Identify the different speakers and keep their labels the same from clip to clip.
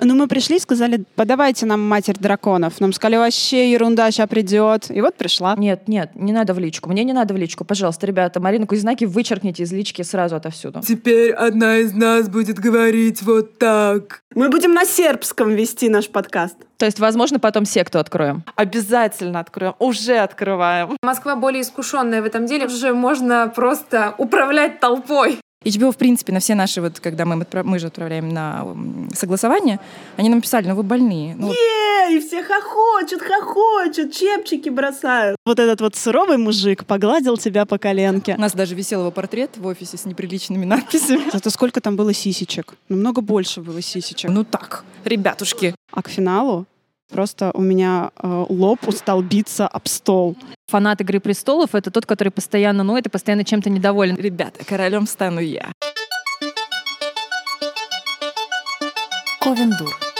Speaker 1: Ну, мы пришли и сказали, подавайте нам Матерь драконов. Нам сказали, вообще ерунда, сейчас придет. И вот пришла.
Speaker 2: Нет, нет, не надо в личку. Мне не надо в личку. Пожалуйста, ребята, Марину Кузьнаки вычеркните из лички сразу отовсюду.
Speaker 3: Теперь одна из нас будет говорить вот так.
Speaker 4: Мы будем на сербском вести наш подкаст.
Speaker 2: То есть, возможно, потом секту откроем.
Speaker 5: Обязательно откроем. Уже открываем.
Speaker 6: Москва более искушенная в этом деле. Уже можно просто управлять толпой.
Speaker 7: HBO, в принципе, на все наши, вот, когда мы, мы же отправляем на согласование, они нам писали, ну вы больные. Ну, вот
Speaker 4: Е, и все хохочут, хохочут, чепчики бросают.
Speaker 1: Вот этот вот суровый мужик погладил тебя по коленке.
Speaker 7: у нас даже висел его портрет в офисе с неприличными надписями.
Speaker 1: Зато сколько там было сисечек? Намного больше было сисечек.
Speaker 7: Ну так, ребятушки.
Speaker 1: А к финалу просто у меня э, лоб устал биться об стол.
Speaker 2: Фанат «Игры престолов» — это тот, который постоянно ноет и постоянно чем-то недоволен.
Speaker 7: Ребята, королем стану я.
Speaker 2: Ковендур.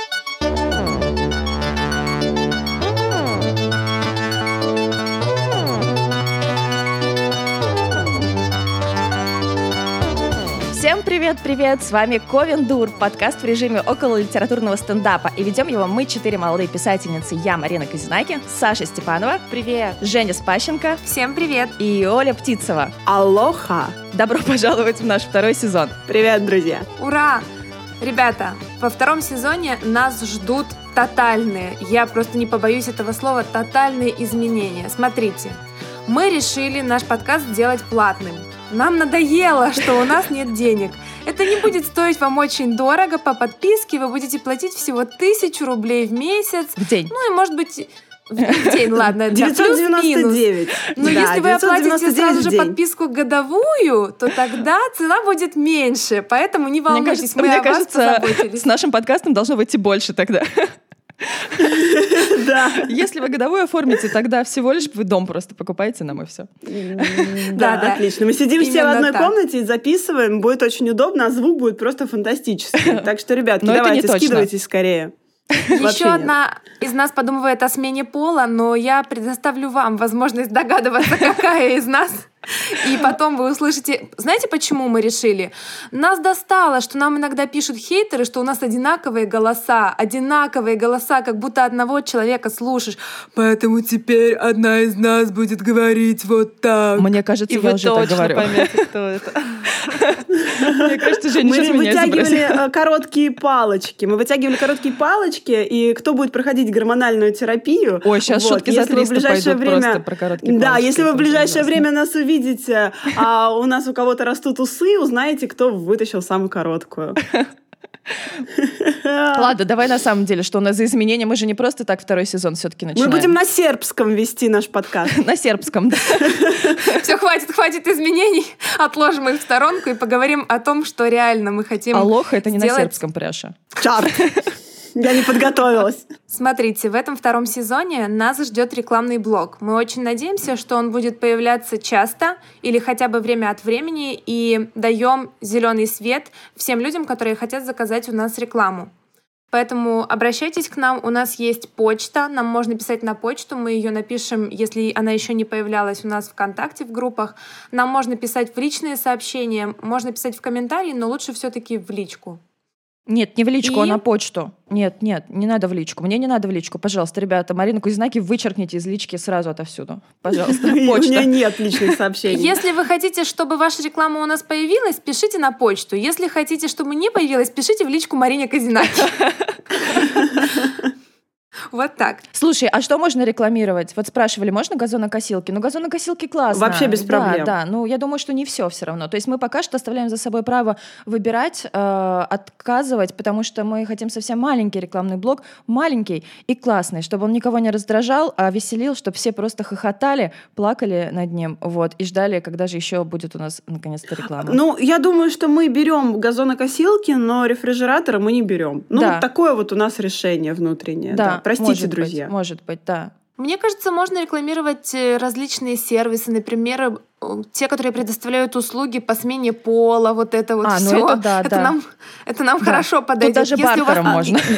Speaker 2: Всем привет-привет! С вами Ковендур, подкаст в режиме около литературного стендапа. И ведем его мы, четыре молодые писательницы. Я, Марина Казинаки, Саша Степанова,
Speaker 6: Привет.
Speaker 2: Женя Спащенко
Speaker 6: Всем привет.
Speaker 2: и Оля Птицева.
Speaker 4: Алоха.
Speaker 2: Добро пожаловать в наш второй сезон.
Speaker 4: Привет, друзья.
Speaker 6: Ура! Ребята, во втором сезоне нас ждут тотальные, я просто не побоюсь этого слова, тотальные изменения. Смотрите, мы решили наш подкаст сделать платным. Нам надоело, что у нас нет денег. Это не будет стоить вам очень дорого. По подписке вы будете платить всего тысячу рублей в месяц.
Speaker 2: В день.
Speaker 6: Ну и, может быть, в день, ладно, да, плюс-минус.
Speaker 4: 999.
Speaker 6: Но
Speaker 4: Да,
Speaker 6: если вы оплатите
Speaker 4: 999
Speaker 6: сразу же
Speaker 4: день.
Speaker 6: подписку годовую, то тогда цена будет меньше. Поэтому не
Speaker 2: Мне
Speaker 6: волнуйтесь,
Speaker 2: кажется,
Speaker 6: мы
Speaker 2: мне
Speaker 6: о вас
Speaker 2: кажется,
Speaker 6: позаботились.
Speaker 2: с нашим подкастом должно выйти больше тогда.
Speaker 4: Да.
Speaker 2: Если вы годовую оформите, тогда всего лишь вы дом просто покупаете нам и все.
Speaker 4: Да,
Speaker 6: да.
Speaker 4: отлично. Мы сидим все в одной комнате и записываем. Будет очень удобно, а звук будет просто фантастический. Так что, ребятки, давайте, скидывайтесь скорее.
Speaker 6: Еще одна из нас подумывает о смене пола, но я предоставлю вам возможность догадываться, какая из нас. И потом вы услышите... Знаете, почему мы решили? Нас достало, что нам иногда пишут хейтеры, что у нас одинаковые голоса. Одинаковые голоса, как будто одного человека слушаешь.
Speaker 3: Поэтому теперь одна из нас будет говорить вот так.
Speaker 2: Мне кажется,
Speaker 5: И
Speaker 2: я
Speaker 5: вы
Speaker 2: уже так говорю.
Speaker 5: поймете, кто это.
Speaker 2: Мне кажется, Женя
Speaker 4: Мы вытягивали э, короткие палочки. Мы вытягивали короткие палочки, и кто будет проходить гормональную терапию.
Speaker 2: Ой, сейчас шутки за
Speaker 4: если вы в
Speaker 2: 300
Speaker 4: ближайшее
Speaker 2: пойдут просто про короткие
Speaker 4: Да,
Speaker 2: палочки,
Speaker 4: если вы в ближайшее время нас увидите, а у нас у кого-то растут усы, узнаете, кто вытащил самую короткую.
Speaker 2: Ладно, давай на самом деле, что у нас за изменения? Мы же не просто так второй сезон все-таки
Speaker 4: Мы
Speaker 2: начинаем.
Speaker 4: будем на сербском вести наш подкаст.
Speaker 2: на сербском. да.
Speaker 6: Все, хватит, хватит изменений. Отложим их в сторонку и поговорим о том, что реально мы хотим
Speaker 2: Алоха это не на сербском пряша.
Speaker 4: Чарт. Я не подготовилась.
Speaker 6: Смотрите, в этом втором сезоне нас ждет рекламный блок. Мы очень надеемся, что он будет появляться часто или хотя бы время от времени и даем зеленый свет всем людям, которые хотят заказать у нас рекламу. Поэтому обращайтесь к нам, у нас есть почта, нам можно писать на почту, мы ее напишем, если она еще не появлялась у нас ВКонтакте в группах. Нам можно писать в личные сообщения, можно писать в комментарии, но лучше все-таки в личку.
Speaker 2: Нет, не в личку, а
Speaker 6: И?
Speaker 2: на почту. Нет, нет, не надо в личку. Мне не надо в личку. Пожалуйста, ребята, Марину Кузьнаки вычеркните из лички сразу отовсюду. Пожалуйста,
Speaker 4: И У меня
Speaker 2: почта.
Speaker 4: нет личных сообщений.
Speaker 6: Если вы хотите, чтобы ваша реклама у нас появилась, пишите на почту. Если хотите, чтобы не появилась, пишите в личку Марине Казинаки. Вот так.
Speaker 2: Слушай, а что можно рекламировать? Вот спрашивали, можно газонокосилки? Ну, газонокосилки классно.
Speaker 4: Вообще без
Speaker 2: Да,
Speaker 4: проблем.
Speaker 2: Да, ну, я думаю, что не все все равно. То есть мы пока что оставляем за собой право выбирать, э, отказывать, потому что мы хотим совсем маленький рекламный блок, маленький и классный, чтобы он никого не раздражал, а веселил, чтобы все просто хохотали, плакали над ним, вот, и ждали, когда же еще будет у нас наконец-то реклама.
Speaker 4: Ну, я думаю, что мы берем газонокосилки, но рефрижераторы мы не берем. Ну,
Speaker 2: Да.
Speaker 4: вот такое вот у нас решение внутреннее. Да, Простите,
Speaker 2: может быть,
Speaker 4: друзья.
Speaker 2: может быть, да.
Speaker 6: Мне кажется, можно рекламировать э, различные сервисы, например, те, которые предоставляют услуги по смене пола, вот это вот
Speaker 2: А, ну
Speaker 6: все.
Speaker 2: это да, да.
Speaker 6: нам, это нам
Speaker 2: Да.
Speaker 6: хорошо
Speaker 2: Тут
Speaker 6: подойдет.
Speaker 2: даже
Speaker 6: Если вас-
Speaker 2: бартером можно.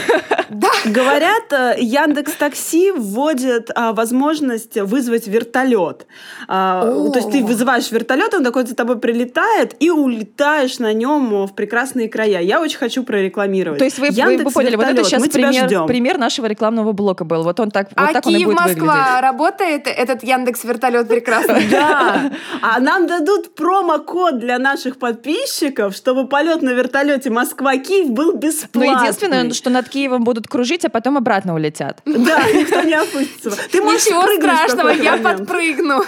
Speaker 6: Да,
Speaker 4: Говорят, э, Яндекс Такси вводит а, возможность вызвать вертолет. А, то есть ты вызываешь вертолет, он такой за тобой прилетает, и улетаешь на нем в прекрасные края. Я очень хочу прорекламировать.
Speaker 2: То есть вы, вы- вы
Speaker 4: Яндекс
Speaker 2: поняли, вот это
Speaker 4: вертолет,
Speaker 2: сейчас
Speaker 4: мы тебя
Speaker 2: пример,
Speaker 4: ждем.
Speaker 2: пример нашего рекламного блока был. Вот он так, вот
Speaker 6: а
Speaker 2: так он и
Speaker 6: Киев,
Speaker 2: будет
Speaker 6: Москва
Speaker 2: выглядеть.
Speaker 6: работает этот Яндекс вертолет прекрасный.
Speaker 4: Да, а нам дадут промокод для наших подписчиков, чтобы полет на вертолете Москва-Киев был
Speaker 2: Ну,
Speaker 4: бесплатный.
Speaker 2: единственное, что над Киевом будут кружить, а потом обратно улетят.
Speaker 4: Да, никто не опустится. Ты можешь
Speaker 6: Ничего страшного, я
Speaker 4: момент.
Speaker 6: подпрыгну.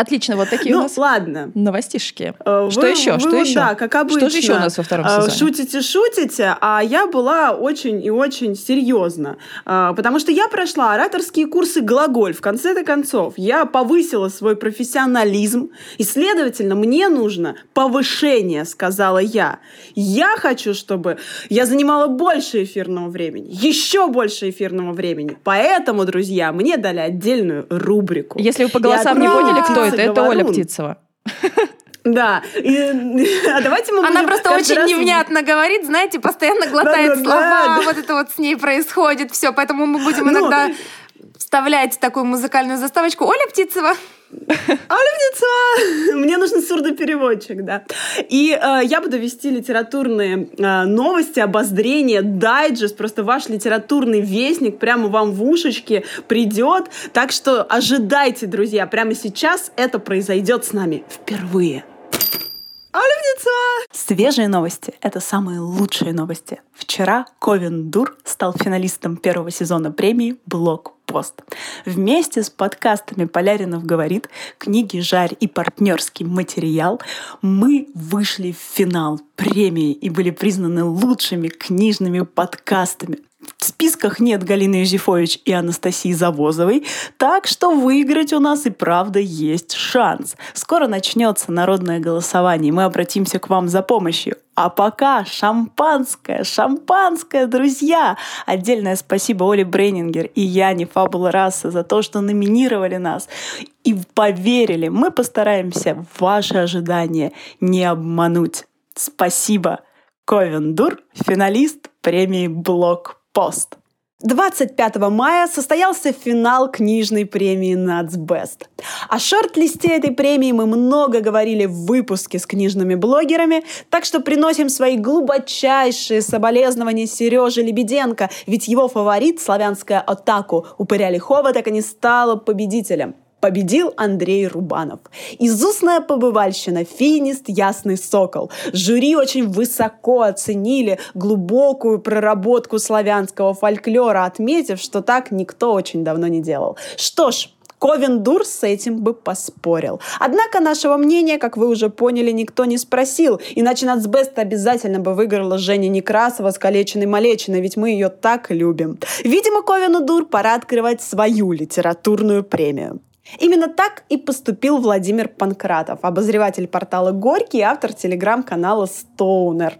Speaker 2: Отлично, вот такие у
Speaker 4: Ну,
Speaker 2: нас
Speaker 4: ладно.
Speaker 2: новостишки.
Speaker 4: Э,
Speaker 2: Что
Speaker 4: вы-
Speaker 2: еще?
Speaker 4: вы
Speaker 2: Что еще?
Speaker 4: Да, как обычно.
Speaker 2: Что же еще у нас во втором
Speaker 4: э,
Speaker 2: сезоне?
Speaker 4: Шутите, шутите, а я была очень и очень серьезно. Э, Потому что я прошла ораторские курсы глаголь. В конце-то концов, я повысила свой профессионализм, и, следовательно, мне нужно повышение, сказала я. Я хочу, чтобы я занимала больше эфирного времени, еще больше эфирного времени. Поэтому, друзья, мне дали отдельную рубрику.
Speaker 2: Если вы по голосам не
Speaker 4: одна
Speaker 2: поняли, кто это,
Speaker 4: птица
Speaker 2: это Оля. Птицева.
Speaker 4: Да. И, а давайте мы
Speaker 6: Она просто очень
Speaker 4: раз-
Speaker 6: невнятно говорит, знаете, постоянно глотает
Speaker 4: Да-да-да,
Speaker 6: слова,
Speaker 4: да.
Speaker 6: вот это вот с ней происходит, все, поэтому мы будем
Speaker 4: Ну.
Speaker 6: иногда вставлять такую музыкальную заставочку. Оля Птицева.
Speaker 4: Оля Мне нужен сурдопереводчик, да. И э, я буду вести литературные э, новости, обозрения, дайджест, просто ваш литературный вестник прямо вам в ушечки придет. Так что ожидайте, друзья, прямо сейчас это произойдет с нами впервые.
Speaker 8: Свежие новости — это самые лучшие новости. Вчера Ковен Дур стал финалистом первого сезона премии «Блок пост». Вместе с подкастами «Поляринов говорит», «Книги Жарь» и партнерский материал мы вышли в финал премии и были признаны лучшими книжными подкастами. В списках нет Галины Юзефович и Анастасии Завозовой, так что выиграть у нас и правда есть шанс. Скоро начнется народное голосование, мы обратимся к вам за помощью. А пока шампанское, шампанское, друзья! Отдельное спасибо Оле Брейнингер и Яне Фабула Раса за то, что номинировали нас и поверили. Мы постараемся ваши ожидания не обмануть. Спасибо! Ковен Дур, финалист премии Блок Пост.
Speaker 4: 25 мая состоялся финал книжной премии «Нацбест». О шорт-листе этой премии мы много говорили в выпуске с книжными блогерами, так что приносим свои глубочайшие соболезнования Сереже Лебеденко, ведь его фаворит «Славянская атаку» Упыря Лихова так и не стала победителем. Победил Андрей Рубанов. Изустная побывальщина, финист «Ясный сокол». Жюри очень высоко оценили глубокую проработку славянского фольклора, отметив, что так никто очень давно не делал. Что ж, Ковен Дур с этим бы поспорил. Однако нашего мнения, как вы уже поняли, никто не спросил. Иначе Нацбест обязательно бы выиграла Женя Некрасова с калеченной Малечиной, ведь мы ее так любим. Видимо, Ковену Дур пора открывать свою литературную премию. Именно так и поступил Владимир Панкратов, обозреватель портала «Горький» и автор телеграм-канала «Стоунер».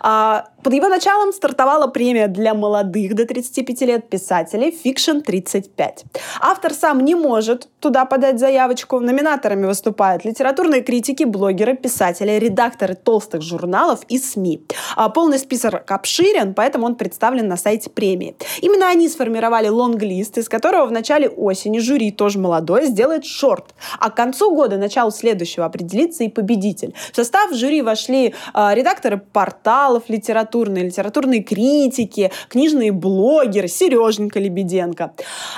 Speaker 4: А, под его началом стартовала премия для молодых до 35 лет писателей «Фикшн 35». Автор сам не может туда подать заявочку. Номинаторами выступают литературные критики, блогеры, писатели, редакторы толстых журналов и СМИ. А, полный список обширен, поэтому он представлен на сайте премии. Именно они сформировали лонглист, из которого в начале осени жюри, тоже молодое, сделает шорт. А к концу года, началу следующего, определится и победитель. В состав жюри вошли а, редакторы порталов литературные, литературные критики, книжные блогеры, Сереженька Лебеденко.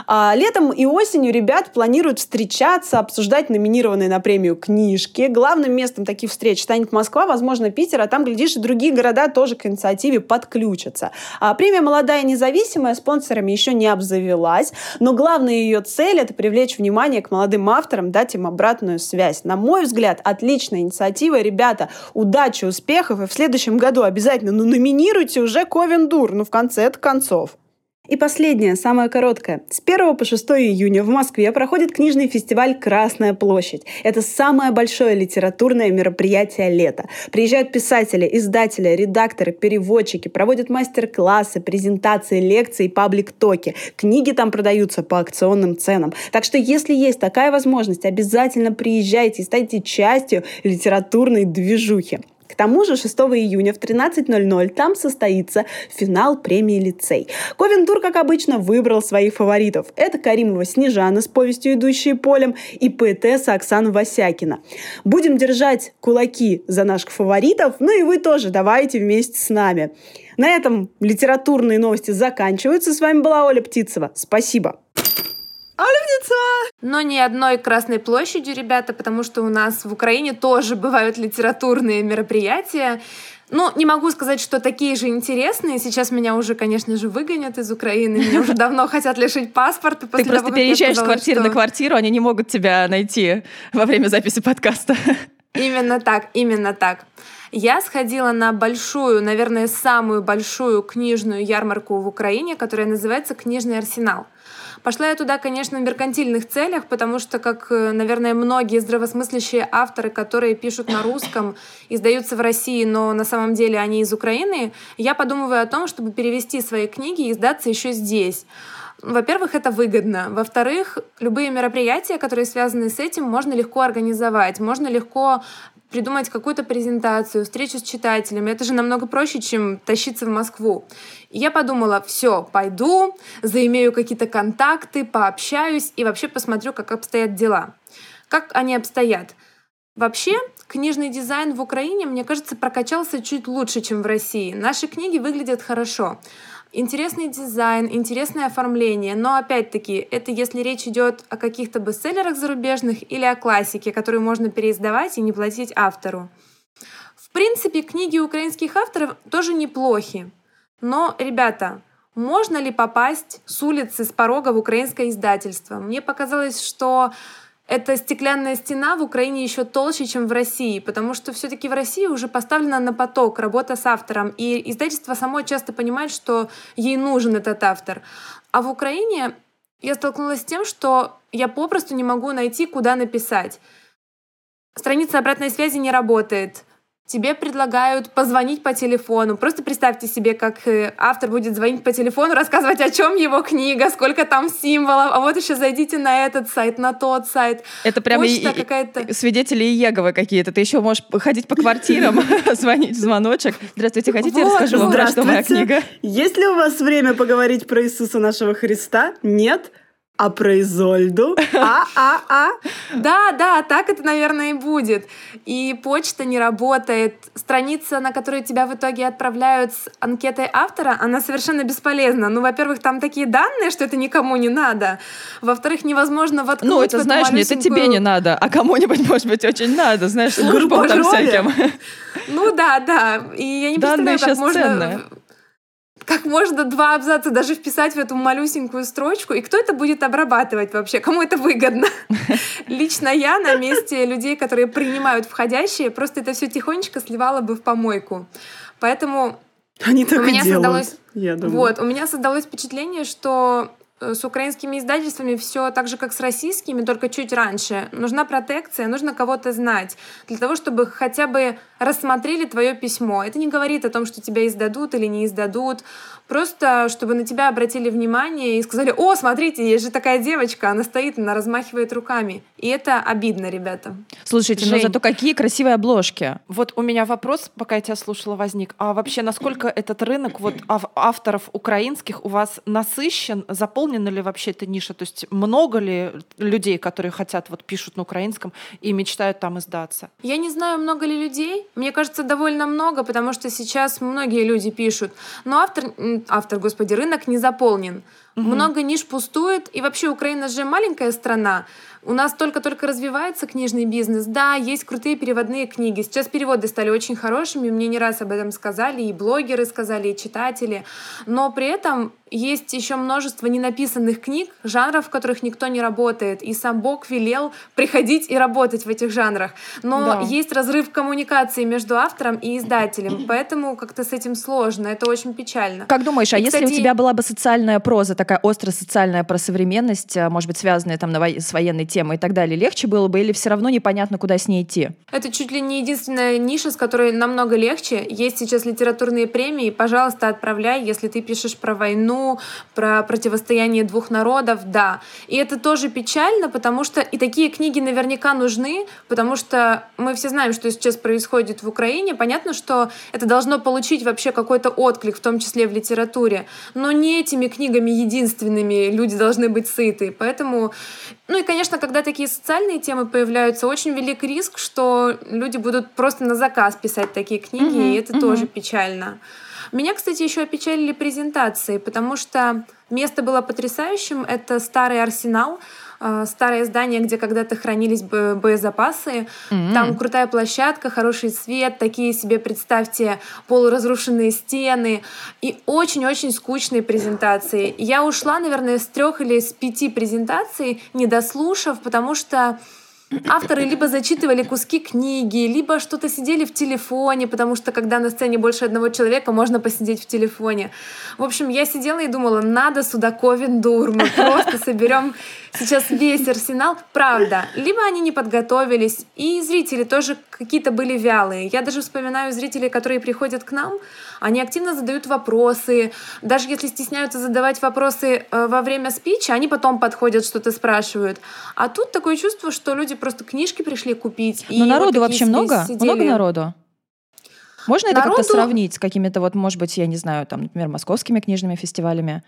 Speaker 4: А, летом и осенью ребят планируют встречаться, обсуждать номинированные на премию книжки. Главным местом таких встреч станет Москва, возможно, Питер, а там, глядишь, и другие города тоже к инициативе подключатся. А, премия «Молодая независимая» спонсорами еще не обзавелась, но главная ее цель — это привлечь внимание к молодым авторам, дать им обратную связь. На мой взгляд, отличная инициатива. Ребята, удачи, успехов, и в следующем году обязательно ну, номинируйте уже Ковен Дур, ну, в конце концов. И последнее, самое короткое. С 1 по 6 июня в Москве проходит книжный фестиваль «Красная площадь». Это самое большое литературное мероприятие лета. Приезжают писатели, издатели, редакторы, переводчики, проводят мастер-классы, презентации, лекции, паблик-токи. Книги там продаются по акционным ценам. Так что, если есть такая возможность, обязательно приезжайте и станьте частью литературной движухи. К тому же 6 июня в 13.00 там состоится финал премии «Лицей». Ковентур, как обычно, выбрал своих фаворитов. Это Каримова Снежана с повестью «Идущие полем» и поэтесса Оксана Васякина. Будем держать кулаки за наших фаворитов, ну и вы тоже давайте вместе с нами. На этом литературные новости заканчиваются. С вами была Оля Птицева. Спасибо.
Speaker 6: Но ни одной Красной площадью, ребята, потому что у нас в Украине тоже бывают литературные мероприятия. Ну, не могу сказать, что такие же интересные. Сейчас меня уже, конечно же, выгонят из Украины. Меня уже давно хотят лишить паспорта.
Speaker 2: Ты просто переезжаешь с квартиры на квартиру, они не могут тебя найти во время записи подкаста.
Speaker 6: Именно так, именно так. Я сходила на большую, наверное, самую большую книжную ярмарку в Украине, которая называется «Книжный арсенал». Пошла я туда, конечно, в меркантильных целях, потому что, как, э, наверное, многие здравосмыслящие авторы, которые пишут на русском, издаются в России, но на самом деле они из Украины, я подумываю о том, чтобы перевести свои книги и издаться еще здесь. Во-первых, это выгодно. Во-вторых, любые мероприятия, которые связаны с этим, можно легко организовать. Можно легко придумать какую-то презентацию, встречу с читателями. Это же намного проще, чем тащиться в Москву. И я подумала, все, пойду, заимею какие-то контакты, пообщаюсь и вообще посмотрю, как обстоят дела. Как они обстоят. Вообще, книжный дизайн в Украине, мне кажется, прокачался чуть лучше, чем в России. Наши книги выглядят хорошо интересный дизайн, интересное оформление, но опять-таки это если речь идет о каких-то бестселлерах зарубежных или о классике, которую можно переиздавать и не платить автору. В принципе, книги украинских авторов тоже неплохи. Но, ребята, можно ли попасть с улицы, с порога в украинское издательство? Мне показалось, что эта стеклянная стена в Украине еще толще, чем в России, потому что все-таки в России уже поставлена на поток работа с автором, и издательство само часто понимает, что ей нужен этот автор. А в Украине я столкнулась с тем, что я попросту не могу найти, куда написать. Страница обратной связи не работает. Тебе предлагают позвонить по телефону. Просто представьте себе, как э, автор будет звонить по телефону, рассказывать, о чем его книга, сколько там символов. А вот еще зайдите на этот сайт, на тот сайт.
Speaker 2: Это прямо и, какая-то... свидетели Иеговы какие-то. Ты еще можешь ходить по квартирам, звонить в звоночек. Здравствуйте, хотите, я расскажу вам, про что моя книга?
Speaker 4: Есть ли у вас время поговорить про Иисуса нашего Христа? Нет? А про Изольду? А-а-а?
Speaker 6: Да, да, так это, наверное, и будет. И почта не работает. Страница, на которую тебя в итоге отправляют с анкетой автора, она совершенно бесполезна. Ну, во-первых, там такие данные, что это никому не надо. Во-вторых, невозможно воткнуть
Speaker 2: Ну, это, знаешь, малюсенькую... это тебе не надо, а кому-нибудь, может быть, очень надо. Знаешь, службам там всяким.
Speaker 6: Ну, да, да. И я не представляю, как можно... Ценные как можно два абзаца даже вписать в эту малюсенькую строчку, и кто это будет обрабатывать вообще? Кому это выгодно? Лично я на месте людей, которые принимают входящие, просто это все тихонечко сливала бы в помойку. Поэтому
Speaker 4: они так у меня и делают, создалось, я думаю.
Speaker 6: Вот, у меня создалось впечатление, что с украинскими издательствами все так же, как с российскими, только чуть раньше. Нужна протекция, нужно кого-то знать, для того, чтобы хотя бы рассмотрели твое письмо. Это не говорит о том, что тебя издадут или не издадут. Просто, чтобы на тебя обратили внимание и сказали, о, смотрите, есть же такая девочка, она стоит, она размахивает руками. И это обидно, ребята.
Speaker 2: Слушайте, Жень. но зато какие красивые обложки.
Speaker 5: Вот у меня вопрос, пока я тебя слушала, возник. А вообще, насколько этот рынок вот авторов украинских у вас насыщен, заполнена ли вообще эта ниша? То есть много ли людей, которые хотят, вот пишут на украинском и мечтают там издаться?
Speaker 6: Я не знаю, много ли людей. Мне кажется, довольно много, потому что сейчас многие люди пишут. Но автор, автор, господи, рынок не заполнен. Много ниш пустует. И вообще Украина же маленькая страна. У нас только-только развивается книжный бизнес. Да, есть крутые переводные книги. Сейчас переводы стали очень хорошими. Мне не раз об этом сказали. И блогеры сказали, и читатели. Но при этом есть еще множество ненаписанных книг, жанров, в которых никто не работает. И сам Бог велел приходить и работать в этих жанрах. Но
Speaker 9: Да.
Speaker 6: есть разрыв коммуникации между автором и издателем. Поэтому как-то с этим сложно. Это очень печально.
Speaker 2: Как думаешь, а
Speaker 6: И,
Speaker 2: если у
Speaker 6: кстати,
Speaker 2: тебя была бы социальная проза, такая остро социальная про современность, а, может быть, связанная там на во- с военной темой и так далее, легче было бы или все равно непонятно, куда с ней идти?
Speaker 6: Это чуть ли не единственная ниша, с которой намного легче. Есть сейчас литературные премии. Пожалуйста, отправляй, если ты пишешь про войну, про противостояние двух народов, да. И это тоже печально, потому что и такие книги наверняка нужны, потому что мы все знаем, что сейчас происходит в Украине. Понятно, что это должно получить вообще какой-то отклик, в том числе в литературе. Но не этими книгами единственными люди должны быть сыты. Поэтому, ну и, конечно, когда такие социальные темы появляются, очень велик риск, что люди будут просто на заказ писать такие книги, и это тоже печально. Меня, кстати, еще опечалили презентации, потому что место было потрясающим. Это старый арсенал, старое здание, где когда-то хранились бо- боезапасы. Там крутая площадка, хороший свет, такие себе, представьте, полуразрушенные стены и очень-очень скучные презентации. Я ушла, наверное, с трех или с пяти презентаций, не дослушав, потому что авторы либо зачитывали куски книги, либо что-то сидели в телефоне, потому что когда на сцене больше одного человека, можно посидеть в телефоне. В общем, я сидела и думала, надо сюда Ковендур, мы просто соберем сейчас весь арсенал. Правда, либо они не подготовились, и зрители тоже какие-то были вялые. Я даже вспоминаю зрителей, которые приходят к нам, они активно задают вопросы. Даже если стесняются задавать вопросы э, во время спича, они потом подходят, что-то спрашивают. А тут такое чувство, что люди просто книжки пришли купить.
Speaker 2: Но
Speaker 6: вот
Speaker 2: народу
Speaker 6: такие
Speaker 2: вообще много?
Speaker 6: сидели.
Speaker 2: Много народу? Можно это как-то
Speaker 6: Народу-
Speaker 2: сравнить с какими-то вот, может быть, я не знаю, там, например, московскими книжными фестивалями?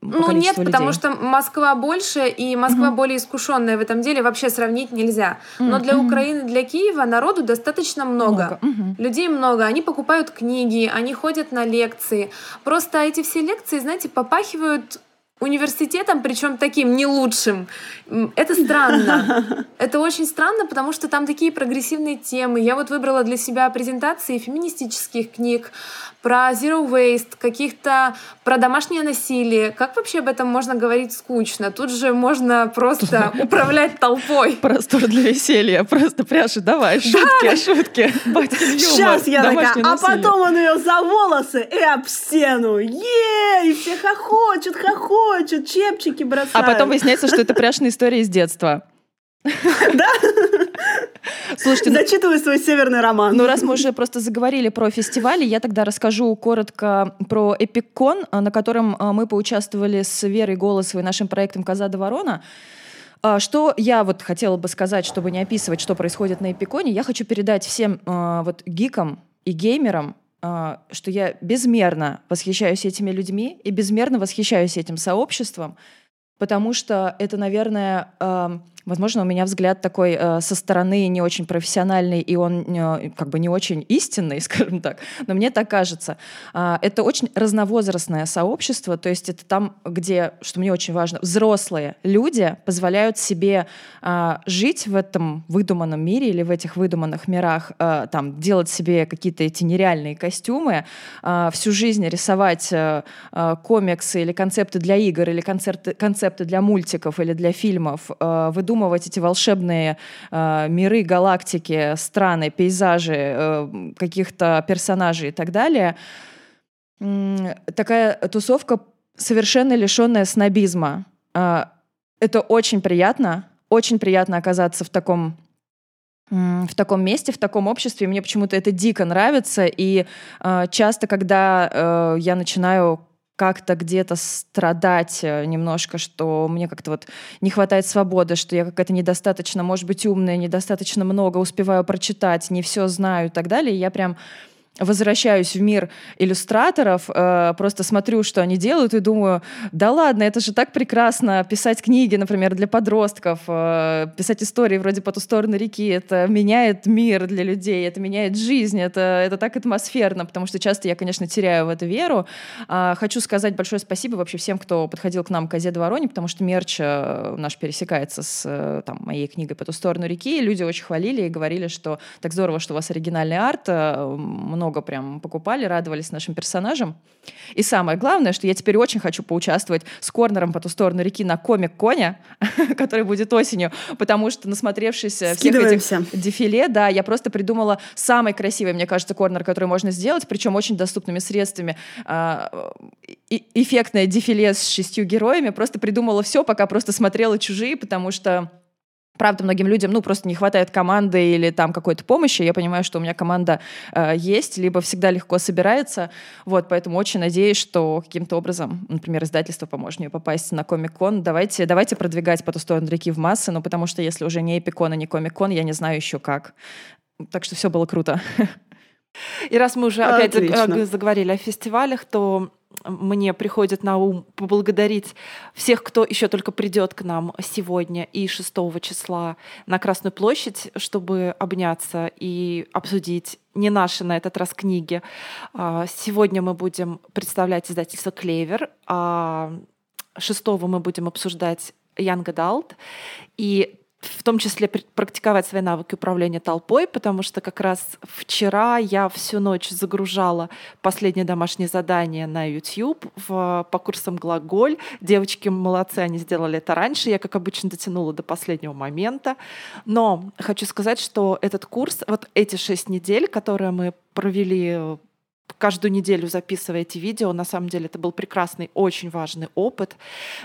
Speaker 6: Ну нет,
Speaker 2: количеству
Speaker 6: потому
Speaker 2: людей?
Speaker 6: что Москва больше, и Москва более искушенная в этом деле, вообще сравнить нельзя. Но для Украины, для Киева народу достаточно много.
Speaker 2: Много, мгм.
Speaker 6: Людей много, они покупают книги, они ходят на лекции. Просто эти все лекции, знаете, попахивают университетом, причем таким не лучшим. Это странно. Это очень странно, потому что там такие прогрессивные темы. Я вот выбрала для себя презентации феминистических книг про zero waste, каких-то про домашнее насилие. Как вообще об этом можно говорить скучно? Тут же можно просто управлять толпой.
Speaker 2: Простор для веселья. Просто пряши, давай, шутки, шутки.
Speaker 10: Сейчас я такая, а потом он ее за волосы и об стену. Ей, все хохочут, хохочут, чепчики бросают.
Speaker 2: А потом выясняется, что это пряжная история из детства.
Speaker 10: Да?
Speaker 2: Слушайте, ну,
Speaker 10: Зачитывай свой северный роман.
Speaker 2: Ну, раз мы уже просто заговорили про фестивали, я тогда расскажу коротко про Эпиккон, а, на котором а, мы поучаствовали с Верой Голосовой, нашим проектом «Коза до ворона». А, Что я вот хотела бы сказать, чтобы не описывать, что происходит на Эпиконе, я хочу передать всем а, вот гикам и геймерам, что я безмерно восхищаюсь этими людьми и безмерно восхищаюсь этим сообществом, потому что это, наверное, возможно, у меня взгляд такой э, со стороны не очень профессиональный, и он э, как бы не очень истинный, скажем так, но мне так кажется. А, Это очень разновозрастное сообщество, то есть это там, где, что мне очень важно, взрослые люди позволяют себе а, жить в этом выдуманном мире или в этих выдуманных мирах, а, там, делать себе какие-то эти нереальные костюмы, а, всю жизнь рисовать а, а, комиксы или концепты для игр, или концерты, концепты для мультиков или для фильмов, а, выдумывать эти волшебные а, миры, галактики, страны, пейзажи, э, каких-то персонажей и так далее. Такая тусовка совершенно лишенная снобизма. А, Это очень приятно, очень приятно оказаться в таком в таком месте, в таком обществе. Мне почему-то это дико нравится. И э, часто, когда э, я начинаю как-то где-то страдать э, немножко, что мне как-то вот не хватает свободы, что я какая-то недостаточно, может быть, умная, недостаточно много успеваю прочитать, не все знаю и так далее, я прям возвращаюсь в мир иллюстраторов, э, просто смотрю, что они делают, и думаю, да ладно, это же так прекрасно писать книги, например, для подростков, э, писать истории вроде «По ту сторону реки», это меняет мир для людей, это меняет жизнь, это, это так атмосферно, потому что часто я, конечно, теряю в это веру. А, хочу сказать большое спасибо вообще всем, кто подходил к нам к Азе Вороне, потому что мерч э, наш пересекается с там, моей книгой «По ту сторону реки», люди очень хвалили и говорили, что так здорово, что у вас оригинальный арт, э, много прям покупали, радовались нашим персонажам. И самое главное, что я теперь очень хочу поучаствовать с Корнером по ту сторону реки на комик Коня, который будет осенью, потому что насмотревшись всех
Speaker 4: Скидываемся.
Speaker 2: этих дефиле, да, я просто придумала самый красивый, мне кажется, корнер, который можно сделать, причем очень доступными средствами. А, эффектное дефиле с шестью героями. Просто придумала все, пока просто смотрела чужие, потому что Правда, многим людям, ну, просто не хватает команды или там какой-то помощи. Я понимаю, что у меня команда э, есть, либо всегда легко собирается. Вот, поэтому очень надеюсь, что каким-то образом, например, издательство поможет мне попасть на Комик-кон. Давайте, давайте продвигать по ту сторону реки в массы, ну, потому что если уже не Эпикон и не Комик-кон, я не знаю еще как. Так что все было круто.
Speaker 5: И раз мы уже опять
Speaker 4: Отлично.
Speaker 5: э, заговорили о фестивалях, то мне приходит на ум поблагодарить всех, кто еще только придет к нам сегодня и 6 числа на Красную площадь, чтобы обняться и обсудить не наши на этот раз книги. А, Сегодня мы будем представлять издательство «Клевер», а 6 мы будем обсуждать Young Adult. И в том числе пр- практиковать свои навыки управления толпой, потому что как раз вчера я всю ночь загружала последнее домашнее задание на YouTube в, по курсам глаголь. Девочки молодцы, они сделали это раньше. Я, как обычно, дотянула до последнего момента. Но хочу сказать, что этот курс, вот эти шесть недель, которые мы провели каждую неделю записывая эти видео. На самом деле это был прекрасный, очень важный опыт.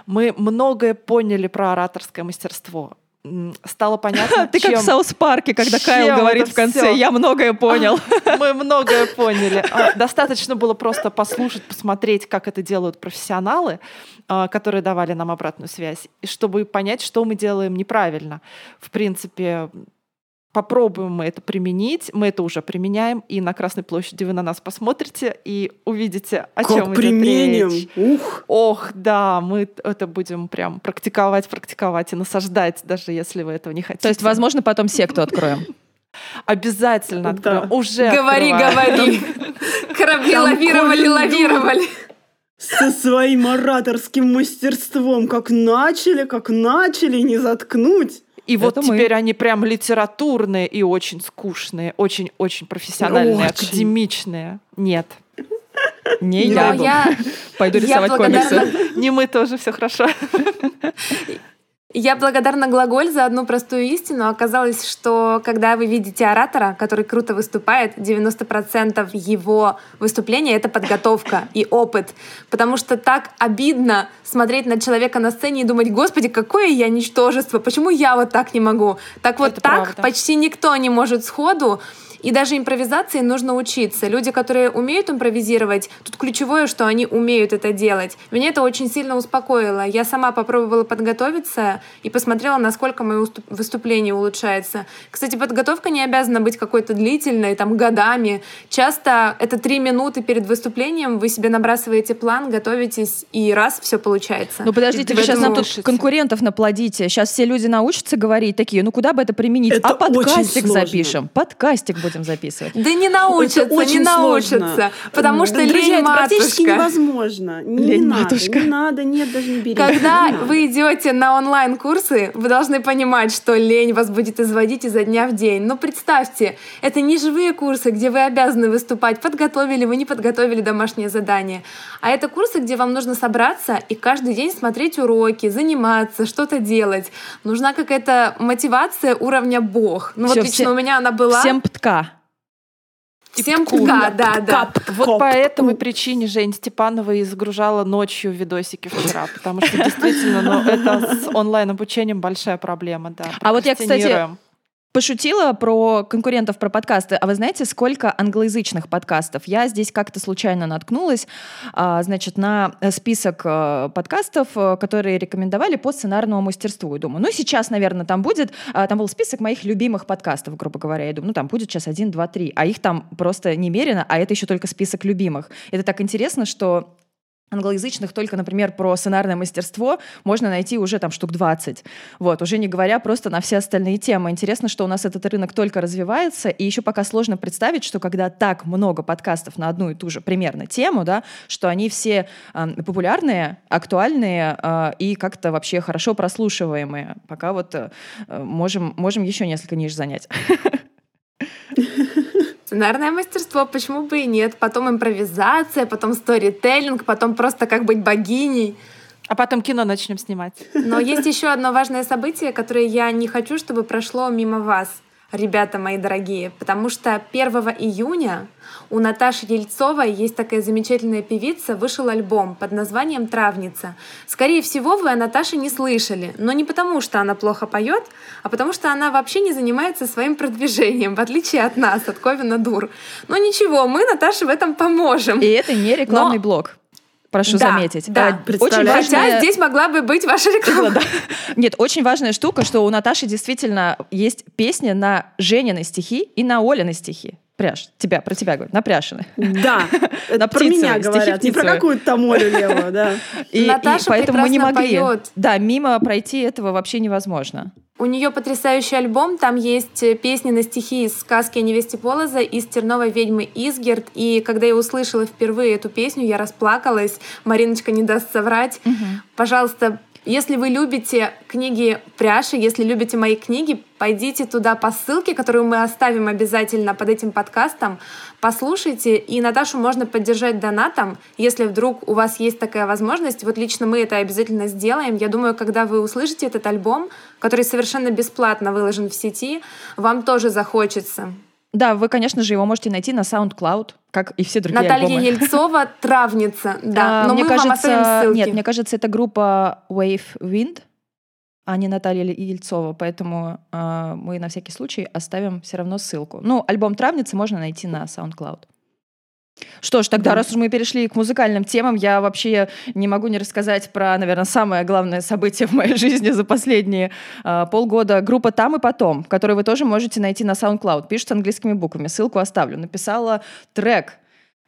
Speaker 5: Мы многое поняли про ораторское мастерство. Стало понятно,
Speaker 2: Ты как
Speaker 5: чем-
Speaker 2: в Саус Парке, когда Кайл говорит в конце,
Speaker 5: всё?
Speaker 2: я многое понял.
Speaker 5: Мы многое поняли. А, Достаточно было просто послушать, посмотреть, как это делают профессионалы, а, которые давали нам обратную связь, чтобы понять, что мы делаем неправильно. В принципе, попробуем мы это применить. Мы это уже применяем, и на Красной площади вы на нас посмотрите и увидите, о чем
Speaker 4: Как
Speaker 5: идет
Speaker 4: применим?
Speaker 5: речь.
Speaker 4: Ух!
Speaker 5: Ох, да, мы это будем прям практиковать, практиковать и насаждать, даже если вы этого не хотите.
Speaker 2: То есть, возможно, потом секту откроем.
Speaker 5: обязательно откроем. Уже
Speaker 6: Говори, говори. Корабли лавировали, лавировали.
Speaker 4: Со своим ораторским мастерством. Как начали, как начали, не заткнуть.
Speaker 5: И вот
Speaker 2: Это мы.
Speaker 5: теперь они прям литературные и очень скучные, очень-очень профессиональные,
Speaker 4: Очень.
Speaker 5: академичные. Нет,
Speaker 2: Не я.
Speaker 6: я,
Speaker 2: Пойду
Speaker 6: я
Speaker 2: рисовать
Speaker 6: благодарна,
Speaker 2: комиксы.
Speaker 5: не мы тоже, все хорошо.
Speaker 6: я благодарна Глаголь за одну простую истину. Оказалось, что когда вы видите оратора, который круто выступает, 90% его выступления — это подготовка и опыт. Потому что так обидно смотреть на человека на сцене и думать, господи, какое я ничтожество, почему я вот так не могу? Так вот
Speaker 5: Это
Speaker 6: так
Speaker 5: правда.
Speaker 6: почти никто не может сходу. И даже импровизации нужно учиться. Люди, которые умеют импровизировать, тут ключевое, что они умеют это делать. Меня это очень сильно успокоило. Я сама попробовала подготовиться и посмотрела, насколько мое выступление улучшается. Кстати, подготовка не обязана быть какой-то длительной, там, годами. Часто это три минуты перед выступлением, вы себе набрасываете план, готовитесь, и раз, все получается.
Speaker 2: Ну подождите,
Speaker 5: И
Speaker 2: вы сейчас нам тут конкурентов наплодите. Сейчас все люди научатся говорить такие, ну куда бы это применить?
Speaker 4: Это
Speaker 2: а подкастик запишем. Подкастик будем записывать.
Speaker 6: Да не научатся,
Speaker 4: Это очень
Speaker 6: не
Speaker 4: сложно.
Speaker 6: научатся. Потому что
Speaker 4: Друзья,
Speaker 6: лень
Speaker 4: это практически
Speaker 6: матушка.
Speaker 4: невозможно. Не
Speaker 2: Лень
Speaker 4: надо,
Speaker 2: матушка.
Speaker 4: не надо, нет, даже не берите.
Speaker 6: Когда
Speaker 4: Не
Speaker 6: вы идете на онлайн-курсы, вы должны понимать, что лень вас будет изводить изо дня в день. Но представьте, это не живые курсы, где вы обязаны выступать, подготовили вы, не подготовили домашнее задание. А это курсы, где вам нужно собраться и каждый день смотреть уроки, заниматься, что-то делать. Нужна какая-то мотивация уровня бог. Ну
Speaker 2: Всё,
Speaker 6: вот лично
Speaker 2: все-
Speaker 6: у меня она была.
Speaker 2: Всем птка.
Speaker 6: Всем птка, да, да.
Speaker 5: Вот
Speaker 4: Коп-
Speaker 5: по этой причине Жень Степанова и загружала ночью видосики вчера, потому что действительно, ну, это с онлайн-обучением большая проблема, да.
Speaker 2: А вот я, кстати. Пошутила про конкурентов про подкасты. А вы знаете, сколько англоязычных подкастов? Я здесь как-то случайно наткнулась, а, значит, на список а, подкастов, а, которые рекомендовали по сценарному мастерству. И думаю, ну сейчас, наверное, там будет, а, там был список моих любимых подкастов, грубо говоря. Я думаю, ну там будет сейчас один, два, три. А их там просто немерено, а это еще только список любимых. Это так интересно, что англоязычных только, например, про сценарное мастерство можно найти уже там штук 20. Вот, уже не говоря просто на все остальные темы. Интересно, что у нас этот рынок только развивается, и еще пока сложно представить, что когда так много подкастов на одну и ту же примерно тему, да, что они все э, популярные, актуальные э, и как-то вообще хорошо прослушиваемые. Пока вот э, можем, можем еще несколько ниш занять.
Speaker 6: Сценарное мастерство, почему бы и нет. Потом импровизация, потом сторителлинг, потом просто как быть богиней.
Speaker 9: А потом кино начнем снимать.
Speaker 6: Но есть еще одно важное событие, которое я не хочу, чтобы прошло мимо вас ребята мои дорогие, потому что 1 июня у Наташи Ельцовой есть такая замечательная певица, вышел альбом под названием «Травница». Скорее всего, вы о Наташе не слышали, но не потому, что она плохо поет, а потому что она вообще не занимается своим продвижением, в отличие от нас, от Ковина Дур. Но ничего, мы Наташе в этом поможем.
Speaker 2: И это не рекламный но... блог прошу
Speaker 6: да,
Speaker 2: заметить.
Speaker 6: Да,
Speaker 2: а, очень важная...
Speaker 6: Хотя здесь могла бы быть ваша реклама. Да.
Speaker 2: Нет, очень важная штука, что у Наташи действительно есть песня на Женины стихи и на Олины стихи. Пряж, тебя, про тебя говорят, напряжены.
Speaker 10: Да, это про меня говорят, не про какую-то там Олю левую, да.
Speaker 2: И, Наташа и поэтому мы не могли. Поет. Да, мимо пройти этого вообще невозможно.
Speaker 6: У нее потрясающий альбом, там есть э, песни на стихи из сказки о невесте Полоза, из «Терновой ведьмы» Изгерт, и когда я услышала впервые эту песню, я расплакалась, Мариночка не даст соврать. Угу. Пожалуйста, если вы любите книги Пряши, если любите мои книги, пойдите туда по ссылке, которую мы оставим обязательно под этим подкастом, послушайте, и Наташу можно поддержать донатом, если вдруг у вас есть такая возможность. Вот лично мы это обязательно сделаем. Я думаю, когда вы услышите этот альбом, который совершенно бесплатно выложен в сети, вам тоже захочется.
Speaker 2: Да, вы, конечно же, его можете найти на SoundCloud, как и все другие
Speaker 6: Наталья
Speaker 2: альбомы.
Speaker 6: Ельцова «Травница», да.
Speaker 2: А, Но мне мы кажется, вам оставим ссылки. Нет, мне кажется, это группа Wave Wind, а не Наталья Ельцова, поэтому э, мы на всякий случай оставим все равно ссылку. Ну, альбом «Травница» можно найти на SoundCloud. Что ж, тогда, да. раз уж мы перешли к музыкальным темам, я вообще не могу не рассказать про, наверное, самое главное событие в моей жизни за последние э, полгода. Группа «Там и потом», которую вы тоже можете найти на SoundCloud. Пишется английскими буквами, ссылку оставлю. Написала трек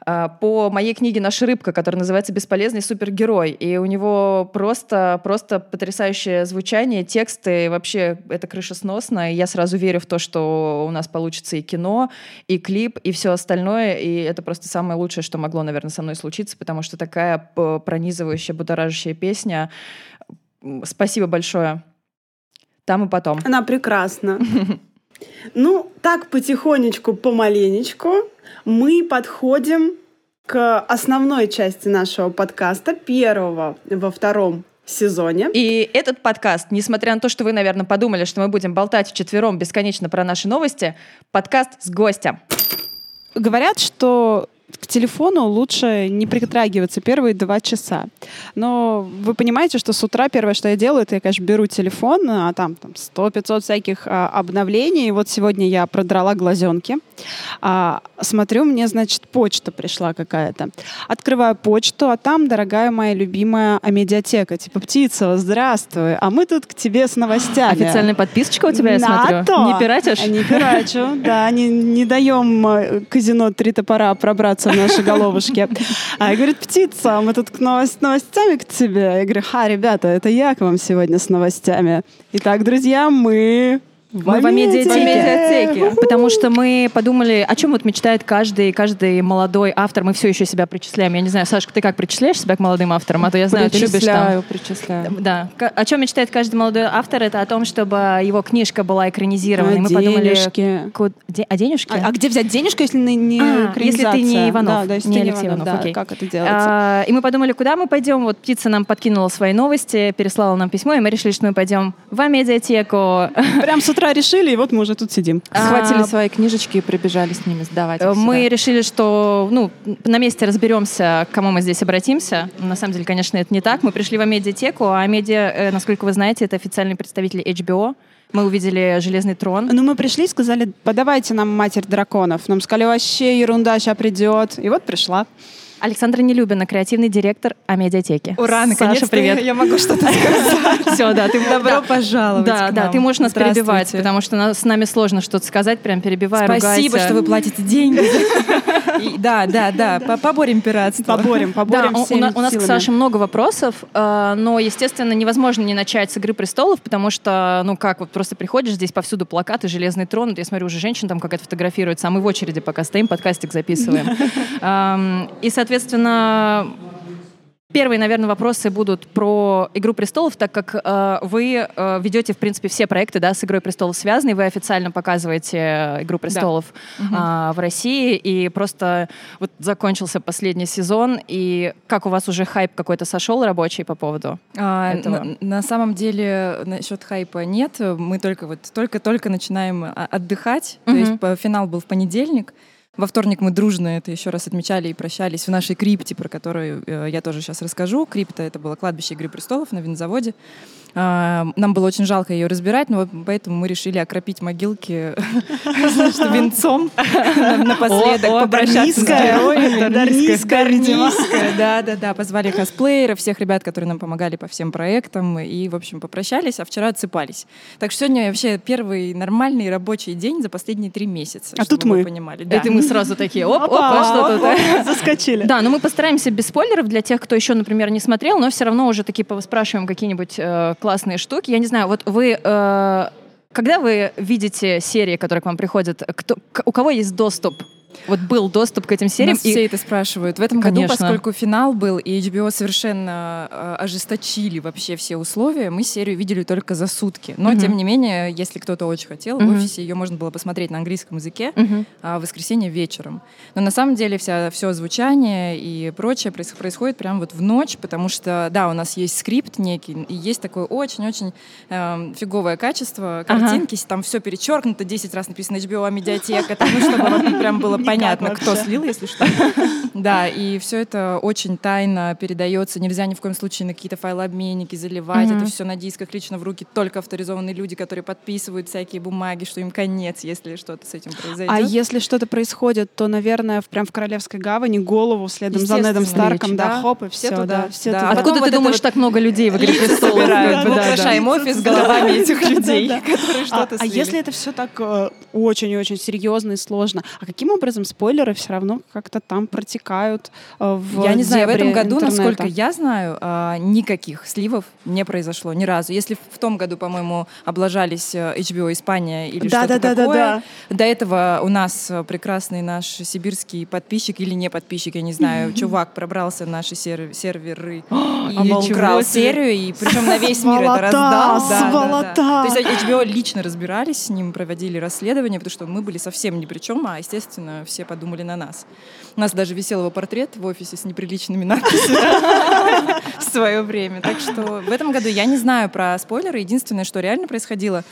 Speaker 2: по моей книге «Наша рыбка», которая называется «Бесполезный супергерой». И у него просто, просто потрясающее звучание, тексты, вообще это крыша сносно. И я сразу верю в то, что у нас получится и кино, и клип, и все остальное. И это просто самое лучшее, что могло, наверное, со мной случиться, потому что такая пронизывающая, будоражащая песня. Спасибо большое. Там и потом.
Speaker 10: Она прекрасна. Ну, так потихонечку, помаленечку мы подходим к основной части нашего подкаста, первого во втором сезоне.
Speaker 2: И этот подкаст, несмотря на то, что вы, наверное, подумали, что мы будем болтать вчетвером бесконечно про наши новости, подкаст с гостем.
Speaker 4: Говорят, что к телефону лучше не притрагиваться первые два часа. Но вы понимаете, что с утра первое, что я делаю, это я, конечно, беру телефон, а там, там 100-500 всяких а, обновлений. И вот сегодня я продрала глазенки. А, смотрю, мне, значит, почта пришла какая-то. Открываю почту, а там, дорогая моя любимая медиатека. Типа, птица, здравствуй, а мы тут к тебе с новостями.
Speaker 2: Официальная подписочка у тебя, я смотрю? Не пиратишь?
Speaker 4: Не пирачу, да. Не, не даем э, казино «Три топора» пробраться в наши головушки. А говорит, птица, мы тут к новость, новостями к тебе. Я говорю, ха, ребята, это я к вам сегодня с новостями. Итак, друзья, мы
Speaker 2: мы в медиатеке. Потому что мы подумали, о чем вот мечтает каждый, каждый молодой автор. Мы все еще себя причисляем. Я не знаю, Сашка, ты как причисляешь себя к молодым авторам? А то я знаю, ты любишь там...
Speaker 4: Причисляю,
Speaker 2: Да. О чем мечтает каждый молодой автор? Это о том, чтобы его книжка была экранизирована. А, мы подумали... Куд... А денежки?
Speaker 4: А, а где взять денежку, если не
Speaker 2: а, Если ты не Иванов. Да, да, не Алексей Иванов.
Speaker 4: Да,
Speaker 2: окей.
Speaker 4: Как это делается? А,
Speaker 2: и мы подумали, куда мы пойдем. Вот птица нам подкинула свои новости, переслала нам письмо, и мы решили, что мы пойдем в медиатеку.
Speaker 4: Прям с утра решили, и вот мы уже тут сидим.
Speaker 9: Схватили а, свои книжечки и прибежали с ними сдавать.
Speaker 2: Мы сюда. решили, что ну, на месте разберемся, к кому мы здесь обратимся. На самом деле, конечно, это не так. Мы пришли в медиатеку, а медиа, э, насколько вы знаете, это официальный представитель HBO. Мы увидели «Железный трон».
Speaker 4: Ну, мы пришли и сказали, подавайте нам «Матерь драконов». Нам сказали, вообще ерунда, сейчас придет. И вот пришла.
Speaker 2: Александра Нелюбина, креативный директор Амедиатеки.
Speaker 7: Ура, наконец-то
Speaker 2: Саша, привет.
Speaker 7: я могу что-то сказать.
Speaker 2: Все, да, ты
Speaker 7: Добро пожаловать
Speaker 2: Да, да, ты можешь нас перебивать, потому что с нами сложно что-то сказать, прям перебивая,
Speaker 7: Спасибо, что вы платите деньги. Да, да, да, по- поборем пиратство.
Speaker 4: Поборем, поборем
Speaker 2: у- нас к. Саше много вопросов, э, но, естественно, невозможно не начать с «Игры престолов», потому что, ну как, вот просто приходишь, здесь повсюду плакаты, «Железный трон», я смотрю, уже женщина там какая-то фотографируется, а мы в очереди пока стоим, подкастик записываем. Эм, И, соответственно, Первые, наверное, вопросы будут про «Игру престолов», так как э, вы э, ведете, в принципе, все проекты да, с «Игрой престолов» связаны, вы официально показываете э, «Игру престолов» а, в России, и просто вот закончился последний сезон, и как у вас уже хайп какой-то сошел рабочий по поводу?
Speaker 7: А,
Speaker 2: этого.
Speaker 7: на, на самом деле насчет хайпа нет. Мы только вот только-только начинаем а, отдыхать. То
Speaker 2: Мгм.
Speaker 7: есть финал был в понедельник. Во вторник мы дружно это еще раз отмечали и прощались в нашей крипте, про которую э, я тоже сейчас расскажу. Крипта — это было кладбище Игры престолов на винзаводе. А, Нам было очень жалко ее разбирать, но поэтому мы решили окропить могилки венцом напоследок, попрощаться с
Speaker 4: дарнийская,
Speaker 7: героями.
Speaker 4: дарнийская, видимо.
Speaker 7: Дарнийская, да, да, да. Позвали косплееров, всех ребят, которые нам помогали по всем проектам, и, в общем, попрощались, а вчера отсыпались. Так что сегодня вообще первый нормальный рабочий день за последние три месяца.
Speaker 4: А тут мы.
Speaker 7: понимали. Да.
Speaker 2: Это мы сразу такие, оп,
Speaker 4: Опа,
Speaker 2: опа, что тут.
Speaker 4: Заскочили.
Speaker 2: Да, но мы постараемся без спойлеров для тех, кто еще, например, не смотрел, но все равно уже такие спрашиваем какие-нибудь э, классные штуки. Я не знаю, вот вы... э, когда вы видите серии, которые к вам приходят, кто, у кого есть доступ? Вот был доступ к этим сериям.
Speaker 7: Нас
Speaker 2: и-
Speaker 7: все это спрашивают. В этом
Speaker 2: Конечно.
Speaker 7: году, поскольку финал был, и HBO совершенно э, ожесточили вообще все условия, мы серию видели только за сутки. Но,
Speaker 2: Мгм.
Speaker 7: тем не менее, если кто-то очень хотел,
Speaker 2: Мгм.
Speaker 7: в офисе ее можно было посмотреть на английском языке
Speaker 2: Мгм.
Speaker 7: а в воскресенье вечером. Но на самом деле вся, все звучание и прочее проис- происходит прямо вот в ночь, потому что, да, у нас есть скрипт некий, и есть такое очень-очень эм, фиговое качество
Speaker 2: Ага.
Speaker 7: картинки, там все перечеркнуто, 10 раз написано HBO, медиатека, там, ну, чтобы прям было понятно, кто
Speaker 4: вообще.
Speaker 7: слил, если что. Да, и все это очень тайно передается, нельзя ни в коем случае на какие-то файлообменники заливать, это все на дисках лично в руки только авторизованные люди, которые подписывают всякие бумаги, что им конец, если что-то с этим произойдет.
Speaker 4: А если что-то происходит, то, наверное, прям в Королевской гавани голову следом за Недом Старком, да, хоп, и
Speaker 7: Все туда,
Speaker 2: Откуда ты думаешь так много людей в «Игре престолов»?
Speaker 7: украшаем офис головами этих людей, которые
Speaker 4: А,
Speaker 7: что-то
Speaker 4: а если это все так э, очень-очень серьезно и сложно, а каким образом спойлеры все равно как-то там протекают э, в
Speaker 7: Я не знаю, в этом году,
Speaker 4: интернета?
Speaker 7: насколько я знаю, а, никаких сливов не произошло ни разу. Если в том году, по-моему, облажались э, HBO Испания или
Speaker 4: Да,
Speaker 7: что-то
Speaker 4: да, да, да,
Speaker 7: такое,
Speaker 4: да.
Speaker 7: до этого у нас э, прекрасный наш сибирский подписчик или не подписчик, я не знаю, чувак пробрался в наши сер- серверы и
Speaker 2: ничего
Speaker 7: украл серию, и причем на весь мир это раздал. Да, да, да. То есть HBO лично разбирались с ним, проводили расследование, потому что мы были совсем ни при чем, а, естественно, все подумали на нас. У нас даже висел его портрет в офисе с неприличными надписями в свое время. Так что в этом году я не знаю про спойлеры. Единственное, что реально происходило,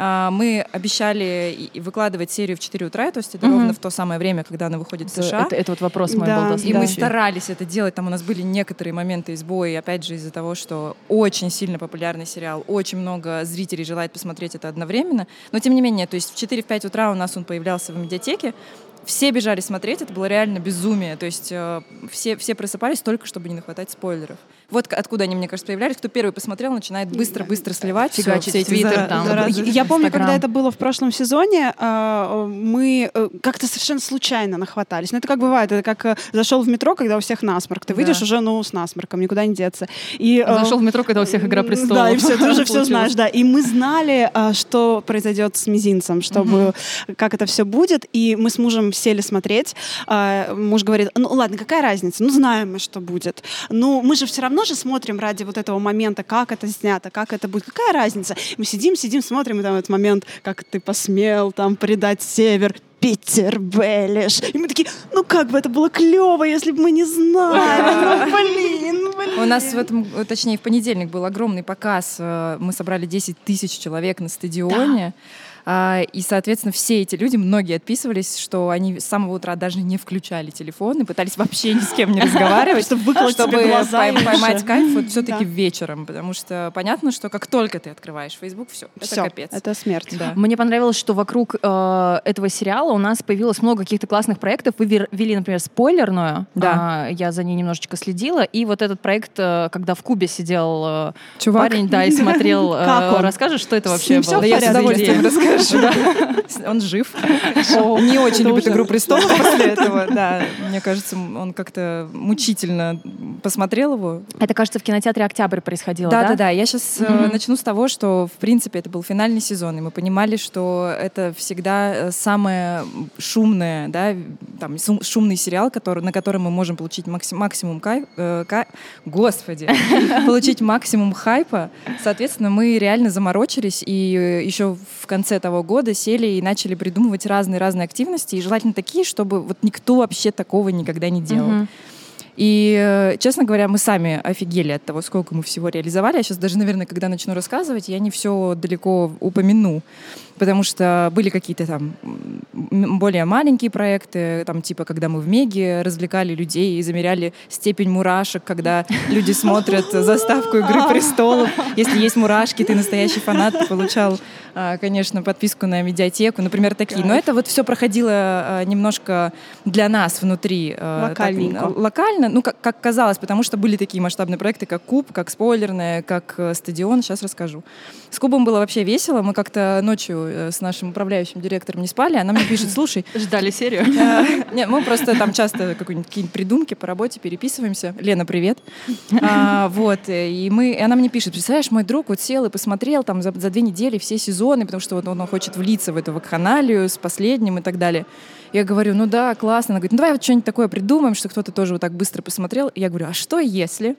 Speaker 7: а, мы обещали выкладывать серию в 4 утра, то есть это
Speaker 2: Мгм.
Speaker 7: ровно в то самое время, когда она выходит в
Speaker 2: Это,
Speaker 7: США.
Speaker 2: это- это вот вопрос мой
Speaker 4: Да.
Speaker 2: был.
Speaker 7: И мы
Speaker 2: следующий.
Speaker 7: старались это делать. Там у нас были некоторые моменты сбоя, и опять же из-за того, что очень сильно популярный сериал, очень много зрителей желает посмотреть это одновременно. Но тем не менее, то есть в 4-5 утра у нас он появлялся в медиатеке. Все бежали смотреть, это было реально безумие. То есть э, все, все просыпались только, чтобы не нахватать спойлеров. Вот откуда они, мне кажется, появлялись. Кто первый посмотрел, начинает быстро-быстро сливать
Speaker 2: Фигачить
Speaker 7: все
Speaker 2: Твиттер там.
Speaker 7: заразы.
Speaker 4: Я помню, когда это было в прошлом сезоне, э, мы э, как-то совершенно случайно нахватались. Ну, это как бывает, это как э, зашел в метро, когда у всех насморк. Ты
Speaker 7: Да.
Speaker 4: выйдешь уже, ну, с насморком, никуда не деться. И, э,
Speaker 2: Зашел в метро, когда у всех «Игра престолов».
Speaker 4: Да, и все, ты уже все знаешь, да. И мы знали, а, что произойдет с мизинцем, чтобы как это все будет. И мы с мужем сели смотреть. А, Муж говорит: ну ладно, какая разница? Ну знаем мы, что будет. Ну мы же все равно же смотрим ради вот этого момента, как это снято, как это будет. Какая разница? Мы сидим, сидим, смотрим, и там этот момент, как ты посмел там предать север. Питер Беллиш. И мы такие, ну как бы это было клево, если бы мы не знали. Ну блин, блин.
Speaker 7: У нас в этом, э, точнее, в понедельник был огромный показ. э, Мы собрали 10 тысяч человек на стадионе. А, И, соответственно, все эти люди, многие отписывались, что они с самого утра даже не включали телефон и пытались вообще ни с кем не разговаривать,
Speaker 4: Чтобы
Speaker 7: поймать кайф вот все-таки
Speaker 4: Да.
Speaker 7: вечером, потому что понятно, что как только ты открываешь Facebook, все, это капец.
Speaker 4: это смерть.
Speaker 7: Да.
Speaker 2: Мне понравилось, что вокруг э, этого сериала у нас появилось много каких-то классных проектов. Вы вели, например, спойлерную.
Speaker 7: Да.
Speaker 2: А, я за ней немножечко следила. И вот этот проект, э, когда в Кубе сидел э,
Speaker 7: Чувак.
Speaker 2: парень, да, и смотрел. э,
Speaker 4: Как он?
Speaker 2: Расскажешь, что это вообще было?
Speaker 7: Да я с удовольствием расскажу. Он жив. Не очень любит. «Игру престолов» после этого. Да, мне кажется, он как-то мучительно посмотрел его.
Speaker 2: Это, кажется, в кинотеатре «Октябрь» происходило, да?
Speaker 7: Да, да, да. Я сейчас
Speaker 2: Мгм.
Speaker 7: начну с того, что, в принципе, это был финальный сезон, и мы понимали, что это всегда э, самое шумное, да, там, шумный сериал, который, на котором мы можем получить макси- максимум кайф, э, господи, получить максимум хайпа. Соответственно, мы реально заморочились, и э, еще в конце того года сели и начали придумывать разные-разные активности, и желательно такие, чтобы вот никто вообще такого никогда не делал.
Speaker 2: Мгм.
Speaker 7: И, э, честно говоря, мы сами офигели от того, сколько мы всего реализовали. Я сейчас даже, наверное, когда начну рассказывать, я не все далеко упомяну, потому что были какие-то там более маленькие проекты, там типа, когда мы в Меге развлекали людей и замеряли степень мурашек, когда люди смотрят заставку «Игры престолов». Если есть мурашки, ты настоящий фанат, ты получал, а, конечно, подписку на медиатеку, например, такие. Но это вот все проходило а, немножко для нас внутри. а, так,
Speaker 4: Локальненько.
Speaker 7: локально, ну, как, как казалось, потому что были такие масштабные проекты, как Куб, как Спойлерная, как э, Стадион. Сейчас расскажу. С Кубом было вообще весело. Мы как-то ночью э, с нашим управляющим директором не спали. Она мне пишет, слушай,
Speaker 2: Ждали серию.
Speaker 7: э, не, мы просто там часто какие-нибудь придумки по работе переписываемся. Лена, привет. А, вот, э, и мы, и она мне пишет, представляешь, мой друг вот сел и посмотрел там за, за две недели все сезоны, потому что вот он, хочет влиться в эту вакханалию с последним и так далее. Я говорю, ну да, классно. Она говорит, ну давай вот что-нибудь такое придумаем, что кто-то тоже вот так быстро посмотрел. И я говорю, а что если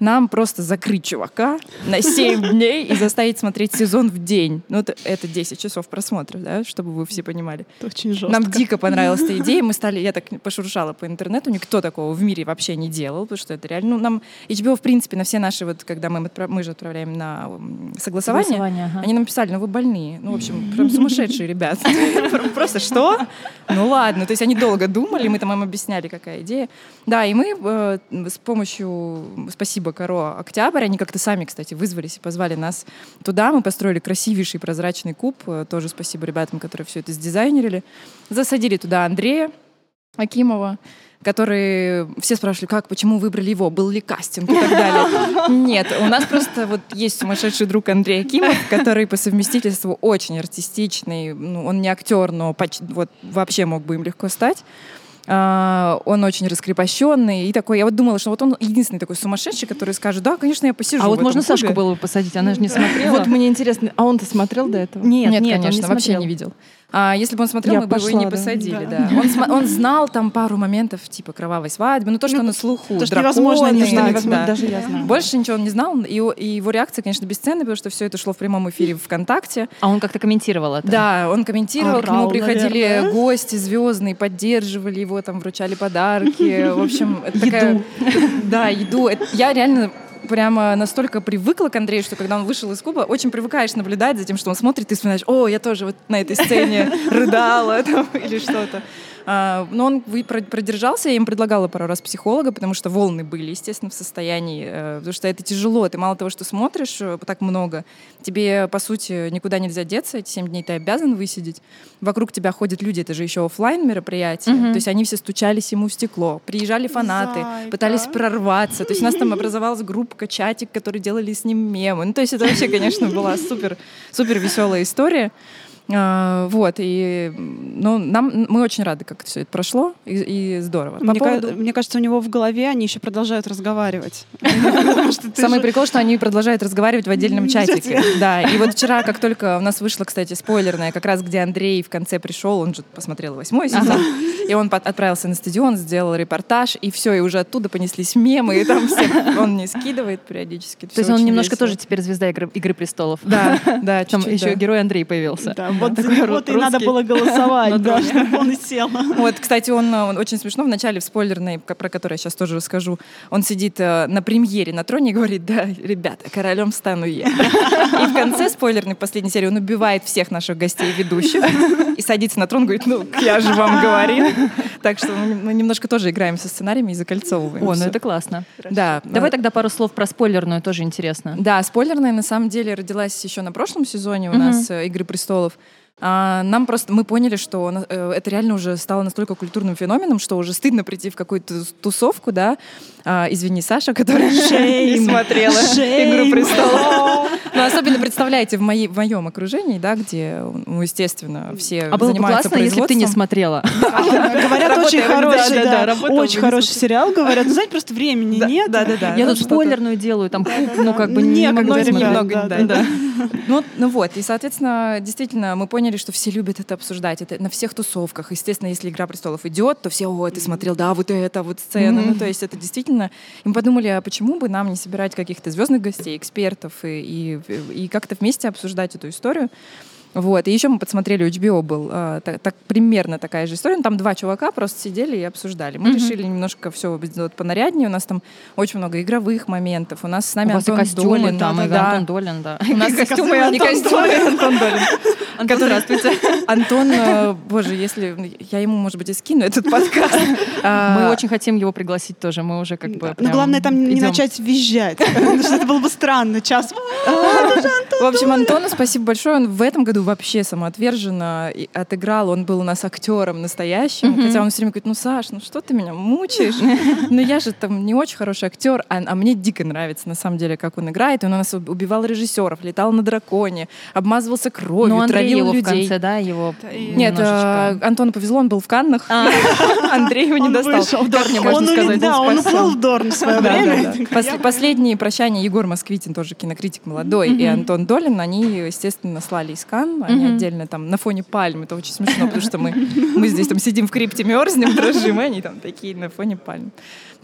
Speaker 7: нам просто закрыть чувака на 7 дней и заставить смотреть сезон в день? Ну это, это 10 часов просмотров, да, чтобы вы все понимали.
Speaker 4: Это очень жестко.
Speaker 7: Нам дико понравилась эта идея. Мы стали, я так пошуршала по интернету, никто такого в мире вообще не делал, потому что это реально, ну, нам HBO, в принципе, на все наши, вот, когда мы, мы же отправляем на согласование,
Speaker 2: Согласование, ага.
Speaker 7: они нам писали, ну, вы больные. Ну, в общем, прям сумасшедшие ребята. Просто что? Ну, ладно. То есть они долго думали, мы там им объясняли, какая идея. Да, и мы э, с помощью, спасибо, Каро, Октябрь, они как-то сами, кстати, вызвались и позвали нас туда. Мы построили красивейший прозрачный куб. Э, Тоже спасибо ребятам, которые все это сдизайнерили. Засадили туда Андрея Акимова, который все спрашивали, как, почему выбрали его, был ли кастинг и так далее. Нет, у нас просто вот есть сумасшедший друг Андрей Акимов, который по совместительству очень артистичный, ну, он не актер, но поч- вот вообще мог бы им легко стать. А, он очень раскрепощенный и такой. Я вот думала, что вот он единственный такой сумасшедший, который скажет, да, конечно, я посижу.
Speaker 2: А вот можно
Speaker 7: клубе».
Speaker 2: Сашку было бы посадить, она же не смотрела.
Speaker 9: Вот мне интересно, а он-то смотрел до этого?
Speaker 2: Нет,
Speaker 7: Нет,
Speaker 2: нет, он
Speaker 7: конечно, вообще не видел. А если бы он смотрел,
Speaker 9: Я
Speaker 7: мы бы его и
Speaker 9: пошла,
Speaker 7: не
Speaker 9: да.
Speaker 7: посадили. Да. Он, сма- он знал там пару моментов, типа кровавой свадьбы, ну то, что на слуху,
Speaker 4: то, что невозможно не
Speaker 7: драконы,
Speaker 4: знать.
Speaker 7: да.
Speaker 9: Даже я знаю.
Speaker 7: Больше ничего он не знал, и, его- и его реакция, конечно, бесценная, потому что все это шло в прямом эфире ВКонтакте.
Speaker 2: А он как-то комментировал это.
Speaker 7: Да, он комментировал, к нему
Speaker 4: Орал,
Speaker 7: приходили
Speaker 4: наверное.
Speaker 7: гости звездные, поддерживали его, там вручали подарки. В общем, это такая... Да, еду. Я реально прямо настолько привыкла к Андрею, что когда он вышел из клуба, очень привыкаешь наблюдать за тем, что он смотрит, и вспоминаешь, о, я тоже вот на этой сцене рыдала там, или что-то. А, но он продержался, я им предлагала пару раз психолога, потому что волны были, естественно, в состоянии, э, потому что это тяжело. Ты мало того, что смотришь э, так много, тебе, по сути, никуда нельзя деться, эти семь дней ты обязан высидеть. Вокруг тебя ходят люди, это же еще оффлайн мероприятие, то есть они все стучались ему в стекло, приезжали фанаты,
Speaker 4: Зайка.
Speaker 7: пытались прорваться, то есть у нас там образовалась группа, чатик, которые делали с ним мемы. Ну, то есть это вообще, конечно, была супер, супер веселая история. А, вот, и ну, нам, мы очень рады, как все это прошло, и, и здорово. По
Speaker 4: Мне, ка-
Speaker 7: поводу-
Speaker 4: мне кажется, у него в голове они еще продолжают разговаривать.
Speaker 7: Самый прикол, что они продолжают разговаривать в отдельном чатике. Да, и вот вчера, как только у нас вышла, кстати, спойлерная, как раз где Андрей в конце пришел, он же посмотрел восьмой сезон, и он под- отправился на стадион, сделал репортаж, и все, и уже оттуда понеслись мемы, и там все, он не скидывает периодически.
Speaker 2: То есть он немножко тоже теперь звезда Игры, «Игры престолов.
Speaker 7: Да, да,
Speaker 2: Там еще герой Андрей появился.
Speaker 4: Да,
Speaker 10: Вот за и надо было голосовать, да, чтобы он сел.
Speaker 7: Вот, кстати, он, э, он очень смешно в начале в спойлерной, про которую я сейчас тоже расскажу, он сидит э, на премьере на троне и говорит, да, ребята, королем стану я. И в конце спойлерной последней серии он убивает всех наших гостей и ведущих и садится на трон и говорит, ну, я же вам говорил. Так что мы немножко тоже играем со сценариями и закольцовываем.
Speaker 2: О, ну это классно.
Speaker 7: Да.
Speaker 2: Давай тогда пару слов про спойлерную, тоже интересно.
Speaker 7: Да, спойлерная на самом деле родилась еще на прошлом сезоне у нас э, «Игры престолов». А, нам просто, мы поняли, что э, это реально уже стало настолько культурным феноменом, что уже стыдно прийти в какую-то тус- тусовку, да. А, извини, Саша, которая не смотрела
Speaker 10: Шейм.
Speaker 7: «Игру престолов». Ну, особенно представляете, в, моей, в моем окружении, да, где, ну, естественно, все
Speaker 2: А было бы
Speaker 7: занимаются
Speaker 2: классно, если бы ты не смотрела.
Speaker 10: Говорят, очень хороший,
Speaker 7: да,
Speaker 10: очень хороший сериал, говорят. Ну, знаете, просто времени нет.
Speaker 7: да, да, да.
Speaker 2: Я тут спойлерную делаю, там, ну, как бы не
Speaker 10: Некогда,
Speaker 2: могу
Speaker 7: немного
Speaker 10: да.
Speaker 7: Ну, ну вот, и, соответственно, действительно, мы поняли, что все любят это обсуждать. Это на всех тусовках. Естественно, если «Игра престолов» идет, то все, о, ты смотрел, да, вот это, вот сцена. Ну, то есть это действительно... И мы подумали, а почему бы нам не собирать каких-то звездных гостей, экспертов и, и, и как-то вместе обсуждать эту историю. Вот. И еще мы подсмотрели, у HBO был а, та- так, примерно такая же история. Ну, там два чувака просто сидели и обсуждали. Мы решили немножко все сделать понаряднее. У нас там очень много игровых моментов. У нас с
Speaker 2: У
Speaker 7: нами
Speaker 2: вас и
Speaker 7: Антон
Speaker 2: костюмы
Speaker 7: Долин.
Speaker 2: там, и
Speaker 7: да.
Speaker 2: Антон Долин, да.
Speaker 7: У нас костюмы, и костюмы, Антон Долин.
Speaker 2: Антон, здравствуйте.
Speaker 7: Антон, э, боже, если я ему, может быть, и скину этот подкаст. А,
Speaker 2: Мы очень хотим его пригласить тоже, мы уже как бы
Speaker 4: Но
Speaker 2: прям
Speaker 4: главное там не начать визжать, потому что это было бы странно. Час.
Speaker 7: В общем, Антону спасибо большое. Он в этом году вообще самоотверженно отыграл. Он был у нас актером настоящим. Хотя он все время говорит, ну, Саш, ну что ты меня мучаешь? Ну, я же там не очень хороший актер, а, а мне дико нравится, на самом деле, как он играет. И он у нас убивал режиссеров, летал на драконе, обмазывался кровью,
Speaker 2: Ну, Андрей
Speaker 7: травил
Speaker 2: его в
Speaker 7: людей.
Speaker 2: конце, да, его
Speaker 7: Нет,
Speaker 2: немножечко.
Speaker 7: э, Антону повезло, он был в Каннах. Андрей его не достал. В Дорне, можно сказать.
Speaker 4: да, он уплыл в Дорн в свое
Speaker 7: Да,
Speaker 4: время.
Speaker 7: да, да. Пос- Последние прощания Егор Москвитин, тоже кинокритик молодой, и Антон Долин, они, естественно, слали из Кан, они отдельно там на фоне пальм, это очень смешно, потому что мы, мы здесь там сидим в крипте, мерзнем, дрожим, и они там такие на фоне пальм.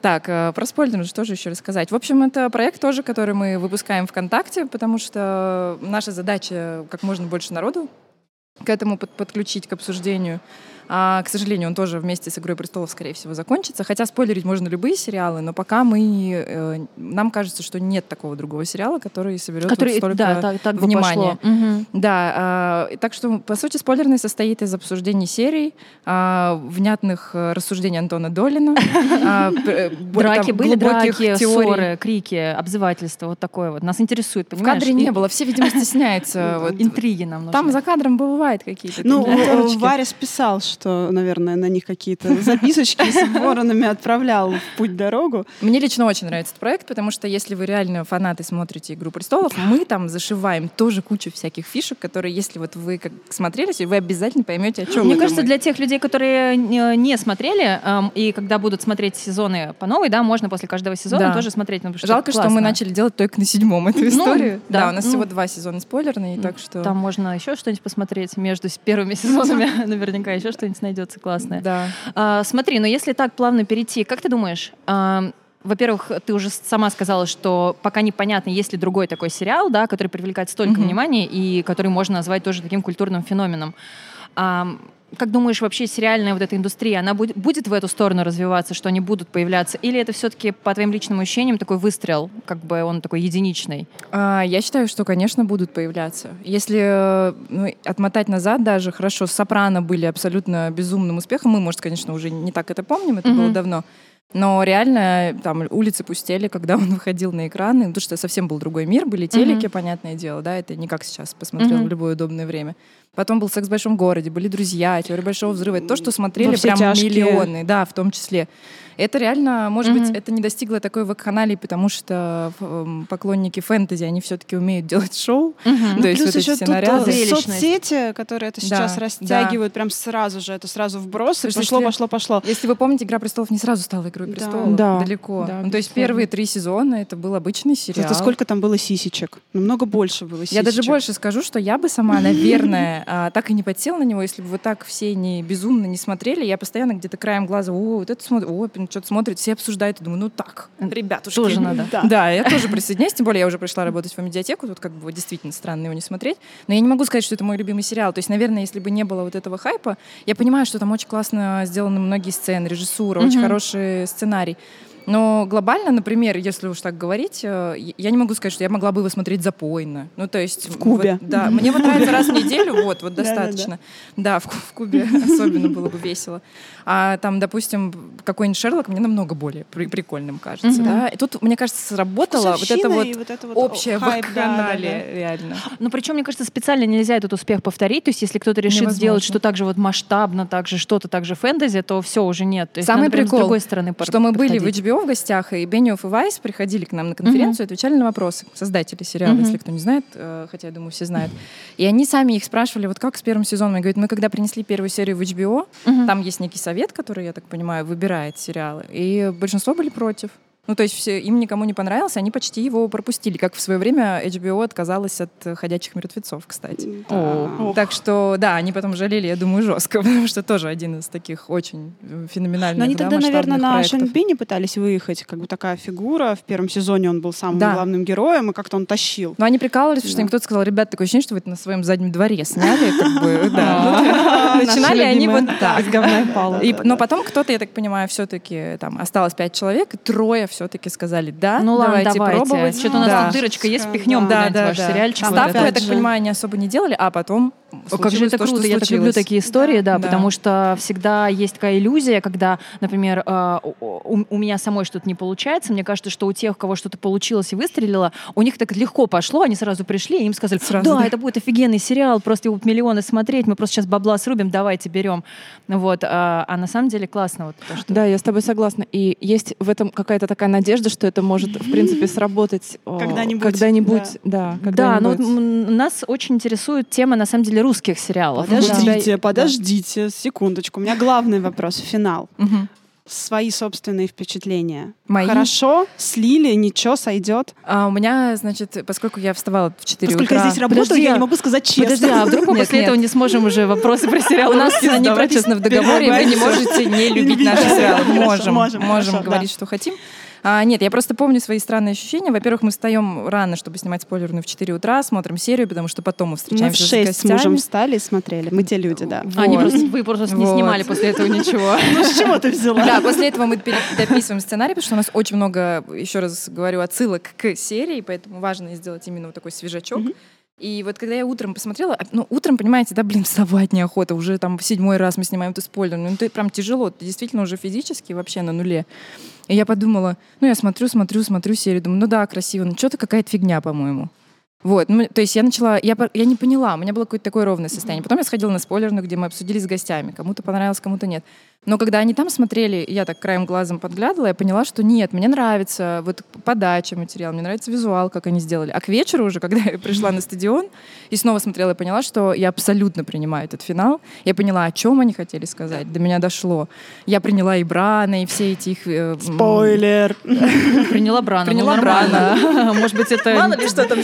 Speaker 7: Так, э, про спойлеры что же еще рассказать? В общем, это проект тоже, который мы выпускаем ВКонтакте, потому что наша задача как можно больше народу к этому под- подключить, к обсуждению. А, к сожалению, он тоже вместе с «Игрой престолов», скорее всего, закончится. Хотя спойлерить можно любые сериалы, но пока мы... э, нам кажется, что нет такого другого сериала, который соберет
Speaker 2: Который,
Speaker 7: вот столько
Speaker 2: да, так, так
Speaker 7: внимания.
Speaker 2: пошло. Мгм.
Speaker 7: Да, и так что, по сути, спойлерный состоит из обсуждений серий, а, внятных э, рассуждений Антона Долина, э, б-
Speaker 2: Драки были, драки, ссоры, крики, обзывательства, вот такое вот. Нас интересует,
Speaker 7: В кадре не было, все, видимо, стесняются. вот.
Speaker 2: Интриги нам нужны.
Speaker 7: Там за кадром бывают какие-то
Speaker 4: Ну,
Speaker 7: такие
Speaker 4: э,
Speaker 7: терочки.
Speaker 4: Что, наверное, на них какие-то записочки с воронами отправлял в путь-дорогу.
Speaker 7: Мне лично очень нравится этот проект, потому что если вы реально фанаты смотрите «Игру престолов», мы там зашиваем тоже кучу всяких фишек, которые, если вот вы как смотрели, вы обязательно поймете, о чем
Speaker 2: Мне кажется, для тех людей, которые не смотрели, эм, и когда будут смотреть сезоны по новой, да, можно после каждого сезона тоже смотреть. ну,
Speaker 7: Жалко, что мы начали делать только на седьмом эту
Speaker 2: Ну,
Speaker 7: историю.
Speaker 2: да,
Speaker 7: у нас
Speaker 2: ну.
Speaker 7: всего два сезона спойлерные, так что...
Speaker 2: Там можно еще что-нибудь посмотреть между первыми сезонами. Наверняка еще что-нибудь найдется классное.
Speaker 7: Да.
Speaker 2: А, смотри, но если так плавно перейти, как ты думаешь, ам, во-первых, ты уже сама сказала, что пока непонятно, есть ли другой такой сериал, да, который привлекает столько
Speaker 7: Мгм.
Speaker 2: внимания и который можно назвать тоже таким культурным феноменом. Ам, как думаешь, вообще сериальная вот эта индустрия, она будет, будет в эту сторону развиваться, что они будут появляться? Или это все-таки, по твоим личным ощущениям, такой выстрел, как бы он такой единичный?
Speaker 7: А, Я считаю, что, конечно, будут появляться. Если э, ну, отмотать назад даже, хорошо, «Сопрано» были абсолютно безумным успехом. Мы, может, конечно, уже не так это помним, это было
Speaker 2: Мгм.
Speaker 7: давно. Но реально там улицы пустели, когда он выходил на экраны, потому что совсем был другой мир, были телеки, понятное дело, да, это не как сейчас посмотрел
Speaker 2: Мгм.
Speaker 7: в любое удобное время. Потом был «Секс в большом городе», были «Друзья», «Теория большого взрыва». Это то, что смотрели прям
Speaker 4: тяжкие.
Speaker 7: миллионы, да, в том числе. Это реально, может быть,
Speaker 2: Мгм.
Speaker 7: это не достигло такой вакханалии, потому что эм, поклонники фэнтези, они все-таки умеют делать шоу. То есть
Speaker 4: Ну, Плюс
Speaker 7: вот эти
Speaker 4: еще
Speaker 7: все
Speaker 4: тут
Speaker 7: наряды.
Speaker 4: э, соцсети, которые это сейчас
Speaker 7: Да,
Speaker 4: растягивают прям сразу же, это сразу вброс, и пошло,
Speaker 7: если-
Speaker 4: пошло, пошло.
Speaker 7: Если вы помните, «Игра престолов» не сразу стала «Игрой
Speaker 4: Да.
Speaker 7: престолов».
Speaker 4: Да.
Speaker 7: Далеко.
Speaker 4: Да,
Speaker 7: ну, то есть первые три сезона это был обычный сериал.
Speaker 4: Это сколько там было сисечек? Намного больше было
Speaker 7: Я
Speaker 4: сисечек.
Speaker 7: даже больше скажу, что я бы сама, наверное, а, так и не подсел на него, если бы вот так все не безумно не смотрели, я постоянно где-то краем глаза, о, вот это смотрит, о, что-то смотрит, все обсуждают, и думаю, ну так, ребятушки.
Speaker 2: Тоже надо.
Speaker 7: Да. да, я тоже присоединяюсь, тем более я уже пришла работать в медиатеку, тут как бы действительно странно его не смотреть, но я не могу сказать, что это мой любимый сериал, то есть, наверное, если бы не было вот этого хайпа, я понимаю, что там очень классно сделаны многие сцены, режиссура, очень хороший сценарий, но глобально, например, если уж так говорить, э, я не могу сказать, что я могла бы его смотреть запойно. Ну, то есть...
Speaker 4: В Кубе.
Speaker 7: Вот, да, мне вот нравится раз в неделю, вот, вот достаточно. Да, в, в Кубе особенно было бы весело. А там, допустим, какой-нибудь Шерлок мне намного более при прикольным кажется, да. И тут, мне кажется, сработало вот это вот,
Speaker 4: вот это вот
Speaker 7: общее
Speaker 4: хайп, да,
Speaker 7: вакханалия,
Speaker 4: да.
Speaker 7: реально.
Speaker 2: Ну, причем, мне кажется, специально нельзя этот успех повторить. То есть, если кто-то решит
Speaker 7: Невозможно.
Speaker 2: сделать, что так же вот масштабно, так же что-то, так же фэнтези, то все уже нет. То есть
Speaker 7: Самый
Speaker 2: надо
Speaker 7: прикол,
Speaker 2: с другой стороны
Speaker 7: что мы были в
Speaker 2: подходить.
Speaker 7: В гостях, и Бенниофф и Вайс приходили к нам на конференцию, отвечали на вопросы. Создатели сериала, если кто не знает, э, хотя, я думаю, все знают. И они сами их спрашивали, вот как с первым сезоном? И говорят, мы когда принесли первую серию в HBO, там есть некий совет, который, я так понимаю, выбирает сериалы, и большинство были против. Ну, то есть все, им никому не понравился, они почти его пропустили, как в свое время HBO отказалась от э, «Ходячих мертвецов», кстати.
Speaker 4: О.
Speaker 7: Так что, да, они потом жалели, я думаю, жестко, потому что тоже один из таких очень э, феноменальных,
Speaker 4: Но они
Speaker 7: да,
Speaker 4: тогда, наверное,
Speaker 7: масштабных
Speaker 4: на
Speaker 7: проектов.
Speaker 4: Шенбине пытались выехать, как бы такая фигура. В первом сезоне он был самым
Speaker 7: Да.
Speaker 4: главным героем, и как-то он тащил.
Speaker 7: Но они прикалывались, потому что
Speaker 4: Да.
Speaker 7: им кто-то сказал, ребят, такое ощущение, что вы это на своем заднем дворе сняли, как бы, да. Ну, Начинали они вот так. Но потом кто-то, я так понимаю, все-таки там осталось пять человек, трое все-таки сказали, да,
Speaker 2: Ну
Speaker 7: давайте,
Speaker 2: давайте.
Speaker 7: пробовать.
Speaker 2: Что-то у нас
Speaker 7: Да.
Speaker 2: тут дырочка есть,
Speaker 4: Да,
Speaker 2: впихнем
Speaker 4: да,
Speaker 2: куда-нибудь ваш сериальчик.
Speaker 4: Там
Speaker 2: вот
Speaker 7: Ставку, я так
Speaker 4: же-
Speaker 7: понимаю, они особо не делали, а потом
Speaker 2: О, как же
Speaker 7: случилось
Speaker 2: это
Speaker 7: то, что
Speaker 2: круто, я так люблю
Speaker 7: случилось.
Speaker 2: такие истории, да,
Speaker 7: Да.
Speaker 2: потому что всегда есть такая иллюзия, когда, например, э, у, у меня самой что-то не получается, мне кажется, что у тех, у кого что-то получилось и выстрелило, у них так легко пошло, они сразу пришли, и им сказали,
Speaker 7: Сразу,
Speaker 2: да,
Speaker 7: да.
Speaker 2: это будет офигенный сериал, просто его будут миллионы смотреть, мы просто сейчас бабла срубим, давайте берем. Вот, а, а на самом деле классно. Вот, то, что-
Speaker 5: Да, я с тобой согласна. И есть в этом какая-то такая надежда, что это может, в принципе, сработать
Speaker 4: Когда-нибудь,
Speaker 5: когда-нибудь, да,
Speaker 2: Да, но вот
Speaker 5: когда-нибудь.
Speaker 2: м, нас очень интересует тема, на самом деле, русских сериалов.
Speaker 4: Подождите,
Speaker 2: Да.
Speaker 4: подождите, секундочку. У меня главный вопрос, финал. Свои собственные впечатления.
Speaker 7: Мои?
Speaker 4: Хорошо, слили, ничего, сойдет.
Speaker 7: А у меня, значит, поскольку я вставала в 4
Speaker 4: Поскольку
Speaker 7: утра...
Speaker 4: я здесь работаю,
Speaker 2: Подожди,
Speaker 4: я
Speaker 2: а-
Speaker 4: не могу сказать честно.
Speaker 2: Подожди, а вдруг мы
Speaker 7: Нет,
Speaker 2: после
Speaker 7: нет.
Speaker 2: этого не сможем уже вопросы про сериал
Speaker 7: У нас не прописано в договоре, вы не можете не любить наши сериалы. Можем,
Speaker 4: можем,
Speaker 7: говорить, что хотим. А, нет, я просто помню свои странные ощущения. Во-первых, мы встаем рано, чтобы снимать спойлерную в 4 утра, смотрим серию, потому что потом мы
Speaker 4: Мы в
Speaker 7: встречаемся с
Speaker 4: 6 с мужем встали и смотрели. Мы те люди, да.
Speaker 2: А, они
Speaker 7: Вот.
Speaker 2: просто, вы просто не
Speaker 7: Вот.
Speaker 2: снимали после этого ничего.
Speaker 4: Ну с чего ты взяла?
Speaker 7: Да, после этого мы дописываем сценарий, потому что у нас очень много, еще раз говорю, отсылок к серии, поэтому важно сделать именно вот такой свежачок. И вот когда я утром посмотрела, а, ну, утром, понимаете, да, блин, вставать неохота, уже там в седьмой раз мы снимаем эту спойлер, ну, это прям тяжело, ты действительно уже физически вообще на нуле. И я подумала, ну, я смотрю, смотрю, смотрю серию, думаю, ну да, красиво, но что-то какая-то фигня, по-моему. Вот, ну, то есть я начала, я, я не поняла, у меня было какое-то такое ровное состояние. Потом я сходила на спойлерную, где мы обсудили с гостями, кому-то понравилось, кому-то нет. Но когда они там смотрели, я так краем глазом подглядывала, я поняла, что нет, мне нравится вот подача материала, мне нравится визуал, как они сделали. А к вечеру уже, когда я пришла на стадион и снова смотрела, я поняла, что я абсолютно принимаю этот финал. Я поняла, о чем они хотели сказать. До меня дошло. Я приняла и Брана, и все эти их... э,
Speaker 4: Спойлер.
Speaker 2: Приняла Брана. ну,
Speaker 7: Приняла
Speaker 2: нормально. Может быть, это...
Speaker 7: Мало ли что там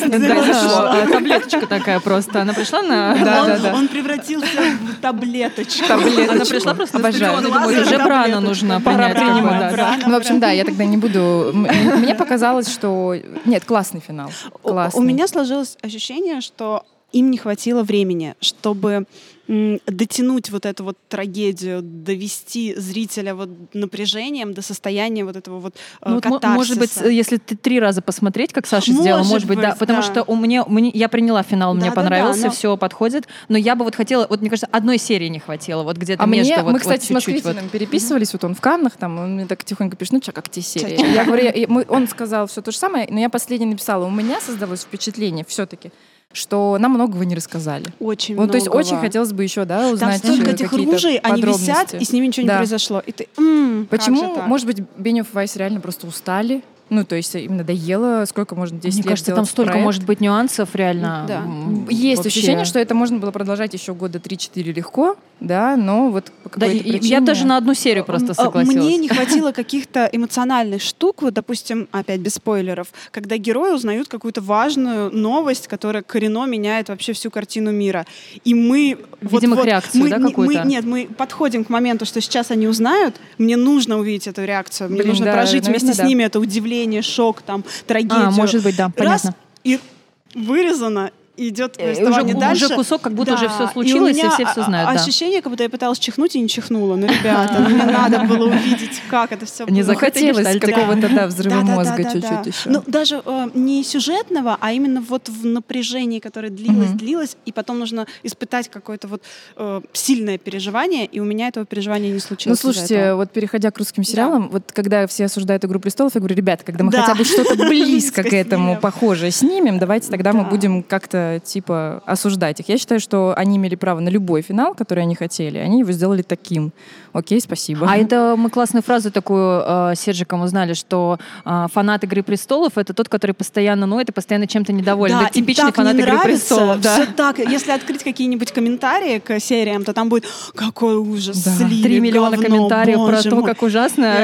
Speaker 2: а, Таблеточка такая просто. Она пришла на...
Speaker 7: Да,
Speaker 4: он,
Speaker 7: да, да.
Speaker 4: он превратился в таблеточку.
Speaker 2: Она пришла просто на
Speaker 7: Обожаю.
Speaker 2: стадион уже Брана нужно
Speaker 4: Пора
Speaker 2: принять.
Speaker 4: принимать,
Speaker 2: какой-то.
Speaker 4: да.
Speaker 7: Ну, в общем, да, я тогда не буду... Мне показалось, что... Нет, классный финал.
Speaker 4: У-
Speaker 7: Классный.
Speaker 4: У меня сложилось ощущение, что им не хватило времени, чтобы дотянуть вот эту вот трагедию, довести зрителя вот напряжением до состояния вот этого вот э,
Speaker 2: Ну, вот, мо- может быть,
Speaker 4: катарсиса.
Speaker 2: если ты три раза посмотреть, как Саша
Speaker 4: Может
Speaker 2: сделала, может быть, да,
Speaker 4: быть,
Speaker 2: потому
Speaker 4: да.
Speaker 2: что у меня, мне, я приняла финал, мне
Speaker 4: Да-да-да,
Speaker 2: понравился,
Speaker 4: но-
Speaker 2: все подходит, но я бы вот хотела, вот мне кажется, одной серии не хватило, вот где-то
Speaker 7: А
Speaker 2: между
Speaker 7: мне,
Speaker 2: вот,
Speaker 7: мы,
Speaker 2: вот
Speaker 7: кстати, с
Speaker 2: чуть-чуть вот.
Speaker 7: Переписывались, вот он в Каннах, там, он мне так тихонько пишет, ну, чё, как те серии? Я говорю, я- мы- он сказал все то же самое, но я последнее написала, у меня создалось впечатление все-таки, что нам многого не рассказали.
Speaker 4: Очень
Speaker 7: Ну, то есть
Speaker 4: многого.
Speaker 7: очень хотелось бы еще, да,
Speaker 4: Там
Speaker 7: узнать
Speaker 4: столько
Speaker 7: э,
Speaker 4: этих ружей, они висят, и с ними ничего не
Speaker 7: Да.
Speaker 4: произошло. И ты, «М, как же
Speaker 7: Почему,
Speaker 4: так?»
Speaker 7: может быть, Бенев и Вайс реально просто устали? Ну, то есть им надоело, сколько можно 10
Speaker 2: Мне
Speaker 7: лет
Speaker 2: кажется, там столько
Speaker 7: проект?
Speaker 2: может быть нюансов реально.
Speaker 4: Да.
Speaker 2: м,
Speaker 7: Есть
Speaker 2: вообще.
Speaker 7: ощущение, что это можно было продолжать еще года 3-4 легко, да, но вот по
Speaker 2: Да, и-
Speaker 7: причине...
Speaker 2: я даже на одну серию просто
Speaker 4: А,
Speaker 2: согласилась.
Speaker 4: Мне не хватило каких-то эмоциональных штук, вот, допустим, опять без спойлеров, когда герои узнают какую-то важную новость, которая коренно меняет вообще всю картину мира. И мы...
Speaker 2: Видим их реакцию,
Speaker 4: мы,
Speaker 2: да,
Speaker 4: не- мы-
Speaker 2: какую-то?
Speaker 4: Нет, мы подходим к моменту, что сейчас они узнают, мне нужно увидеть эту реакцию, мне
Speaker 7: Блин,
Speaker 4: нужно
Speaker 7: да,
Speaker 4: прожить
Speaker 7: наверное,
Speaker 4: вместе
Speaker 7: да.
Speaker 4: с ними это удивление, шок, там, трагедию.
Speaker 2: А, может быть, да,
Speaker 4: Раз,
Speaker 2: понятно.
Speaker 4: и вырезано, идет
Speaker 2: Э,
Speaker 4: повествование
Speaker 2: уже-
Speaker 4: дальше.
Speaker 2: уже кусок, как будто
Speaker 4: Да,
Speaker 2: уже
Speaker 4: и у
Speaker 2: случилось, и
Speaker 4: меня
Speaker 2: все всё
Speaker 4: а-
Speaker 2: знают,
Speaker 4: а-
Speaker 2: да.
Speaker 4: Ощущение, как будто я пыталась чихнуть и не чихнула. Ну, ребята, ну, мне надо было увидеть, как это все
Speaker 7: Не
Speaker 4: было.
Speaker 7: захотелось какого-то, да, взрыва мозга чуть-чуть еще.
Speaker 4: Ну, даже э, не сюжетного, а именно вот в напряжении, которое длилось, длилось, и потом нужно испытать какое-то вот э, сильное переживание, и у меня этого переживания не
Speaker 7: Ну,
Speaker 4: случилось. из-за
Speaker 7: слушайте, вот переходя к русским сериалам, вот когда все осуждают «Игру престолов», я говорю, ребята, когда мы хотя бы что-то близко к этому похожее снимем, давайте тогда мы будем как-то, типа, осуждать их. Я считаю, что они имели право на любой финал, который они хотели. Они его сделали таким. Окей, спасибо.
Speaker 2: А это мы классную фразу такую э, Сержиком узнали, что э, фанат «Игры престолов» — это тот, который постоянно ноет и постоянно чем-то недоволен.
Speaker 4: Да,
Speaker 2: это типичный
Speaker 4: так
Speaker 2: фанат
Speaker 4: не
Speaker 2: «Игры
Speaker 4: нравится,
Speaker 2: престолов». Да.
Speaker 4: всё так. Если открыть какие-нибудь комментарии к сериям, то там будет какой ужас,
Speaker 7: Да.
Speaker 4: слили,
Speaker 2: Три миллиона
Speaker 4: говно,
Speaker 2: комментариев про то,
Speaker 4: мой».
Speaker 2: как ужасно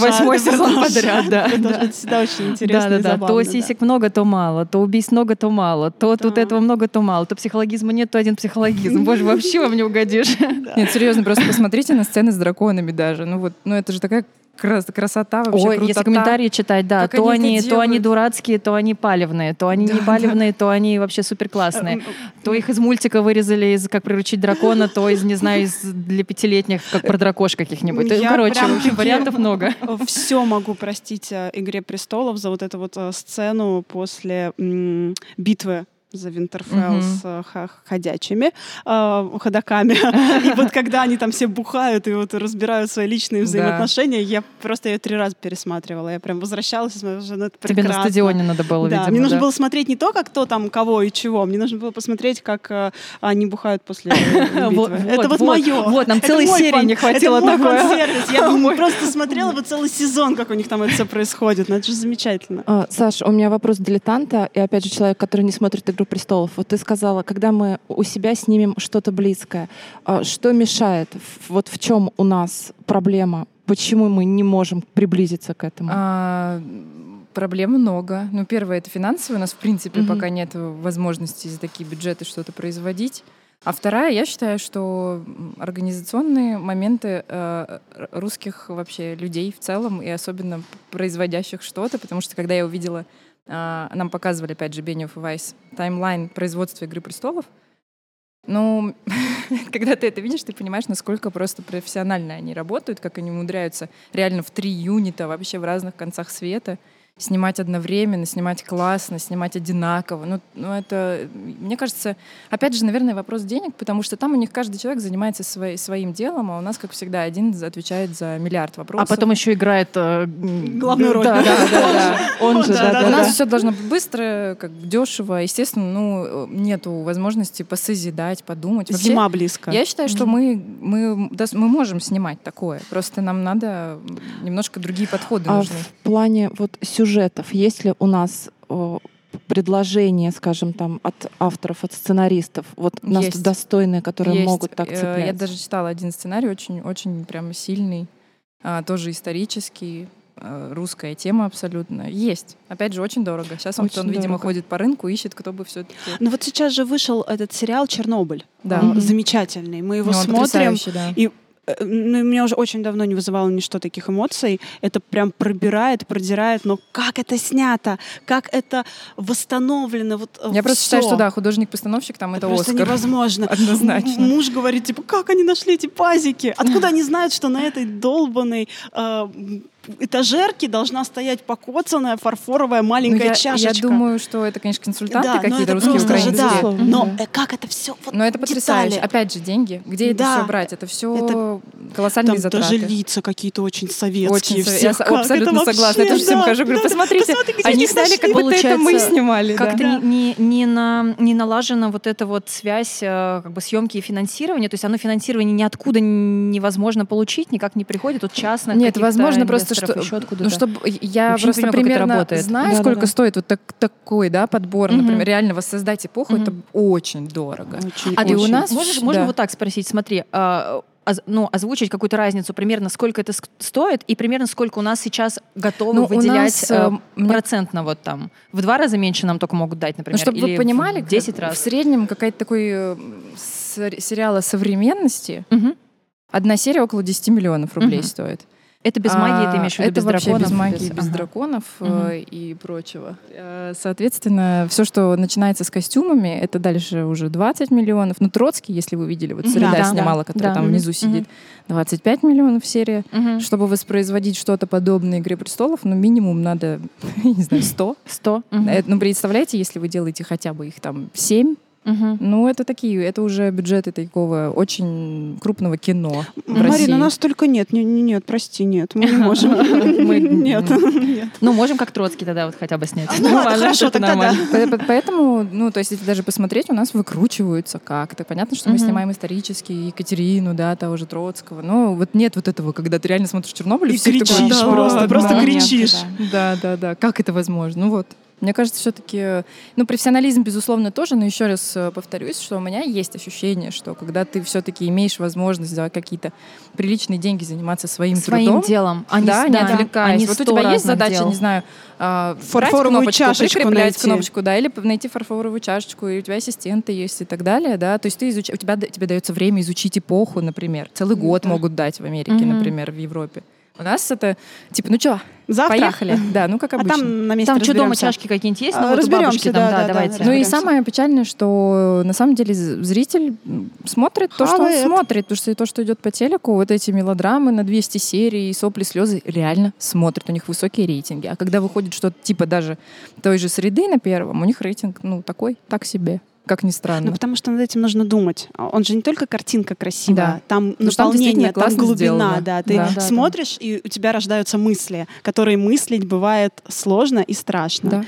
Speaker 2: восьмой сезон подряд. Да,
Speaker 4: Это
Speaker 2: да.
Speaker 4: же всегда очень интересно
Speaker 2: Да,
Speaker 4: и
Speaker 2: да, да. То
Speaker 4: да.
Speaker 2: сисек много, то мало, то убийств много, то мало, то тут
Speaker 4: Да.
Speaker 2: этого много, то мало, то психологизма нет, то один психологизм. Боже, вообще вам не угодишь.
Speaker 7: Нет, серьезно, просто посмотрите на сцены с драконами даже. Ну вот, ну это же такая крас- красота вообще,
Speaker 2: Ой, если
Speaker 7: крутота.
Speaker 2: комментарии читать, да,
Speaker 7: Как
Speaker 2: то
Speaker 7: они
Speaker 2: они, то они дурацкие, то они палевные, то они не палевные, то они вообще супер классные. То их из мультика вырезали из «Как приручить дракона», то из, не знаю, из для пятилетних, как про дракош каких-нибудь.
Speaker 4: Я
Speaker 2: Короче,
Speaker 4: прям
Speaker 2: в общем, вариантов много.
Speaker 4: Все могу простить э, «Игре престолов» за вот эту вот э, сцену после битвы за Винтерфелл с э, ходячими э, ходаками. И вот когда они там все бухают и вот разбирают свои личные
Speaker 7: Да.
Speaker 4: взаимоотношения, я просто ее три раза пересматривала. Я прям возвращалась и смотрела, ну, это
Speaker 2: Тебе на стадионе надо было,
Speaker 4: Да,
Speaker 2: видимо.
Speaker 4: мне нужно было смотреть не то, как кто там кого и чего, мне нужно было посмотреть, как э, они бухают после
Speaker 2: Вот,
Speaker 4: битвы.
Speaker 2: вот,
Speaker 4: Это вот
Speaker 2: вот,
Speaker 4: мое.
Speaker 2: вот, нам целой серии не хватило
Speaker 4: это мой
Speaker 2: такое.
Speaker 4: Я просто смотрела бы целый сезон, как у них там это все происходит. Ну, это же замечательно.
Speaker 5: А, Саш, у меня вопрос дилетанта, и опять же человек, который не смотрит «Игру престолов». Вот ты сказала, когда мы у себя снимем что-то близкое, а, что мешает? Вот в чем у нас проблема? Почему мы не можем приблизиться к этому?
Speaker 7: А, проблем много. Ну, первое, это финансовое. У нас, в принципе,
Speaker 5: Мгм.
Speaker 7: пока нет возможности за такие бюджеты что-то производить. А вторая, я считаю, что организационные моменты э, русских вообще людей в целом, и особенно производящих что-то, потому что когда я увидела, нам показывали, опять же, Бенев и Вайс, таймлайн производства «Игры престолов», ну, когда ты это видишь, ты понимаешь, насколько просто профессионально они работают, как они умудряются реально в три юнита вообще в разных концах света снимать одновременно, снимать классно, снимать одинаково. Ну, ну это, мне кажется, опять же, наверное, вопрос денег, потому что там у них каждый человек занимается свои- своим делом, а у нас, как всегда, один отвечает за миллиард
Speaker 2: А
Speaker 7: вопросов.
Speaker 2: потом еще играет... э,
Speaker 4: Главную роль.
Speaker 2: Да, да, да.
Speaker 5: Он же,
Speaker 4: да,
Speaker 7: У нас все должно быть быстро, как дешево. Естественно, ну, нету возможности посозидать, подумать. Вообще,
Speaker 4: Зима близко.
Speaker 7: Я считаю, что мы, мы, мы можем снимать такое. Просто нам надо немножко другие подходы
Speaker 5: А
Speaker 7: нужны.
Speaker 5: в плане вот сюжетов, есть ли у нас э, предложения, скажем, там от авторов, от сценаристов, вот нас
Speaker 7: Есть.
Speaker 5: достойные, которые
Speaker 7: Есть.
Speaker 5: могут так
Speaker 7: Э,
Speaker 5: цеплять?
Speaker 7: Я даже читала один сценарий, очень, очень прям сильный, а, тоже исторический, а, русская тема абсолютно. Есть. Опять же, очень дорого. Сейчас он,
Speaker 5: Очень
Speaker 7: он, видимо,
Speaker 5: дорого.
Speaker 7: ходит по рынку, ищет, кто бы все-таки...
Speaker 4: Ну вот сейчас же вышел этот сериал «Чернобыль».
Speaker 7: Да.
Speaker 5: Мгм.
Speaker 4: Замечательный. Мы его
Speaker 7: Ну,
Speaker 4: смотрим.
Speaker 7: да.
Speaker 4: И э, ну, меня уже очень давно не вызывало ничто таких эмоций. Это прям пробирает, продирает. Но как это снято, как это восстановлено. Вот, э,
Speaker 7: Я просто считаю,
Speaker 4: всё.
Speaker 7: что да, художник-постановщик там это
Speaker 4: просто
Speaker 7: Оскар.
Speaker 4: невозможно.
Speaker 7: Однозначно.
Speaker 4: М- Муж говорит, типа, как они нашли эти пазики? Откуда они знают, что на этой долбанной э, этажерке должна стоять покоцанная фарфоровая
Speaker 7: Ну,
Speaker 4: маленькая
Speaker 7: я,
Speaker 4: чашечка?
Speaker 7: я думаю, что это, конечно, консультанты
Speaker 4: да, но
Speaker 7: какие-то
Speaker 4: это
Speaker 7: русские,
Speaker 4: просто же,
Speaker 7: украинские.
Speaker 4: да. Но э, как это все вот
Speaker 7: Но это потрясающе.
Speaker 4: детали.
Speaker 7: Опять же, деньги. Где это
Speaker 4: Да,
Speaker 7: все брать? Это все
Speaker 4: это-
Speaker 7: колоссальные
Speaker 4: Там
Speaker 7: затраты.
Speaker 4: даже лица какие-то очень советские.
Speaker 7: Очень со-
Speaker 4: всех.
Speaker 7: я
Speaker 4: Как
Speaker 7: абсолютно
Speaker 4: это
Speaker 7: согласна. Я
Speaker 4: вообще,
Speaker 7: тоже всем
Speaker 4: да,
Speaker 7: хожу, говорю,
Speaker 4: да,
Speaker 7: посмотрите,
Speaker 4: посмотри, где
Speaker 7: они сняли, как будто это мы снимали. да.
Speaker 2: Как-то не, не, на, не налажена вот эта вот связь э, как бы съемки и финансирования. То есть оно финансирование ниоткуда невозможно получить, никак не приходит. Тут частно.
Speaker 7: Нет, возможно, просто
Speaker 2: авторов,
Speaker 7: что-
Speaker 2: еще откуда-то.
Speaker 7: Ну, чтобы я
Speaker 2: Вообще
Speaker 7: просто
Speaker 2: понимаю, это
Speaker 7: примерно
Speaker 2: работает.
Speaker 7: знаю,
Speaker 4: Да-да-да.
Speaker 7: сколько стоит вот так, такой, да, подбор,
Speaker 2: Мгм.
Speaker 7: например, реально воссоздать эпоху,
Speaker 2: Мгм.
Speaker 7: это очень дорого.
Speaker 4: Очень,
Speaker 7: А и у
Speaker 4: очень.
Speaker 7: нас
Speaker 2: Можешь,
Speaker 7: да.
Speaker 2: можно вот так спросить, смотри, а, оз- ну, озвучить какую-то разницу, примерно сколько это стоит и примерно сколько у нас сейчас готовы
Speaker 7: Ну,
Speaker 2: выделять
Speaker 7: нас,
Speaker 2: э,
Speaker 7: э, мне-
Speaker 2: процентно вот там. В два раза меньше нам только могут дать,
Speaker 7: Ну,
Speaker 2: например,
Speaker 7: чтобы
Speaker 2: или
Speaker 7: вы понимали,
Speaker 2: в 10
Speaker 7: в
Speaker 2: раз.
Speaker 7: среднем какая-то такой э, сер- сериал о современности,
Speaker 2: Мгм.
Speaker 7: одна серия около 10 миллионов рублей
Speaker 2: Мгм.
Speaker 7: стоит.
Speaker 2: Это без магии, ты
Speaker 7: А,
Speaker 2: имеешь в виду,
Speaker 7: это
Speaker 2: без
Speaker 7: вообще
Speaker 2: драконов?
Speaker 7: без магии, без
Speaker 2: ага.
Speaker 7: драконов
Speaker 2: Мгм.
Speaker 7: и прочего. Э, Соответственно, все, что начинается с костюмами, это дальше уже 20 миллионов. Ну, Троцкий, если вы видели, вот. Среда
Speaker 2: Да,
Speaker 7: снимала,
Speaker 2: да,
Speaker 7: которая
Speaker 2: да.
Speaker 7: там внизу
Speaker 2: Мгм.
Speaker 7: сидит, 25 миллионов серия.
Speaker 2: Мгм.
Speaker 7: Чтобы воспроизводить что-то подобное «Игре престолов», ну, минимум надо, не знаю, 100.
Speaker 2: 100. Мгм.
Speaker 7: Э, Ну, представляете, если вы делаете хотя бы их там 7,
Speaker 2: Мгм.
Speaker 7: ну, это такие, это уже бюджеты такого очень крупного кино
Speaker 4: Марина, у нас только нет, не- не- нет, прости, нет, мы не можем.
Speaker 2: Мы-
Speaker 4: Нет, нет.
Speaker 2: Ну, можем как Троцкий тогда вот хотя бы снять.
Speaker 4: Ну хорошо, тогда да.
Speaker 7: Поэтому, ну, то есть, если даже посмотреть, у нас выкручиваются как-то. Понятно, что мы снимаем исторические Екатерину, да, того же Троцкого. Но вот нет вот этого, когда ты реально смотришь Чернобыль,
Speaker 4: И кричишь
Speaker 7: «Да
Speaker 4: просто,
Speaker 7: ладно».
Speaker 4: просто кричишь.
Speaker 2: да.
Speaker 7: Да, да, да. Как это возможно? Ну вот. Мне кажется, все-таки, ну, профессионализм, безусловно, тоже, но еще раз э, повторюсь, что у меня есть ощущение, что когда ты все-таки имеешь возможность за какие-то приличные деньги заниматься своим,
Speaker 2: Своим
Speaker 7: трудом,
Speaker 2: делом, а не
Speaker 7: да, не
Speaker 2: да,
Speaker 7: отвлекаясь.
Speaker 2: а не
Speaker 7: вот у тебя есть задача,
Speaker 2: дел.
Speaker 7: не знаю, а,
Speaker 4: Фарфоровую
Speaker 7: кнопочку,
Speaker 4: чашечку
Speaker 7: прикреплять
Speaker 4: найти.
Speaker 7: кнопочку, да, или найти фарфоровую чашечку, и у тебя ассистенты есть и так далее, да, то есть ты изуч... у тебя тебе дается время изучить эпоху, например, целый год
Speaker 4: Да.
Speaker 7: могут дать в Америке,
Speaker 2: Мгм.
Speaker 7: например, в Европе. У нас это типа, ну что,
Speaker 4: Завтра?
Speaker 7: поехали, да, ну как
Speaker 4: А
Speaker 7: обычно.
Speaker 4: там на месте
Speaker 2: Там что, дома чашки какие-нибудь есть?
Speaker 4: А,
Speaker 2: Ну, вот у
Speaker 4: разберемся,
Speaker 2: бабушки там,
Speaker 4: да,
Speaker 2: да,
Speaker 4: да, да,
Speaker 2: давайте.
Speaker 7: Ну и самое печальное, что на самом деле зритель смотрит то, что он
Speaker 4: Хавает.
Speaker 7: смотрит, потому что то, что идет по телеку, вот эти мелодрамы на 200 серий, сопли, слезы, реально смотрят, у них высокие рейтинги. А когда выходит что-то типа даже той же среды на первом, у них рейтинг, ну, такой, так себе, как ни странно.
Speaker 4: Ну, потому что над этим нужно думать. Он же не только картинка красивая,
Speaker 7: Да.
Speaker 4: там
Speaker 7: там
Speaker 4: наполнение, там
Speaker 7: классно
Speaker 4: глубина,
Speaker 7: сделано.
Speaker 4: да. Ты
Speaker 7: Да,
Speaker 2: да,
Speaker 4: смотришь, и у тебя рождаются мысли, которые мыслить бывает сложно и страшно.
Speaker 7: Да.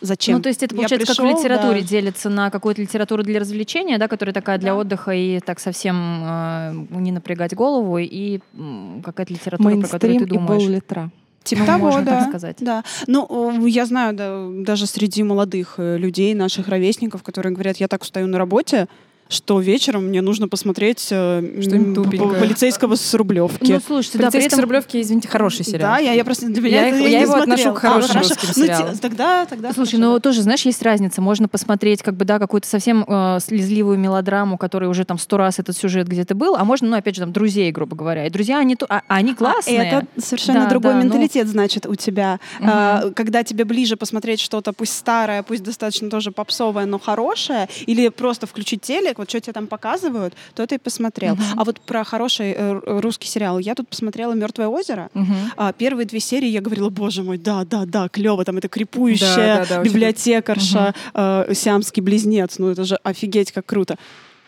Speaker 4: Зачем?
Speaker 2: Ну, то есть это, получается, как в литературе
Speaker 4: да.
Speaker 2: делится на какую-то литературу для развлечения, да, которая такая для отдыха и так совсем э, не напрягать голову, и м, какая-то литература, про которую
Speaker 5: Мейнстрим
Speaker 2: ты
Speaker 5: и
Speaker 2: думаешь.
Speaker 5: пол-литра.
Speaker 4: Типа того,
Speaker 2: можно
Speaker 4: да.
Speaker 2: так сказать.
Speaker 4: Да. Ну, э, я знаю, да, даже среди молодых э, людей, наших ровесников, которые говорят, я так устаю на работе, что вечером мне нужно посмотреть э,
Speaker 7: Что-нибудь
Speaker 4: полицейского с Рублевки.
Speaker 2: Ну, слушайте, да, при
Speaker 7: Полицейский с
Speaker 2: этом...
Speaker 7: Рублевки, извините, хороший сериал.
Speaker 4: Да, я, я просто для меня
Speaker 7: Я
Speaker 4: это я,
Speaker 7: я его отношу
Speaker 4: смотрела.
Speaker 7: к хорошим
Speaker 4: А, хорошо.
Speaker 7: русским
Speaker 4: Ну,
Speaker 7: сериалам.
Speaker 4: тогда, тогда.
Speaker 2: Слушай,
Speaker 4: хорошо,
Speaker 2: ну
Speaker 4: да.
Speaker 2: тоже, знаешь, есть разница. Можно посмотреть, как бы, да, какую-то совсем э, слезливую мелодраму, которая уже там сто раз этот сюжет где-то был, а можно, ну, опять же, там, друзей, грубо говоря. И друзья, они, то- а, они классные.
Speaker 4: А это совершенно
Speaker 2: Да,
Speaker 4: другой
Speaker 2: да, ну.
Speaker 4: менталитет, значит, у тебя. А, когда тебе ближе посмотреть что-то, пусть старое, пусть достаточно тоже попсовое, но хорошее, или просто включить телек, вот что тебе там показывают, то ты и посмотрел. А вот про хороший э, русский сериал. Я тут посмотрела Мертвое озеро.
Speaker 7: Мгм.
Speaker 4: А, первые две серии я говорила, боже мой, да, да, да, клево, там это крепующая
Speaker 7: Да, да, да,
Speaker 4: библиотекарша, э, сиамский близнец, ну это же офигеть как круто.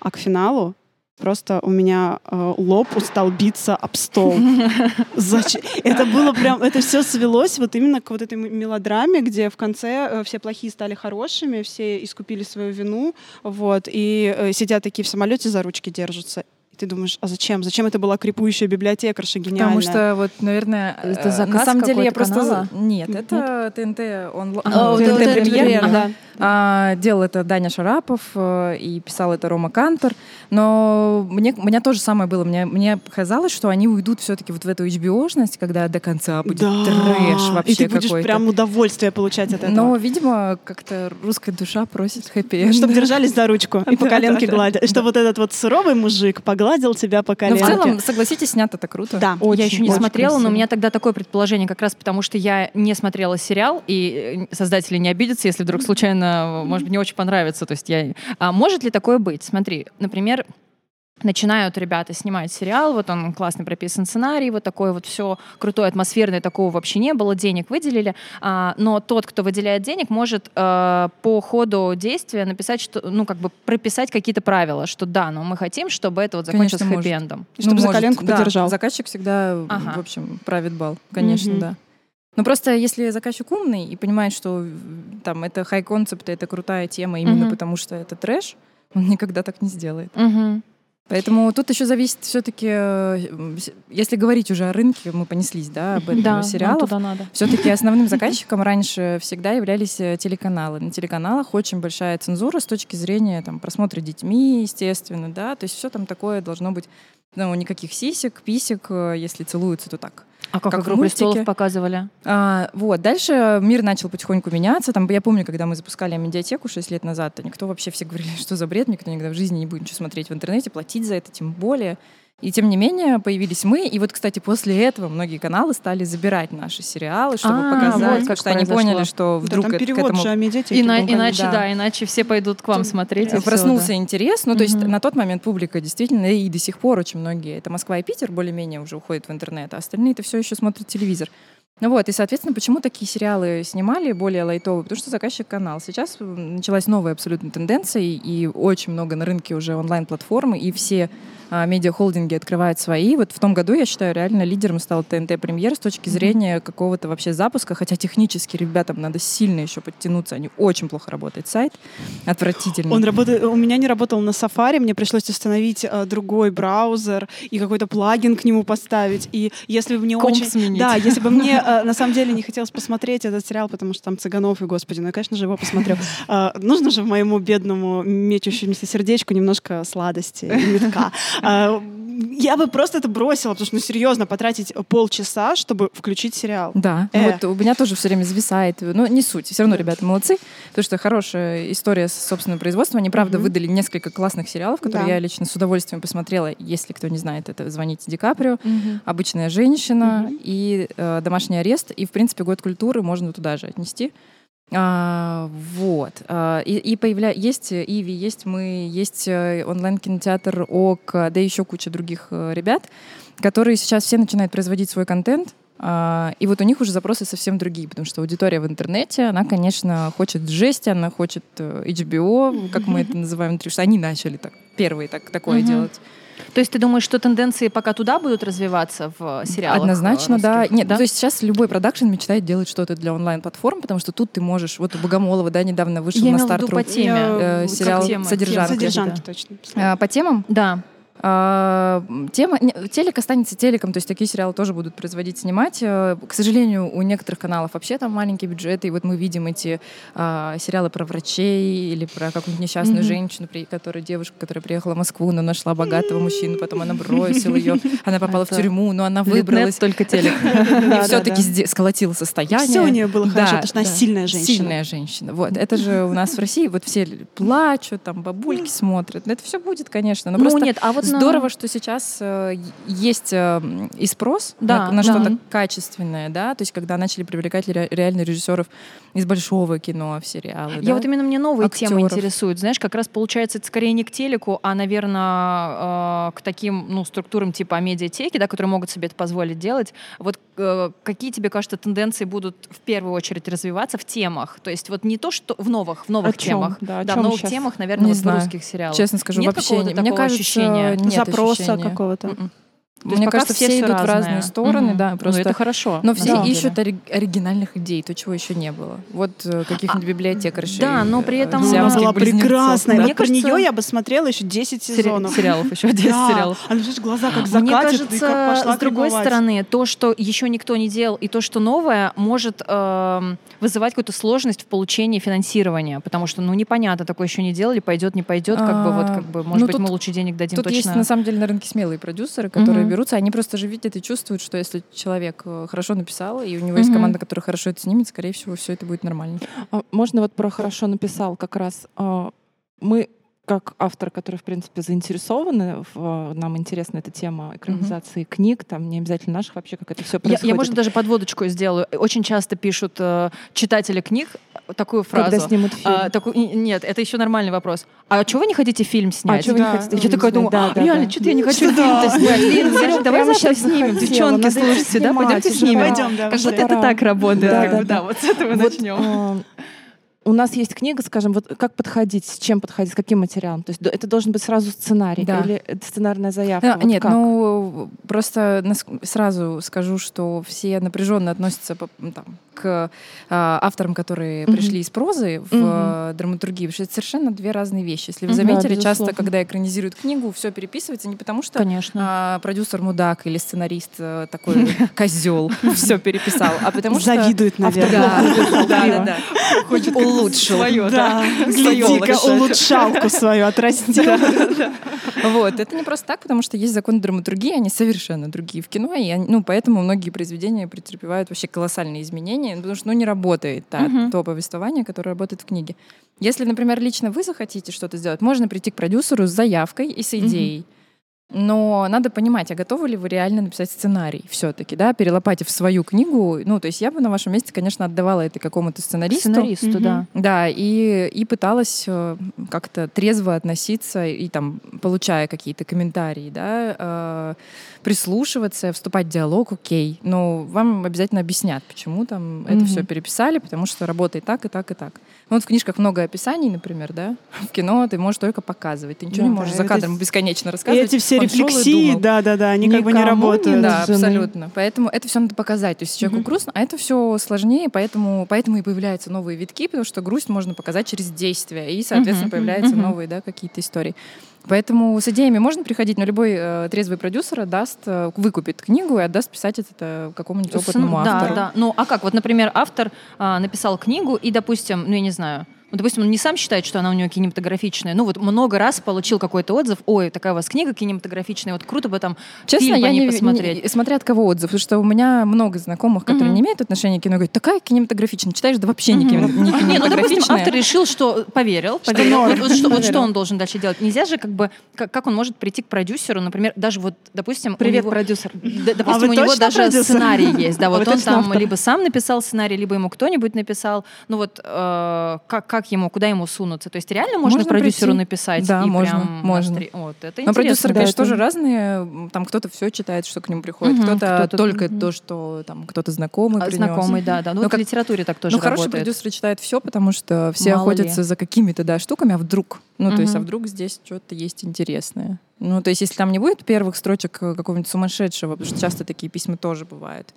Speaker 4: А к финалу просто у меня э, лоб устал биться об стол. Это было прям, это все свелось вот именно к вот этой мелодраме, где в конце э, все плохие стали хорошими, все искупили свою вину, вот, и э, сидят такие в самолете за ручки держатся. Ты думаешь, а зачем? Зачем это была крепующая библиотекарша гениальная?
Speaker 7: Потому что вот, наверное,
Speaker 2: Это
Speaker 7: э,
Speaker 2: заказ
Speaker 7: на самом деле я
Speaker 2: какой-то
Speaker 7: просто
Speaker 2: канала?
Speaker 7: нет, это ТНТ онлайн,
Speaker 2: А, вот
Speaker 7: ТНТ
Speaker 2: это
Speaker 7: премьер. Ага. А, делал это Даня Шарапов э, и писал это Рома Кантор. Но мне, у меня тоже самое было. Мне, мне казалось, что они уйдут все-таки вот в эту HBO-шность, когда до конца будет
Speaker 4: да.
Speaker 7: трэш вообще
Speaker 4: И ты будешь
Speaker 7: какой-то.
Speaker 4: прям удовольствие получать от этого.
Speaker 7: Но, видимо, как-то русская душа просит хэппи
Speaker 4: Чтобы держались за ручку и по
Speaker 7: Да,
Speaker 4: коленке
Speaker 7: да, да.
Speaker 4: гладили. Чтобы вот этот вот суровый мужик погладил тебя по
Speaker 7: Но в
Speaker 4: коленке.
Speaker 7: целом, согласитесь, снято это круто.
Speaker 4: Да.
Speaker 2: я еще не
Speaker 4: очень
Speaker 2: смотрела, но
Speaker 4: красиво.
Speaker 2: у меня тогда такое предположение, как раз потому, что я не смотрела сериал, и э, создатели не обидятся, если вдруг случайно, может быть, не очень понравится. То есть я... А может ли такое быть? Смотри, например, начинают ребята снимать сериал, вот он классно прописан сценарий, вот такое вот все крутое, атмосферное, такого вообще не было, денег выделили, а, но тот, кто выделяет денег, может э, по ходу действия написать, что, ну, как бы прописать какие-то правила, что да, но мы хотим, чтобы это вот закончилось хэппи-эндом.
Speaker 4: Чтобы за
Speaker 7: может,
Speaker 4: коленку
Speaker 7: да.
Speaker 4: подержал.
Speaker 7: Заказчик всегда,
Speaker 2: Ага.
Speaker 7: в общем, правит бал. Конечно,
Speaker 4: Мгм.
Speaker 7: да. Но просто если заказчик умный и понимает, что м, там это хай концепт, это крутая тема именно
Speaker 2: Мгм.
Speaker 7: потому, что это трэш, он никогда так не сделает.
Speaker 2: Мгм.
Speaker 7: Поэтому тут еще зависит все-таки, если говорить уже о рынке, мы понеслись, да, об этом
Speaker 5: Да,
Speaker 7: сериалов. Все-таки основным заказчиком раньше всегда являлись э, телеканалы. На телеканалах очень большая цензура с точки зрения там, просмотра детьми, естественно, да, то есть все там такое должно быть, ну, никаких сисек, писек, э, если целуются, то так.
Speaker 2: А как,
Speaker 7: Как
Speaker 2: «Игру престолов»
Speaker 7: мультике.
Speaker 2: показывали?
Speaker 7: А, вот, дальше мир начал потихоньку меняться. Там, я помню, когда мы запускали медиатеку 6 лет назад, то никто вообще все говорили, что за бред, никто никогда в жизни не будет ничего смотреть в интернете, платить за это тем более. И тем не менее появились мы. И вот, кстати, после этого многие каналы стали забирать наши сериалы, чтобы
Speaker 2: А,
Speaker 7: показать,
Speaker 2: вот как
Speaker 7: что они поняли, что
Speaker 4: Да,
Speaker 7: вдруг
Speaker 4: там
Speaker 7: это к
Speaker 4: перевод
Speaker 7: этому
Speaker 4: же о медиатеке.
Speaker 2: Ина- иначе,
Speaker 7: да.
Speaker 2: да. иначе все пойдут к вам смотреть. и всё,
Speaker 7: проснулся
Speaker 2: да.
Speaker 7: интерес. Ну, то есть
Speaker 2: Мгм.
Speaker 7: на тот момент публика действительно, и до сих пор очень многие, это Москва и Питер более-менее уже уходят в интернет, а остальные-то все еще смотрят телевизор. Ну вот, и, соответственно, почему такие сериалы снимали более лайтовые? Потому что заказчик канал. Сейчас началась новая абсолютно тенденция, и- очень много на рынке уже онлайн-платформы, и все медиахолдинги открывают свои. Вот в том году, я считаю, реально лидером стал ТНТ Премьер с точки зрения какого-то вообще запуска, хотя технически ребятам надо сильно еще подтянуться, они очень плохо работает сайт, отвратительно.
Speaker 4: Он работает, у меня не работал на Safari, мне пришлось установить э, другой браузер и какой-то плагин к нему поставить. И если бы мне
Speaker 2: Комп
Speaker 4: очень...
Speaker 2: сменить.
Speaker 4: Да, если бы мне э, на самом деле не хотелось посмотреть этот сериал, потому что там Цыганов и Господи, ну я, конечно же, его посмотрю. Э, нужно же моему бедному мечущемуся сердечку немножко сладости и метка. Э, я бы просто это бросила, потому что, ну, серьезно, потратить полчаса, чтобы включить сериал.
Speaker 7: Да, ну
Speaker 4: Э.
Speaker 7: вот у меня тоже все время зависает. Но не суть. Все равно ребята молодцы, потому что хорошая история с собственным производством. Они, правда,
Speaker 4: Мгм.
Speaker 7: выдали несколько классных сериалов, которые
Speaker 4: Да.
Speaker 7: я лично с удовольствием посмотрела. Если кто не знает, это «Звоните Ди Каприо», «Обычная женщина»
Speaker 4: Мгм.
Speaker 7: и э, «Домашний арест». И, в принципе, «Год культуры» можно туда же отнести. А, вот. А, и, и появля... есть Иви, есть мы, есть э, онлайн-кинотеатр ОК, да еще куча других э, ребят, которые сейчас все начинают производить свой контент. А, и вот у них уже запросы совсем другие, потому что аудитория в интернете, она, конечно, хочет жести, она хочет э, HBO, как мы это называем, внутри, что они начали так, первые так, такое делать.
Speaker 2: То есть ты думаешь, что тенденции пока туда будут развиваться в сериалах?
Speaker 7: Однозначно,
Speaker 2: э,
Speaker 7: да.
Speaker 2: русских?
Speaker 7: Нет, ну, то есть сейчас любой продакшн мечтает делать что-то для онлайн-платформ, потому что тут ты можешь... Вот у Богомолова, да, недавно вышел
Speaker 2: Я
Speaker 7: на
Speaker 2: имела в виду
Speaker 7: старт
Speaker 2: по теме.
Speaker 7: э,
Speaker 2: Как
Speaker 7: сериал
Speaker 2: тема,
Speaker 7: «Содержанки».
Speaker 4: Содержанки,
Speaker 2: да.
Speaker 4: точно.
Speaker 7: А, По темам?
Speaker 2: Да.
Speaker 7: А, Тема, телек останется телеком, то есть такие сериалы тоже будут производить, снимать. Э, К сожалению, у некоторых каналов вообще там маленькие бюджеты, и вот мы видим эти а, сериалы про врачей или про какую-нибудь несчастную
Speaker 2: Мгм.
Speaker 7: женщину, при, которая девушка, которая приехала в Москву, но нашла богатого мужчину, потом она бросила ее, она попала в тюрьму, но она выбралась.
Speaker 2: только телек.
Speaker 7: И все-таки сколотила состояние.
Speaker 4: Все у нее было хорошо, потому что она сильная женщина.
Speaker 7: Сильная женщина. Вот. Это же у нас в России вот все плачут, там бабульки смотрят. Это все будет, конечно. Но
Speaker 2: Ну
Speaker 7: просто
Speaker 2: нет, а вот
Speaker 7: здорово, что сейчас э, есть э, и спрос
Speaker 2: Да,
Speaker 7: на, на
Speaker 2: да.
Speaker 7: что-то качественное, да, то есть когда начали привлекать ре- реально режиссеров из большого кино в сериалы.
Speaker 2: Я
Speaker 7: да.
Speaker 2: вот именно мне новые темы
Speaker 7: актеров.
Speaker 2: интересуют. Знаешь, как раз получается это скорее не к телеку, а, наверное, к таким ну, структурам типа медиатеки, да, которые могут себе это позволить делать. Вот э, какие тебе кажется тенденции будут в первую очередь развиваться в темах? То есть вот не то, что в новых, в новых
Speaker 5: О
Speaker 2: темах,
Speaker 5: Да, о
Speaker 2: в
Speaker 5: чём
Speaker 2: новых
Speaker 5: щас?
Speaker 2: темах, наверное,
Speaker 7: Не
Speaker 2: вот в
Speaker 7: знаю.
Speaker 2: русских сериалах.
Speaker 7: Честно скажу,
Speaker 2: Нет
Speaker 7: вообще
Speaker 2: какого-то
Speaker 7: не. Мне
Speaker 2: такого
Speaker 7: кажется,
Speaker 2: ощущения?
Speaker 7: нет
Speaker 4: Запроса
Speaker 7: ощущения.
Speaker 4: какого-то.
Speaker 7: Мгм.
Speaker 2: То
Speaker 7: Мне кажется, все,
Speaker 2: всё
Speaker 7: идут в разные
Speaker 2: разные.
Speaker 7: стороны,
Speaker 2: Мгм.
Speaker 7: да,
Speaker 2: Ну,
Speaker 7: просто.
Speaker 2: это хорошо.
Speaker 7: Но все
Speaker 2: деле.
Speaker 7: ищут ори- оригинальных идей, то, чего еще не было. Вот э, каких-нибудь библиотекарей.
Speaker 2: да, но при
Speaker 7: э,
Speaker 2: этом
Speaker 4: Она была прекрасная.
Speaker 7: да.
Speaker 4: Вот
Speaker 2: Мне
Speaker 4: про
Speaker 2: кажется-
Speaker 4: нее я бы смотрела еще 10
Speaker 2: Сери-
Speaker 4: сезонов.
Speaker 2: сериалов еще 10
Speaker 4: Да.
Speaker 2: сериалов.
Speaker 4: Она, знаешь, глаза как
Speaker 2: Мне
Speaker 4: закатит,
Speaker 2: кажется,
Speaker 4: и как пошла
Speaker 2: с другой стороны, то, что еще никто не делал, и то, что новое, может эм, вызывать какую-то сложность в получении финансирования, потому что, ну, непонятно, такое еще не делали, пойдет, не пойдет, как бы, вот,
Speaker 7: А,
Speaker 2: как бы, может
Speaker 7: ну,
Speaker 2: быть,
Speaker 7: тут-
Speaker 2: мы лучше денег дадим
Speaker 7: Тут
Speaker 2: точно.
Speaker 7: есть на самом деле на рынке смелые продюсеры, которые. Берутся, они просто же видят и чувствуют, что если человек э, хорошо написал, и у него есть команда, которая хорошо это снимет, скорее всего, все это будет нормально.
Speaker 5: А, Можно вот про хорошо написал как раз. а, Мы как автор, который, в принципе, заинтересованы, в, а, нам интересна эта тема экранизации книг, там не обязательно наших, вообще как это все
Speaker 2: Я,
Speaker 5: происходит.
Speaker 2: я, может, даже подводочку сделаю. Очень часто пишут э, читатели книг такую фразу.
Speaker 5: Когда снимут фильм.
Speaker 2: А, такую- нет, это еще нормальный вопрос. А чего вы не хотите фильм снять?
Speaker 5: А чего вы не
Speaker 4: Да.
Speaker 5: хотите
Speaker 2: Я
Speaker 5: фильм
Speaker 2: такая думаю,
Speaker 5: Да,
Speaker 2: а,
Speaker 5: да,
Speaker 2: реально,
Speaker 5: да.
Speaker 2: что-то я не хочу
Speaker 4: Что да?
Speaker 2: фильм-то снять. Лин,
Speaker 5: Я
Speaker 2: Серёг, давай завтра
Speaker 5: щас
Speaker 2: снимем. Девчонки, слушайте, да, пойдемте снимем.
Speaker 4: Пойдем, да,
Speaker 2: Как вот это так работает.
Speaker 5: Да, да, да.
Speaker 2: Да, вот с этого начнем.
Speaker 5: а, у нас есть книга, скажем, вот как подходить, с чем подходить, с каким материалом. То есть это должен быть сразу сценарий
Speaker 7: Да.
Speaker 5: или это сценарная заявка.
Speaker 7: А,
Speaker 5: Вот
Speaker 7: нет,
Speaker 5: как?
Speaker 7: ну просто сразу скажу, что все напряженно относятся там, к а, авторам, которые пришли из прозы в а, драматургию, потому что это совершенно две разные вещи. Если вы
Speaker 5: Мгм. Да,
Speaker 7: заметили, часто, когда экранизируют книгу, все переписывается не потому, что
Speaker 2: Конечно.
Speaker 7: а, продюсер мудак или сценарист э, такой козел все переписал, а потому что
Speaker 4: Завидует, наверное.
Speaker 7: Да, да, да. Хочет улучшил.
Speaker 4: Да, гляди-ка, улучшалку свою отрастил.
Speaker 7: Вот, это не просто так, потому что есть законы драматургии, они совершенно другие в кино, и ну, поэтому многие произведения претерпевают вообще колоссальные изменения, потому что, ну, не работает да,
Speaker 2: Мгм.
Speaker 7: то повествование, которое работает в книге. Если, например, лично вы захотите что-то сделать, можно прийти к продюсеру с заявкой и с идеей. Но надо понимать, а готовы ли вы реально написать сценарий все-таки, да, перелопатив свою книгу. Ну, то есть я бы на вашем месте, конечно, отдавала это какому-то сценаристу.
Speaker 2: Сценаристу, да.
Speaker 7: Да, и, и пыталась э, как-то трезво относиться и там, получая какие-то комментарии, да, э, прислушиваться, вступать в диалог, окей. Но вам обязательно объяснят, почему там это
Speaker 5: Мгм.
Speaker 7: все переписали, потому что работает так и так и так. Ну, вот в книжках много описаний, например, да. В кино ты можешь только показывать. Ты ничего не
Speaker 4: Ну
Speaker 7: можешь
Speaker 4: да,
Speaker 7: за
Speaker 4: это-
Speaker 7: кадром бесконечно
Speaker 4: И
Speaker 7: рассказывать.
Speaker 4: эти все рефлексии,
Speaker 7: думал.
Speaker 4: да-да-да, они как бы не работают.
Speaker 7: Да,
Speaker 5: Жены.
Speaker 7: абсолютно. Поэтому это все надо показать. То есть человеку
Speaker 4: Мгм.
Speaker 7: грустно, а это все сложнее, поэтому, поэтому и появляются новые витки, потому что грусть можно показать через действие, и, соответственно,
Speaker 2: Мгм.
Speaker 7: появляются
Speaker 2: Мгм.
Speaker 7: новые да, какие-то истории. Поэтому с идеями можно приходить, но любой э, трезвый продюсер отдаст, э, выкупит книгу и отдаст писать это какому-нибудь опытному
Speaker 2: да,
Speaker 7: автору.
Speaker 2: да. Ну, а как? Вот, например, автор а, написал книгу, и, допустим, ну, я не знаю, ну, допустим, он не сам считает, что она у него кинематографичная, ну, вот много раз получил какой-то отзыв, ой, такая у вас книга кинематографичная, вот круто бы там
Speaker 7: Честно,
Speaker 2: фильм
Speaker 7: я не,
Speaker 2: посмотреть.
Speaker 7: не- смотря от кого отзыв, потому что у меня много знакомых, которые
Speaker 2: Мгм.
Speaker 7: не имеют отношения к кино, говорят, такая кинематографичная, читаешь, да вообще не,
Speaker 2: Мгм.
Speaker 7: кинем- не
Speaker 2: Не, ну, допустим,
Speaker 7: кинематографичная.
Speaker 2: автор решил, что поверил,
Speaker 4: Что
Speaker 2: поверил. Вот, вот что, вот
Speaker 4: Поверил.
Speaker 2: что он должен дальше делать? Нельзя же как бы, как, как он может прийти к продюсеру, например, даже вот, допустим,
Speaker 5: Привет,
Speaker 2: него-
Speaker 5: продюсер.
Speaker 2: Д-
Speaker 4: А
Speaker 2: допустим,
Speaker 4: вы
Speaker 2: у него даже
Speaker 4: продюсер?
Speaker 2: сценарий есть, да,
Speaker 4: А
Speaker 2: вот он там
Speaker 4: автор?
Speaker 2: либо сам написал сценарий, либо ему кто-нибудь написал, ну вот э, как, как ему, куда ему сунуться? То есть реально можно,
Speaker 7: Можно
Speaker 2: продюсеру
Speaker 7: прийти.
Speaker 2: написать?
Speaker 7: Да,
Speaker 2: и
Speaker 7: можно,
Speaker 2: прям
Speaker 7: можно.
Speaker 2: навстре- Вот, это
Speaker 7: Но
Speaker 2: интересно.
Speaker 7: продюсеры,
Speaker 5: да,
Speaker 7: конечно,
Speaker 5: это-
Speaker 7: тоже разные. Там кто-то все читает, что к нему приходит,
Speaker 2: Мгм,
Speaker 7: кто-то,
Speaker 2: кто-то-
Speaker 7: только
Speaker 2: мгм.
Speaker 7: то, что там кто-то знакомый
Speaker 2: А,
Speaker 7: принес.
Speaker 2: Знакомый, да, да. Ну, вот
Speaker 7: как-
Speaker 2: в литературе так тоже
Speaker 7: Ну, хороший
Speaker 2: работает.
Speaker 7: продюсер читает все, потому что все
Speaker 2: Мало ли.
Speaker 7: охотятся за какими-то да, штуками, а вдруг? Ну, то есть, а вдруг здесь что-то есть интересное. Ну, то есть, если там не будет первых строчек э, какого-нибудь сумасшедшего, потому что часто такие письма тоже бывают,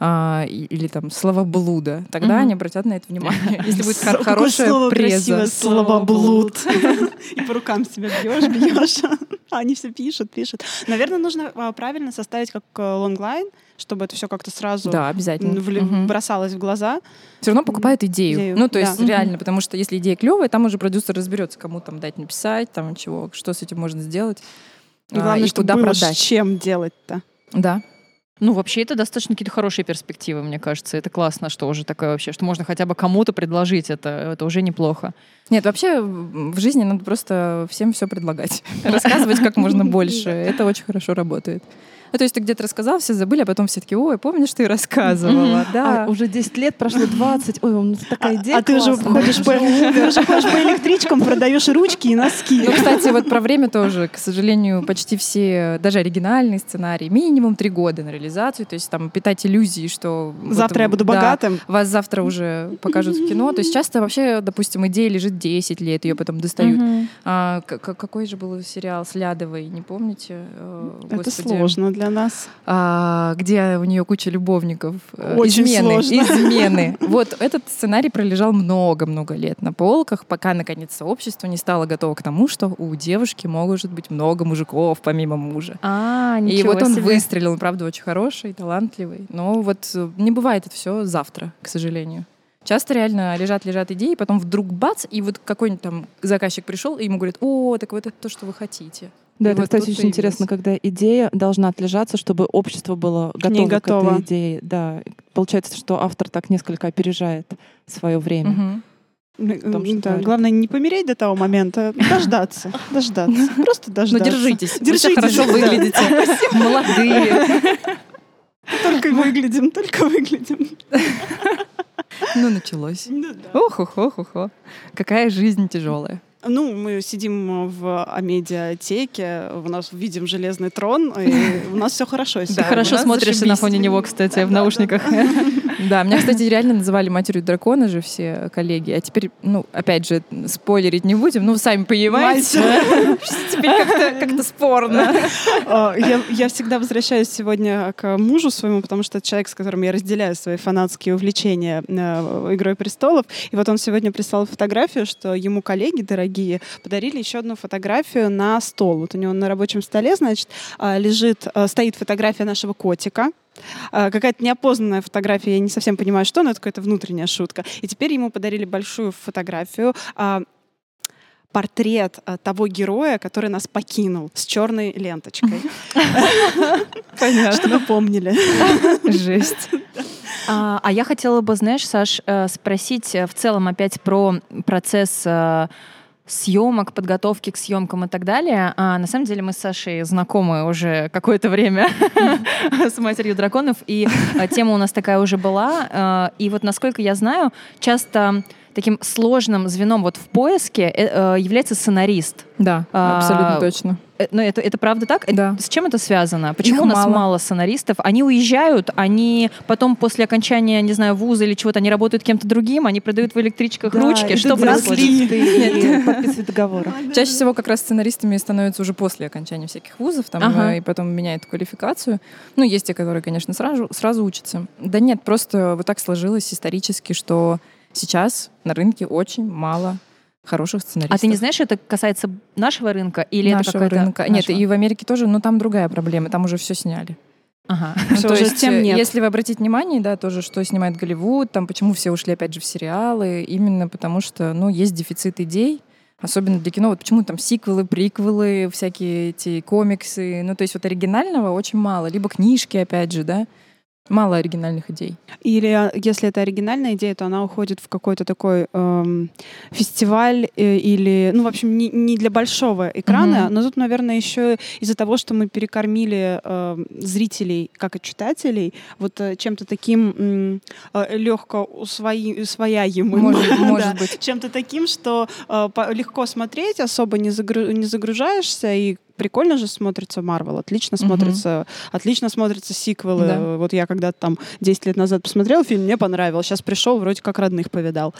Speaker 7: а, и- или там словоблуда, тогда
Speaker 2: Мгм.
Speaker 7: они обратят на это внимание. Если будет хор- хорошая
Speaker 4: слово
Speaker 7: преза.
Speaker 4: красивое, слово блуд. И по рукам себя бьешь, бьешь. А Они все пишут, пишут. Наверное, нужно а, правильно составить как э, логлайн, чтобы это все как-то сразу
Speaker 7: Да, обязательно.
Speaker 4: вли-
Speaker 7: Мгм.
Speaker 4: бросалось в глаза.
Speaker 7: Все равно покупают идею.
Speaker 4: Идею,
Speaker 7: Ну, то
Speaker 4: да.
Speaker 7: есть
Speaker 4: Мгм.
Speaker 7: реально, потому что если идея клевая, там уже продюсер разберется, кому там дать написать, там чего, что с этим можно сделать. а,
Speaker 4: Главное,
Speaker 7: и
Speaker 4: чтобы
Speaker 7: куда
Speaker 4: было с
Speaker 7: продать.
Speaker 4: чем делать-то.
Speaker 7: Да.
Speaker 2: Ну, вообще, это достаточно какие-то хорошие перспективы, мне кажется. Это классно, что уже такое вообще, что можно хотя бы кому-то предложить это. Это уже неплохо.
Speaker 7: Нет, вообще в жизни надо просто всем все предлагать. Рассказывать как можно больше. Это очень хорошо работает. Ну, то есть ты где-то рассказал, все забыли, а потом все таки ой, помнишь, ты рассказывала, да.
Speaker 5: А, уже 10 лет прошло 20. Ой, у нас такая идея
Speaker 4: А ты уже ходишь по ты уже ходишь по электричкам, продаешь ручки и носки.
Speaker 7: Ну, кстати, вот про время тоже, к сожалению, почти все, даже оригинальные сценарии, минимум три года на реализацию, то есть там питать иллюзии, что... вот,
Speaker 4: Завтра я буду
Speaker 7: да,
Speaker 4: богатым.
Speaker 7: Вас завтра уже покажут в кино. То есть часто вообще, допустим, идея лежит 10 лет, ее потом достают.
Speaker 2: Мгм.
Speaker 7: А, какой же был сериал с Лядовой, не помните? Э,
Speaker 4: Это
Speaker 7: господи.
Speaker 4: сложно для нас.
Speaker 7: А, где у нее куча любовников. Э,
Speaker 4: Очень
Speaker 7: измены,
Speaker 4: сложно.
Speaker 7: измены. Вот этот сценарий пролежал много-много лет на полках, пока наконец сообщество не стало готово к тому, что у девушки может быть много мужиков помимо мужа.
Speaker 2: А,
Speaker 7: И
Speaker 2: ничего
Speaker 7: вот он
Speaker 2: себе.
Speaker 7: выстрелил, он, правда, очень хороший, талантливый. Но вот э, не бывает это все завтра, к сожалению. Часто реально лежат-лежат идеи, потом вдруг бац, и вот какой-нибудь там заказчик пришел, и ему говорит, о, так вот это то, что вы хотите.
Speaker 5: Да,
Speaker 7: И
Speaker 5: это,
Speaker 7: вот
Speaker 5: кстати, очень
Speaker 7: появилось.
Speaker 5: интересно, когда идея должна отлежаться, чтобы общество было
Speaker 4: К ней
Speaker 5: готово к,
Speaker 4: готово.
Speaker 5: этой идее. Да. Получается, что автор так несколько опережает свое время.
Speaker 7: Мгм.
Speaker 5: том, что
Speaker 4: Да. Главное не помереть до того момента, дождаться, дождаться, просто
Speaker 7: Но
Speaker 4: дождаться.
Speaker 7: Ну, держитесь,
Speaker 4: Держитесь,
Speaker 7: хорошо выглядите, молодые.
Speaker 4: Только выглядим, только выглядим.
Speaker 7: Ну, началось.
Speaker 4: Ну
Speaker 7: ох ох ох ох Какая жизнь тяжелая.
Speaker 4: Ну, мы сидим в Амедиатеке, у нас видим железный трон, и у нас все хорошо.
Speaker 2: Ты хорошо смотришься на фоне него, кстати, в наушниках.
Speaker 7: Да, меня, кстати, реально называли матерью дракона же все коллеги. А теперь, ну, опять же, спойлерить не будем, ну, сами понимаете. Теперь как-то как спорно.
Speaker 4: А, Я, я всегда возвращаюсь сегодня к мужу своему, потому что это человек, с которым я разделяю свои фанатские увлечения э, «Игрой престолов». И вот он сегодня прислал фотографию, что ему коллеги дорогие подарили еще одну фотографию на стол. Вот у него на рабочем столе, значит, а, лежит, а, стоит фотография нашего котика, какая-то неопознанная фотография, я не совсем понимаю, что, но это какая-то внутренняя шутка. И теперь ему подарили большую фотографию, а, портрет а, того героя, который нас покинул с черной ленточкой. Чтобы помнили.
Speaker 7: Жесть.
Speaker 2: А, а я хотела бы, знаешь, Саш, э, спросить э, в целом опять про процесс э, съемок, подготовки к съемкам и так далее. А, на самом деле мы с Сашей знакомы уже какое-то время с матерью драконов, и а, тема у нас такая уже была. А, и вот насколько я знаю, часто таким сложным звеном вот в поиске э, э, является сценарист.
Speaker 7: Да,
Speaker 2: А,
Speaker 7: абсолютно точно.
Speaker 2: Э, Но это, это правда так?
Speaker 7: Да.
Speaker 2: С чем это связано? Почему
Speaker 7: Их
Speaker 2: у нас
Speaker 7: мало.
Speaker 2: мало. сценаристов? Они уезжают, они потом после окончания, не знаю, вуза или чего-то, они работают кем-то другим, они продают в электричках ручки. Что происходит?
Speaker 5: Подписывают договоры.
Speaker 7: Чаще всего как раз сценаристами становятся уже после окончания всяких вузов, там,
Speaker 2: Ага.
Speaker 7: и потом меняют квалификацию. Ну, есть те, которые, конечно, сразу, сразу учатся. Да нет, просто вот так сложилось исторически, что сейчас на рынке очень мало хороших сценаристов.
Speaker 2: А ты не знаешь, это касается нашего рынка или это
Speaker 7: нашего
Speaker 2: какая-то
Speaker 7: рынка? Нет,
Speaker 2: нашего?
Speaker 7: и в Америке тоже, но там другая проблема, там уже все сняли.
Speaker 2: Ага.
Speaker 7: Ну, то есть,
Speaker 4: тем
Speaker 7: э,
Speaker 4: нет.
Speaker 7: если вы обратите внимание, да, тоже, что снимает Голливуд, там, почему все ушли, опять же, в сериалы, именно потому что, ну, есть дефицит идей, особенно для кино. Вот почему там сиквелы, приквелы, всякие эти комиксы, ну, то есть вот оригинального очень мало, либо книжки, опять же, да, мало оригинальных идей.
Speaker 4: Или а, если это оригинальная идея, то она уходит в какой-то такой эм, фестиваль э, или, ну, в общем, не, не для большого экрана,
Speaker 7: Мгм.
Speaker 4: но тут, наверное, еще из-за того, что мы перекормили эм, зрителей, как и читателей, вот э, чем-то таким легко усвояемым.
Speaker 7: Может,
Speaker 4: Да.
Speaker 7: может быть.
Speaker 4: Чем-то таким, что э, по- легко смотреть, особо не, загру- не загружаешься, и прикольно же смотрится Марвел, отлично
Speaker 7: Мгм.
Speaker 4: смотрится, отлично смотрятся сиквелы.
Speaker 7: Да.
Speaker 4: Вот я когда-то там 10 лет назад посмотрел фильм, мне понравился, сейчас пришел, вроде как родных повидал.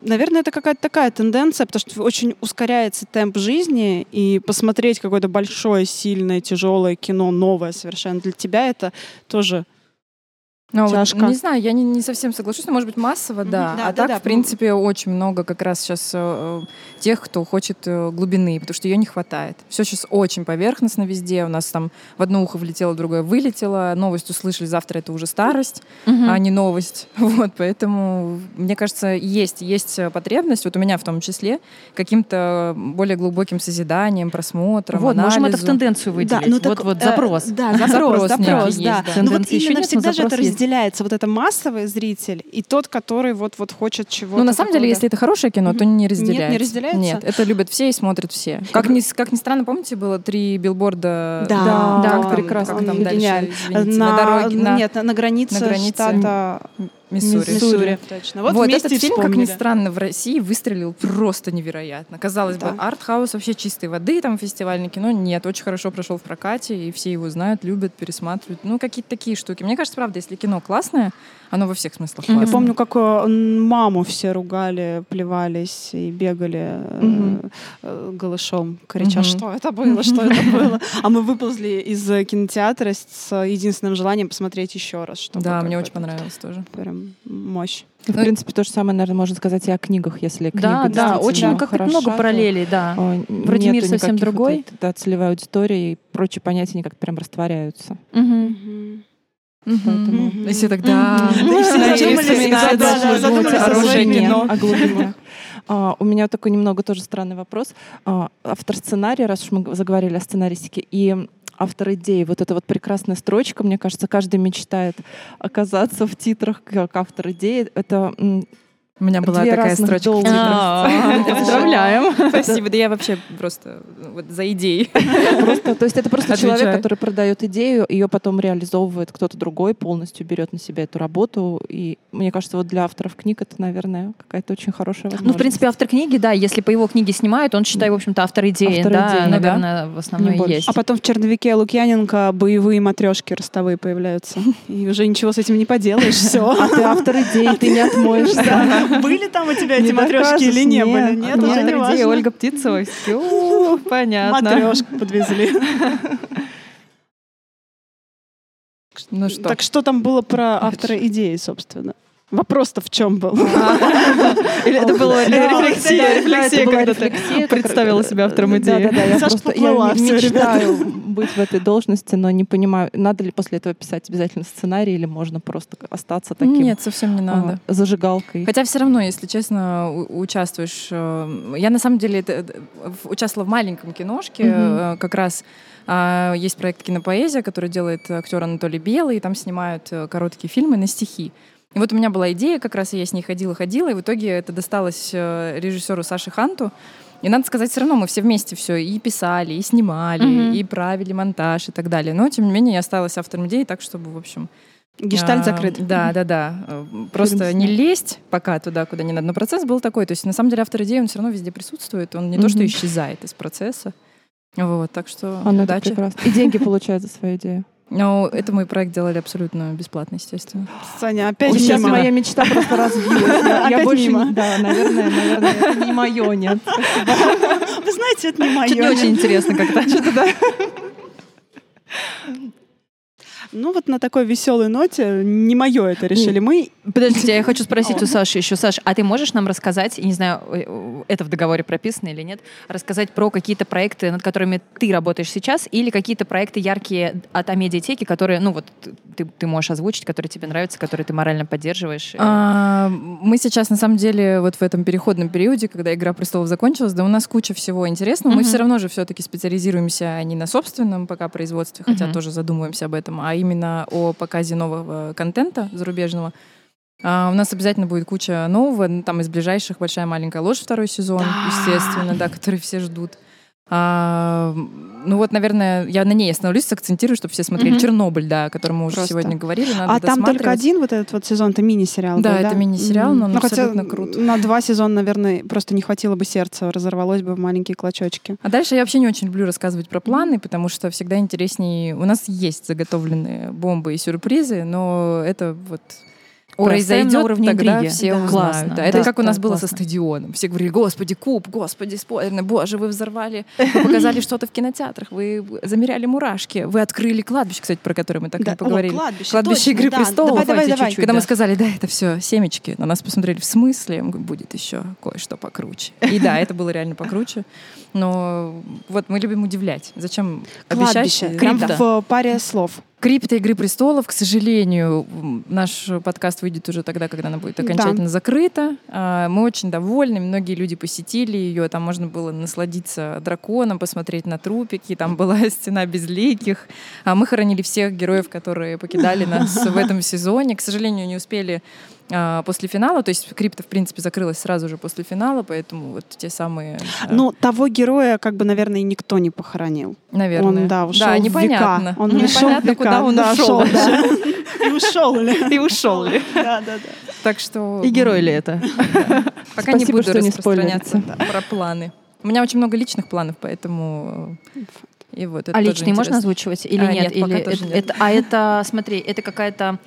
Speaker 4: Наверное, это какая-то такая тенденция, потому что очень ускоряется темп жизни, и посмотреть какое-то большое, сильное, тяжелое кино, новое совершенно для тебя, это тоже
Speaker 7: Ну, вот, не знаю, я не, не совсем соглашусь, но, может быть, массово, да.
Speaker 4: Мгм, да,
Speaker 7: а
Speaker 4: да,
Speaker 7: так,
Speaker 4: да.
Speaker 7: в принципе, очень много как раз сейчас тех, кто хочет э, глубины, потому что ее не хватает. Все сейчас очень поверхностно везде. У нас там в одно ухо влетело, в другое вылетело. Новость услышали, завтра это уже старость, а не новость. Вот, поэтому, мне кажется, есть, есть э, потребность, вот у меня в том числе, каким-то более глубоким созиданием, просмотром,
Speaker 2: Вот, можем это в
Speaker 7: анализу.
Speaker 2: тенденцию выделить.
Speaker 4: ну
Speaker 2: вот,
Speaker 4: так,
Speaker 2: вот
Speaker 4: э,
Speaker 2: запрос.
Speaker 4: да, запрос,
Speaker 7: Запрос
Speaker 4: запрос, да.
Speaker 7: есть, да.
Speaker 4: Ну вот именно всегда же это
Speaker 2: запрос
Speaker 4: разделяется. Вот это массовый зритель и тот, который вот, вот хочет чего-то.
Speaker 7: Ну, на самом деле, если это хорошее кино, то не
Speaker 4: Нет, не
Speaker 7: разделяется.
Speaker 4: разделяется?
Speaker 7: Нет, это любят все и смотрят все. Как ни, как ни странно, помните, было три билборда?
Speaker 4: Да,
Speaker 5: Да,
Speaker 7: как
Speaker 5: как
Speaker 7: там,
Speaker 5: прекрасно.
Speaker 7: Как там дальше, извините,
Speaker 4: на,
Speaker 7: на, дороге, на
Speaker 4: Нет, на, на границе,
Speaker 7: на границе
Speaker 4: штата
Speaker 7: Миссури.
Speaker 4: Миссури. Точно. Вот,
Speaker 7: Вот, этот фильм, как ни странно, в России выстрелил просто невероятно. Казалось
Speaker 4: Да.
Speaker 7: бы, артхаус вообще чистой воды, там фестивальное кино. Нет, очень хорошо прошел в прокате, и все его знают, любят, пересматривают. Ну, какие-то такие штуки. Мне кажется, правда, если кино классное, оно во всех смыслах
Speaker 4: Я
Speaker 7: классное.
Speaker 4: помню, как э, маму все ругали, плевались и бегали э, голышом, крича,
Speaker 7: Мгм.
Speaker 4: что это было, что это было. А мы выползли из кинотеатра с единственным желанием посмотреть еще раз. чтобы
Speaker 7: Да, мне очень понравилось тоже.
Speaker 4: Прям мощь.
Speaker 5: В принципе, то же самое, наверное, можно сказать и о книгах, если книга
Speaker 2: Да, да, очень как
Speaker 5: хороша,
Speaker 2: много параллелей, да. Вроде мир совсем другой.
Speaker 5: вот да, целевой аудитории и прочие понятия, они как-то прям растворяются.
Speaker 2: Мгм.
Speaker 5: Поэтому...
Speaker 7: И все тогда...
Speaker 4: И все задумались, о
Speaker 5: о глубине. А, У меня такой немного тоже странный вопрос. А, Автор сценария, раз уж мы заговорили о сценаристике, и автор идеи, вот эта вот прекрасная строчка, мне кажется, каждый мечтает оказаться в титрах как автор идеи. Это
Speaker 7: У меня была
Speaker 5: Две
Speaker 7: такая строчка. титрах.
Speaker 5: Поздравляем.
Speaker 7: Спасибо. Да я вообще просто вот за идеи.
Speaker 5: Просто, то есть это просто человек, который продает идею, ее потом реализовывает кто-то другой, полностью берет на себя эту работу. И мне кажется, вот для авторов книг это, наверное, какая-то очень хорошая возможность.
Speaker 2: Ну, в принципе, автор книги, да, если по его книге снимают, он, считай, в общем-то, автор идеи.
Speaker 5: Автор
Speaker 2: да, наверное, в основном есть.
Speaker 4: А потом в черновике Лукьяненко боевые матрешки ростовые появляются. И уже ничего с этим не поделаешь, все.
Speaker 5: А ты автор идеи, ты не отмоешься.
Speaker 4: Были там у тебя эти матрешки или не были? Нет, уже не важно.
Speaker 7: Ольга Птицева. Всё, Понятно.
Speaker 4: Матрешку подвезли.
Speaker 7: Ну что?
Speaker 4: Так что там было про автора идеи, собственно? Вопрос-то в чем был?
Speaker 7: Или это была рефлексия, рефлексия, когда ты представила себя автором идеи.
Speaker 5: Я мечтаю быть в этой должности, но не понимаю, надо ли после этого писать обязательно сценарий или можно просто остаться таким
Speaker 7: Нет, совсем не
Speaker 5: а,
Speaker 7: надо.
Speaker 5: зажигалкой.
Speaker 7: Хотя все равно, если честно, участвуешь. э, Я на самом деле участвовала в маленьком киношке, э, как раз а, есть проект «Кинопоэзия», который делает актер Анатолий Белый, и там снимают э, короткие фильмы на стихи. И вот у меня была идея, как раз я с ней ходила-ходила, и в итоге это досталось э, режиссеру Саше Ханту. И надо сказать, все равно мы все вместе все и писали, и снимали,
Speaker 2: Мгм.
Speaker 7: и правили монтаж и так далее. Но, тем не менее, я осталась автором идеи так, чтобы, в общем,
Speaker 4: Гештальт
Speaker 7: а,
Speaker 4: закрыт.
Speaker 7: Да, да, да. Просто не лезть пока туда, куда не надо. Но процесс был такой. То есть, на самом деле, автор идеи, он все равно везде присутствует. Он не то, что исчезает из процесса. Вот, так что
Speaker 5: А, ну это
Speaker 7: удачи.
Speaker 5: прекрасно. И деньги получают за свою идею.
Speaker 7: Но это мы проект делали абсолютно бесплатно, естественно.
Speaker 4: Саня, опять
Speaker 5: Сейчас
Speaker 4: мимо.
Speaker 5: моя мечта просто разбилась. Я, больше Да, наверное, наверное, это не мое, нет.
Speaker 4: Вы знаете, это не мое.
Speaker 7: Чуть не очень интересно как-то.
Speaker 4: Ну вот на такой веселой ноте, не мое это решили мы.
Speaker 2: Подождите, я хочу спросить у Саши еще. Саш, а ты можешь нам рассказать, я не знаю, э, это в договоре прописано или нет, рассказать про какие-то проекты, над которыми ты работаешь сейчас, или какие-то проекты яркие от Амедиатеки, которые, ну вот, ты, ты можешь озвучить, которые тебе нравятся, которые ты морально поддерживаешь?
Speaker 7: А, Мы сейчас, на самом деле, вот в этом переходном периоде, когда «Игра престолов» закончилась, да у нас куча всего интересного. Мы все равно же все-таки специализируемся не на собственном пока производстве, хотя тоже задумываемся об этом, а именно о показе нового контента зарубежного. А, у нас обязательно будет куча нового. Ну, Там из ближайших «Большая маленькая ложь» второй сезон, естественно, да, который все ждут. А, ну вот, наверное, я на ней остановлюсь, сакцентирую, чтобы все смотрели
Speaker 2: Мгм.
Speaker 7: «Чернобыль», да, о котором мы уже
Speaker 4: Просто.
Speaker 7: сегодня говорили. Надо
Speaker 4: А там только один вот этот вот сезон, это мини-сериал.
Speaker 7: Да,
Speaker 4: был,
Speaker 7: это мини-сериал,
Speaker 4: Мгм.
Speaker 7: но он
Speaker 4: Ну,
Speaker 7: абсолютно крут.
Speaker 4: На два сезона, наверное, просто не хватило бы сердца, разорвалось бы в маленькие клочочки.
Speaker 7: А дальше я вообще не очень люблю рассказывать про планы, потому что всегда интереснее... У нас есть заготовленные бомбы и сюрпризы, но это вот произойдет,
Speaker 2: на уровне
Speaker 7: тогда
Speaker 2: интриги.
Speaker 7: все
Speaker 2: Да.
Speaker 7: узнают.
Speaker 2: Классно.
Speaker 7: Да, это
Speaker 2: Да,
Speaker 7: как у нас
Speaker 2: да,
Speaker 7: было
Speaker 2: классно.
Speaker 7: со стадионом. Все говорили, господи, куб, господи, спойлерно, боже, вы взорвали, вы показали что-то в кинотеатрах, вы замеряли мурашки, вы открыли кладбище, кстати, про которое мы так и
Speaker 4: Да,
Speaker 7: не поговорили.
Speaker 4: о, кладбище,
Speaker 7: Кладбище
Speaker 4: точно,
Speaker 7: «Игры
Speaker 4: да.
Speaker 7: престолов».
Speaker 4: Давай, давай,
Speaker 2: Давайте
Speaker 4: давай.
Speaker 2: чуть-чуть,
Speaker 7: Когда мы
Speaker 2: да.
Speaker 7: сказали, да, это все семечки, на нас посмотрели в смысле, будет еще кое-что покруче. И да, это было реально покруче. Но вот мы любим удивлять. Зачем обещать?
Speaker 4: Кладбище.
Speaker 7: и-
Speaker 4: Прям
Speaker 7: Да.
Speaker 4: в паре слов.
Speaker 7: Крипто Игры престолов, к сожалению, наш подкаст выйдет уже тогда, когда она будет окончательно закрыта. А, Мы очень довольны, многие люди посетили ее, там можно было насладиться драконом, посмотреть на трупики, там была стена безликих. А Мы хоронили всех героев, которые покидали нас в этом сезоне. К сожалению, не успели после финала, то есть крипто, в принципе, закрылась сразу же после финала, поэтому вот те самые... а,
Speaker 4: Ну, того героя, как бы, наверное, никто не похоронил.
Speaker 7: наверное.
Speaker 4: Он, да, ушел
Speaker 7: да,
Speaker 4: в
Speaker 7: непонятно.
Speaker 4: века. Он
Speaker 7: непонятно,
Speaker 4: века.
Speaker 7: куда он
Speaker 4: Да,
Speaker 7: ушел.
Speaker 4: да. И ушел ли?
Speaker 7: И ушел ли.
Speaker 4: Да, да, да.
Speaker 7: Так что...
Speaker 5: И герой ли это?
Speaker 7: Пока не
Speaker 5: Спасибо,
Speaker 7: буду
Speaker 5: что не
Speaker 7: распространяться про планы. У меня очень много личных планов, поэтому... И вот это
Speaker 2: А личные можно озвучивать или
Speaker 7: А,
Speaker 2: нет?
Speaker 7: нет, пока
Speaker 2: или
Speaker 7: тоже
Speaker 2: это,
Speaker 7: нет.
Speaker 2: это- а это, смотри, это какая-то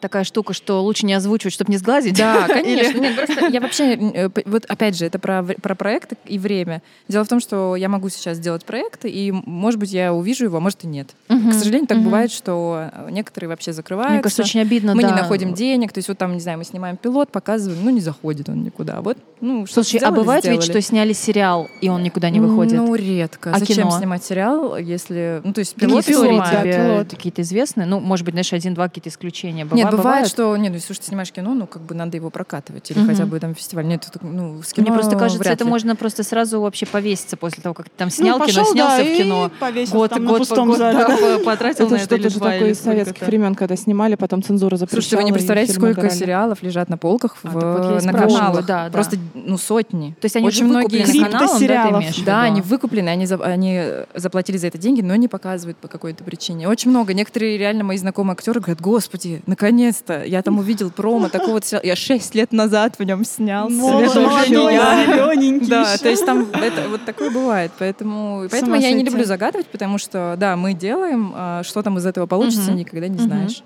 Speaker 2: такая штука, что лучше не озвучивать, чтобы не сглазить?
Speaker 7: Да, конечно. Нет, просто я вообще, э, вот опять же, это про, про проекты и время. Дело в том, что я могу сейчас сделать проект, и, может быть, я увижу его, а может и нет.
Speaker 2: Мгм,
Speaker 7: К сожалению, так
Speaker 2: мгм.
Speaker 7: бывает, что некоторые вообще закрываются.
Speaker 2: Мне кажется, очень обидно,
Speaker 7: мы
Speaker 2: да.
Speaker 7: не находим денег, то есть вот там, не знаю, мы снимаем пилот, показываем, ну не заходит он никуда. Вот, ну что
Speaker 2: Слушай, а бывает ведь, что сняли сериал, и он никуда не выходит?
Speaker 7: Ну, редко.
Speaker 2: А
Speaker 7: Зачем
Speaker 2: кино?
Speaker 7: снимать сериал, если... Ну, то есть пилот снимают.
Speaker 2: тебе
Speaker 4: пилот.
Speaker 2: какие-то известные? Ну, может быть, знаешь, один-два какие-то исключения
Speaker 7: Нет, бывает, что, нет, ну, слушай, ты снимаешь кино, ну, как бы надо его прокатывать, или
Speaker 2: Мгм.
Speaker 7: хотя бы там фестиваль. Нет, это, ну, с кино
Speaker 2: Мне просто кажется, это
Speaker 7: ли.
Speaker 2: можно просто сразу вообще повеситься после того, как ты там снял
Speaker 4: ну,
Speaker 2: кино,
Speaker 4: пошел,
Speaker 2: снялся
Speaker 4: да,
Speaker 2: в кино. Год,
Speaker 4: там на
Speaker 2: год,
Speaker 4: пустом
Speaker 2: год,
Speaker 4: зале,
Speaker 2: да,
Speaker 4: да.
Speaker 2: по- потратил
Speaker 5: Это
Speaker 2: на это два,
Speaker 5: такое из советских
Speaker 2: сколько-то.
Speaker 5: времен, когда снимали, потом цензура запрещала.
Speaker 7: Слушайте, вы не представляете, сколько
Speaker 5: убирали.
Speaker 7: сериалов лежат на полках
Speaker 2: А,
Speaker 7: в,
Speaker 2: вот
Speaker 7: на каналах.
Speaker 2: да, да.
Speaker 7: Просто, ну, сотни.
Speaker 2: То есть они
Speaker 7: Очень многие
Speaker 2: каналом, да?
Speaker 7: Да, они выкуплены, они, они заплатили за это деньги, но не показывают по какой-то причине. Очень много. Некоторые реально мои знакомые актеры говорят, господи, наконец-то, я там увидел промо такого вот сериала. Я шесть лет назад в нем снялся.
Speaker 4: Молодой, зелёненький
Speaker 7: Да, то есть там это, вот такое бывает. Поэтому, поэтому я не люблю загадывать, потому что, да, мы делаем, а что там из этого получится, никогда не знаешь.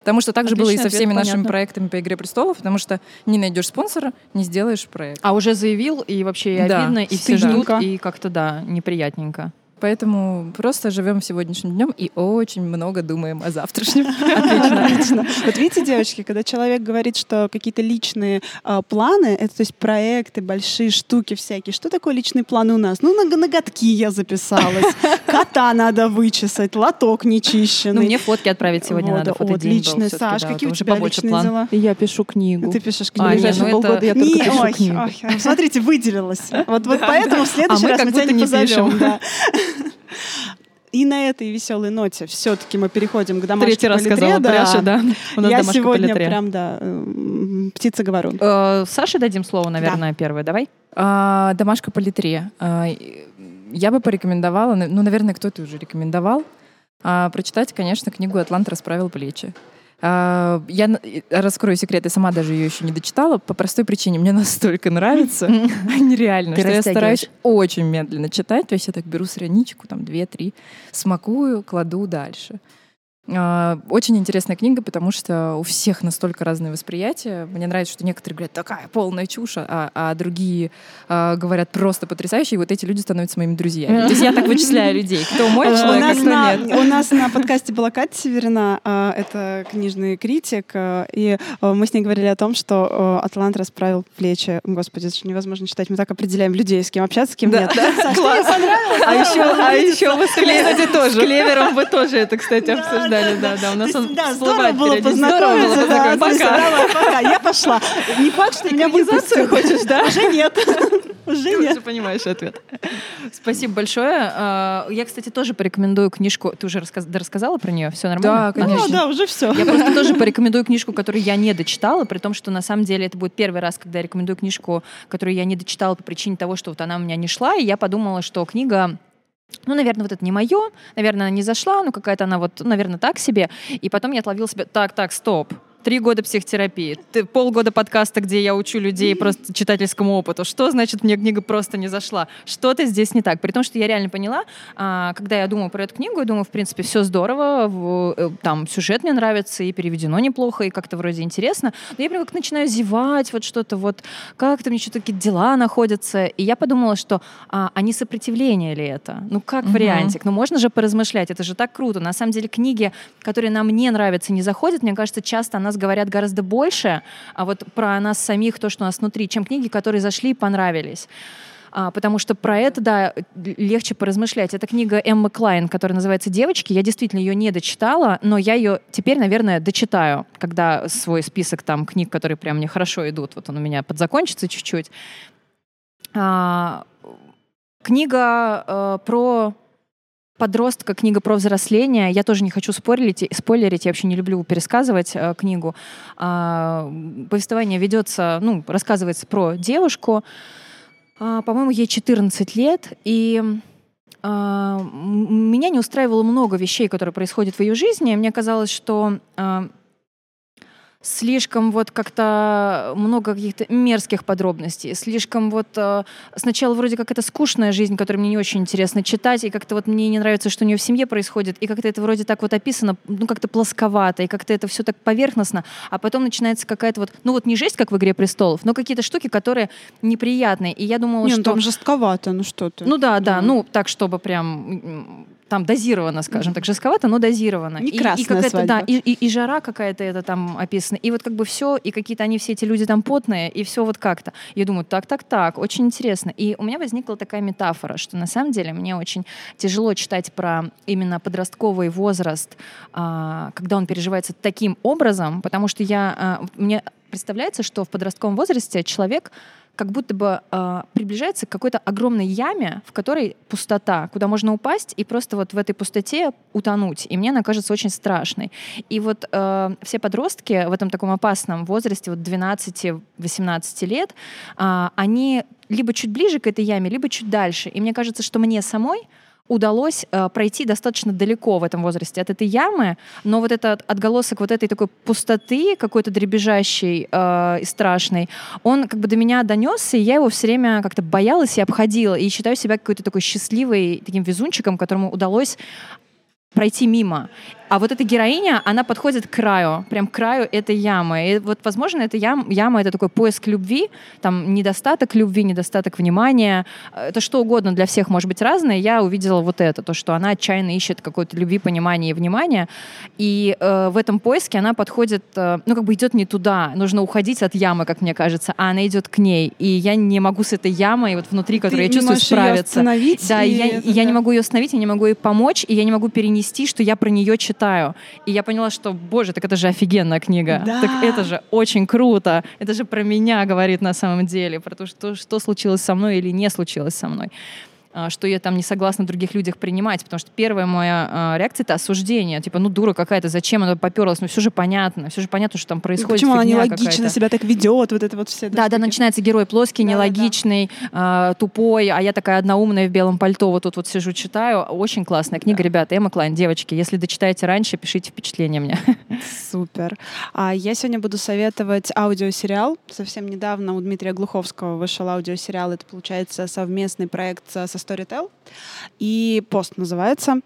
Speaker 7: Потому что так же было и со
Speaker 2: ответ,
Speaker 7: всеми нашими
Speaker 2: понятно.
Speaker 7: проектами по «Игре престолов», потому что не найдешь спонсора, не сделаешь проект.
Speaker 2: А уже заявил, и вообще и
Speaker 7: Да,
Speaker 2: обидно, и все ждут, и как-то, да, неприятненько.
Speaker 7: Поэтому просто живем сегодняшним днем и очень много думаем о завтрашнем.
Speaker 4: Отлично, отлично. Вот видите, девочки, когда человек говорит, что какие-то личные а, планы, это то есть проекты, большие штуки всякие. Что такое личные планы у нас? Ну, на ноготки я записалась, кота надо вычесать, лоток нечищенный.
Speaker 2: Ну, мне фотки отправить сегодня
Speaker 4: Вот,
Speaker 2: надо, всё-таки,
Speaker 4: Саш,
Speaker 2: да,
Speaker 4: какие у
Speaker 2: уже
Speaker 4: тебя
Speaker 2: побольше
Speaker 4: личные
Speaker 2: план.
Speaker 4: дела?
Speaker 5: Я пишу книгу.
Speaker 4: Ты пишешь
Speaker 2: А,
Speaker 4: книгу.
Speaker 2: нет,
Speaker 5: ближайшие
Speaker 2: ну это-
Speaker 5: полгода я только
Speaker 4: Не,
Speaker 5: пишу
Speaker 4: ой,
Speaker 5: книгу.
Speaker 4: ой, смотрите, выделилась. Вот, вот поэтому в следующий
Speaker 2: А
Speaker 4: раз мы тебя не
Speaker 2: не
Speaker 4: позовем. да. И на этой веселой ноте все-таки мы переходим к домашке
Speaker 2: Третий раз сказала
Speaker 4: да.
Speaker 2: Пряша, да. У нас
Speaker 4: Я сегодня
Speaker 2: литре.
Speaker 4: прям, да, птица говорю.
Speaker 2: Э, Саше дадим слово, наверное, первое. Давай.
Speaker 7: А, Домашка по литре. А, Я бы порекомендовала, ну, наверное, кто-то уже рекомендовал, а, прочитать, конечно, книгу «Атлант расправил плечи». А, Я раскрою секрет, я сама даже ее еще не дочитала по простой причине. Мне настолько нравится, нереально,
Speaker 2: Ты
Speaker 7: что я стараюсь очень медленно читать. То есть я так беру страничку, там, две-три, смакую, кладу дальше. А, Очень интересная книга, потому что у всех настолько разные восприятия. Мне нравится, что некоторые говорят, такая полная чушь, а, а другие а, говорят просто потрясающе, и вот эти люди становятся моими друзьями. То есть я так вычисляю людей. Кто мой
Speaker 4: Э,
Speaker 7: человек, а кто нет.
Speaker 4: у нас на подкасте была Катя Северина, э, это книжный критик, э, и э, мы с ней говорили о том, что Атлант расправил плечи. Господи, это же невозможно читать. Мы так определяем людей, с кем общаться, с кем нет. Понравилось?
Speaker 2: А еще, а вы с Клевером вы тоже это, кстати, обсуждали. Да, да, у нас он
Speaker 4: да, здорово было познакомиться. Да, давай, пока, я пошла. Не факт, что меня выпустят.
Speaker 2: хочешь, да?
Speaker 4: Уже нет. Уже
Speaker 2: Ты
Speaker 4: нет.
Speaker 2: уже понимаешь ответ. Спасибо большое. А, Я, кстати, тоже порекомендую книжку. Ты уже рассказ- да, рассказала про нее? Все нормально?
Speaker 7: Да, конечно.
Speaker 4: Да, уже все.
Speaker 2: Я просто тоже порекомендую книжку, которую я не дочитала, при том, что на самом деле это будет первый раз, когда я рекомендую книжку, которую я не дочитала по причине того, что вот она у меня не шла, и я подумала, что книга ну, наверное, вот это не мое, наверное, она не зашла, ну, какая-то она вот, ну, наверное, так себе. И потом я отловила себя, так, так, стоп, Три года психотерапии, ты, полгода подкаста, где я учу людей просто читательскому опыту. Что значит мне книга просто не зашла? Что-то здесь не так. При том, что я реально поняла, а, когда я думаю про эту книгу, я думаю, в принципе, все здорово, э, там сюжет мне нравится, и переведено неплохо, и как-то вроде интересно. Но я прям как начинаю зевать, вот что-то вот, как-то мне что-то какие-то дела находятся. И я подумала, что а, а не сопротивление ли это? Ну, как вариантик? Ну, можно же поразмышлять, это же так круто. На самом деле, книги, которые нам не нравятся, не заходят, мне кажется, часто о нас говорят гораздо больше, а вот про нас самих, то, что у нас внутри, чем книги, которые зашли и понравились. А, потому что про это, да, легче поразмышлять. Это книга Эммы Клайн, которая называется «Девочки». Я действительно ее не дочитала, но я ее теперь, наверное, дочитаю, когда свой список там книг, которые прям мне хорошо идут, вот он у меня подзакончится чуть-чуть. А, книга э, про подростка, книга про взросление. Я тоже не хочу спойлерить, спойлерить я вообще не люблю пересказывать э, книгу. А, повествование ведется, ну, рассказывается про девушку, а, по-моему, ей 14 лет, и м- меня не устраивало много вещей, которые происходят в ее жизни. Мне казалось, что а, слишком вот как-то много каких-то мерзких подробностей, слишком вот э, сначала вроде как это скучная жизнь, которую мне не очень интересно читать, и как-то вот мне не нравится, что у нее в семье происходит, и как-то это вроде так вот описано, ну как-то плосковато, и как-то это все так поверхностно, а потом начинается какая-то вот, ну вот не жесть, как в «Игре престолов», но какие-то штуки, которые неприятные, и я думала,
Speaker 4: Не,
Speaker 2: что...
Speaker 4: ну там жестковато, ну что ты.
Speaker 2: Ну да, да,
Speaker 4: Ну.
Speaker 2: так, чтобы прям там дозировано, скажем так, жестковато, но дозировано.
Speaker 4: Не
Speaker 2: И- и, какая-то, да, и, и- и жара какая-то это там описана. И вот как бы все, и какие-то они все эти люди там потные, и все вот как-то. Я думаю, так, так, так, очень интересно. И у меня возникла такая метафора, что на самом деле мне очень тяжело читать про именно подростковый возраст, а, когда он переживается таким образом, потому что я, а, мне представляется, что в подростковом возрасте человек как будто бы а, приближается к какой-то огромной яме, в которой пустота, куда можно упасть и просто вот в этой пустоте утонуть. И мне она кажется очень страшной. И вот э, все подростки в этом таком опасном возрасте, вот 12-18 лет, а, они либо чуть ближе к этой яме, либо чуть дальше. И мне кажется, что мне самой удалось э, пройти достаточно далеко в этом возрасте от этой ямы, но вот этот отголосок вот этой такой пустоты, какой-то дребезжащей э, и страшной, он как бы до меня донесся, и я его все время как-то боялась и обходила, и считаю себя какой-то такой счастливой, таким везунчиком, которому удалось пройти мимо. А вот эта героиня, она подходит к краю, прям к краю этой ямы. И вот, возможно, эта ям, яма — это такой поиск любви, там недостаток любви, недостаток внимания. Это что угодно для всех может быть разное. Я увидела вот это, то, что она отчаянно ищет какой-то любви, понимания и внимания. И э, в этом поиске она подходит, э, ну, как бы идет не туда. Нужно уходить от ямы, как мне кажется, а она идет к ней. И я не могу с этой ямой, вот внутри, которую я
Speaker 4: не
Speaker 2: чувствую, справиться.
Speaker 4: остановить,
Speaker 2: Да, и я,
Speaker 4: это
Speaker 2: я не
Speaker 4: да.
Speaker 2: могу ее остановить, я не могу ей помочь, и я не могу перенести, что я про нее читаю. И я поняла, что, боже, так это же офигенная книга.
Speaker 4: Да.
Speaker 2: Так это же очень круто. Это же про меня говорит на самом деле, про то, что, что случилось со мной или не случилось со мной. А, что я там не согласна других людях принимать, потому что первая моя а, реакция — это осуждение. Типа, ну, дура какая-то, зачем она поперлась? Ну, все же понятно, все же понятно, что там происходит
Speaker 4: Почему она нелогично себя так ведет, вот это вот все.
Speaker 2: Да, да, начинается герой плоский,
Speaker 4: Да-да-да.
Speaker 2: нелогичный, а, тупой, а я такая одноумная в белом пальто, вот тут вот сижу, читаю. Очень классная книга, ребята. Эмма Клайн, девочки, если дочитаете раньше, пишите впечатления мне.
Speaker 4: Супер. А я сегодня буду советовать аудиосериал. Совсем недавно у Дмитрия Глуховского вышел аудиосериал. Это, получается, совместный проект со со Storytel. И «Пост» называется.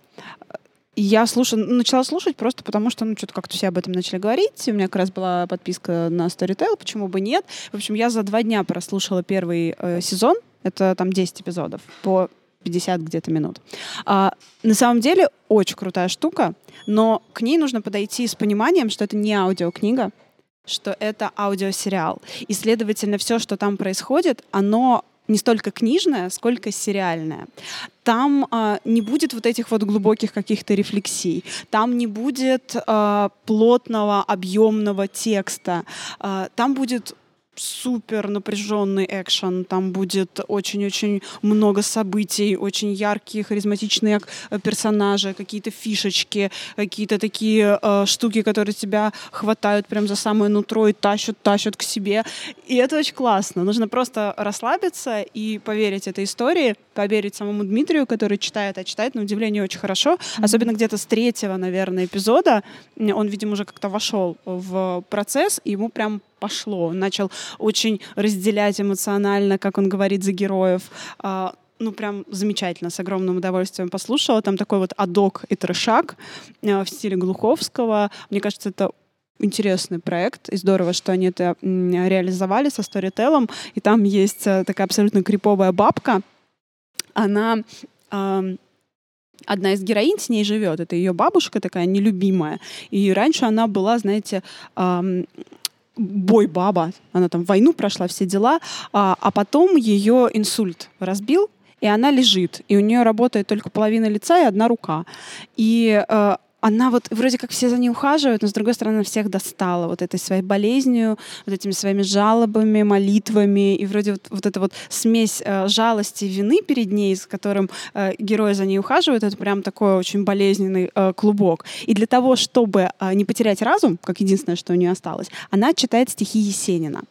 Speaker 4: Я слушаю, начала слушать просто потому, что ну, что-то как-то все об этом начали говорить. У меня как раз была подписка на Storytel, почему бы нет. В общем, я за два дня прослушала первый э, сезон. Это там 10 эпизодов по 50 где-то минут. А, на самом деле очень крутая штука, но к ней нужно подойти с пониманием, что это не аудиокнига, что это аудиосериал. И, следовательно, все, что там происходит, оно не столько книжное, сколько сериальное. Там а, не будет вот этих вот глубоких каких-то рефлексий. Там не будет а, плотного, объемного текста. А, там будет супер напряженный экшен, там будет очень-очень много событий, очень яркие, харизматичные э, персонажи, какие-то фишечки, какие-то такие э, штуки, которые тебя хватают прям за самое нутро и тащат, тащат к себе. И это очень классно. Нужно просто расслабиться и поверить этой истории, поверить самому Дмитрию, который читает, а читает, на удивление, очень хорошо. Особенно где-то с третьего, наверное, эпизода. Он, видимо, уже как-то вошел в процесс, и ему прям пошло. Он начал очень разделять эмоционально, как он говорит, за героев. А, ну, прям замечательно, с огромным удовольствием послушала. Там такой вот адок и трешак э, в стиле Глуховского. Мне кажется, это интересный проект, и здорово, что они это реализовали со Storytel. И там есть э, такая абсолютно криповая бабка. Она одна из героинь с ней живет. Это ее бабушка такая нелюбимая. И раньше она была, знаете, ам, бой-баба. Она там войну прошла, все дела. А, а потом ее инсульт разбил, и она лежит. И у нее работает только половина лица и одна рука. И э, она вот вроде как все за ней ухаживают, но с другой стороны всех достала вот этой своей болезнью, вот этими своими жалобами, молитвами, и вроде вот, вот эта вот смесь э, жалости и вины перед ней, с которым э, герои за ней ухаживают, это прям такой очень болезненный э, клубок. И для того, чтобы э, не потерять разум, как единственное, что у нее осталось, она читает стихи Есенина.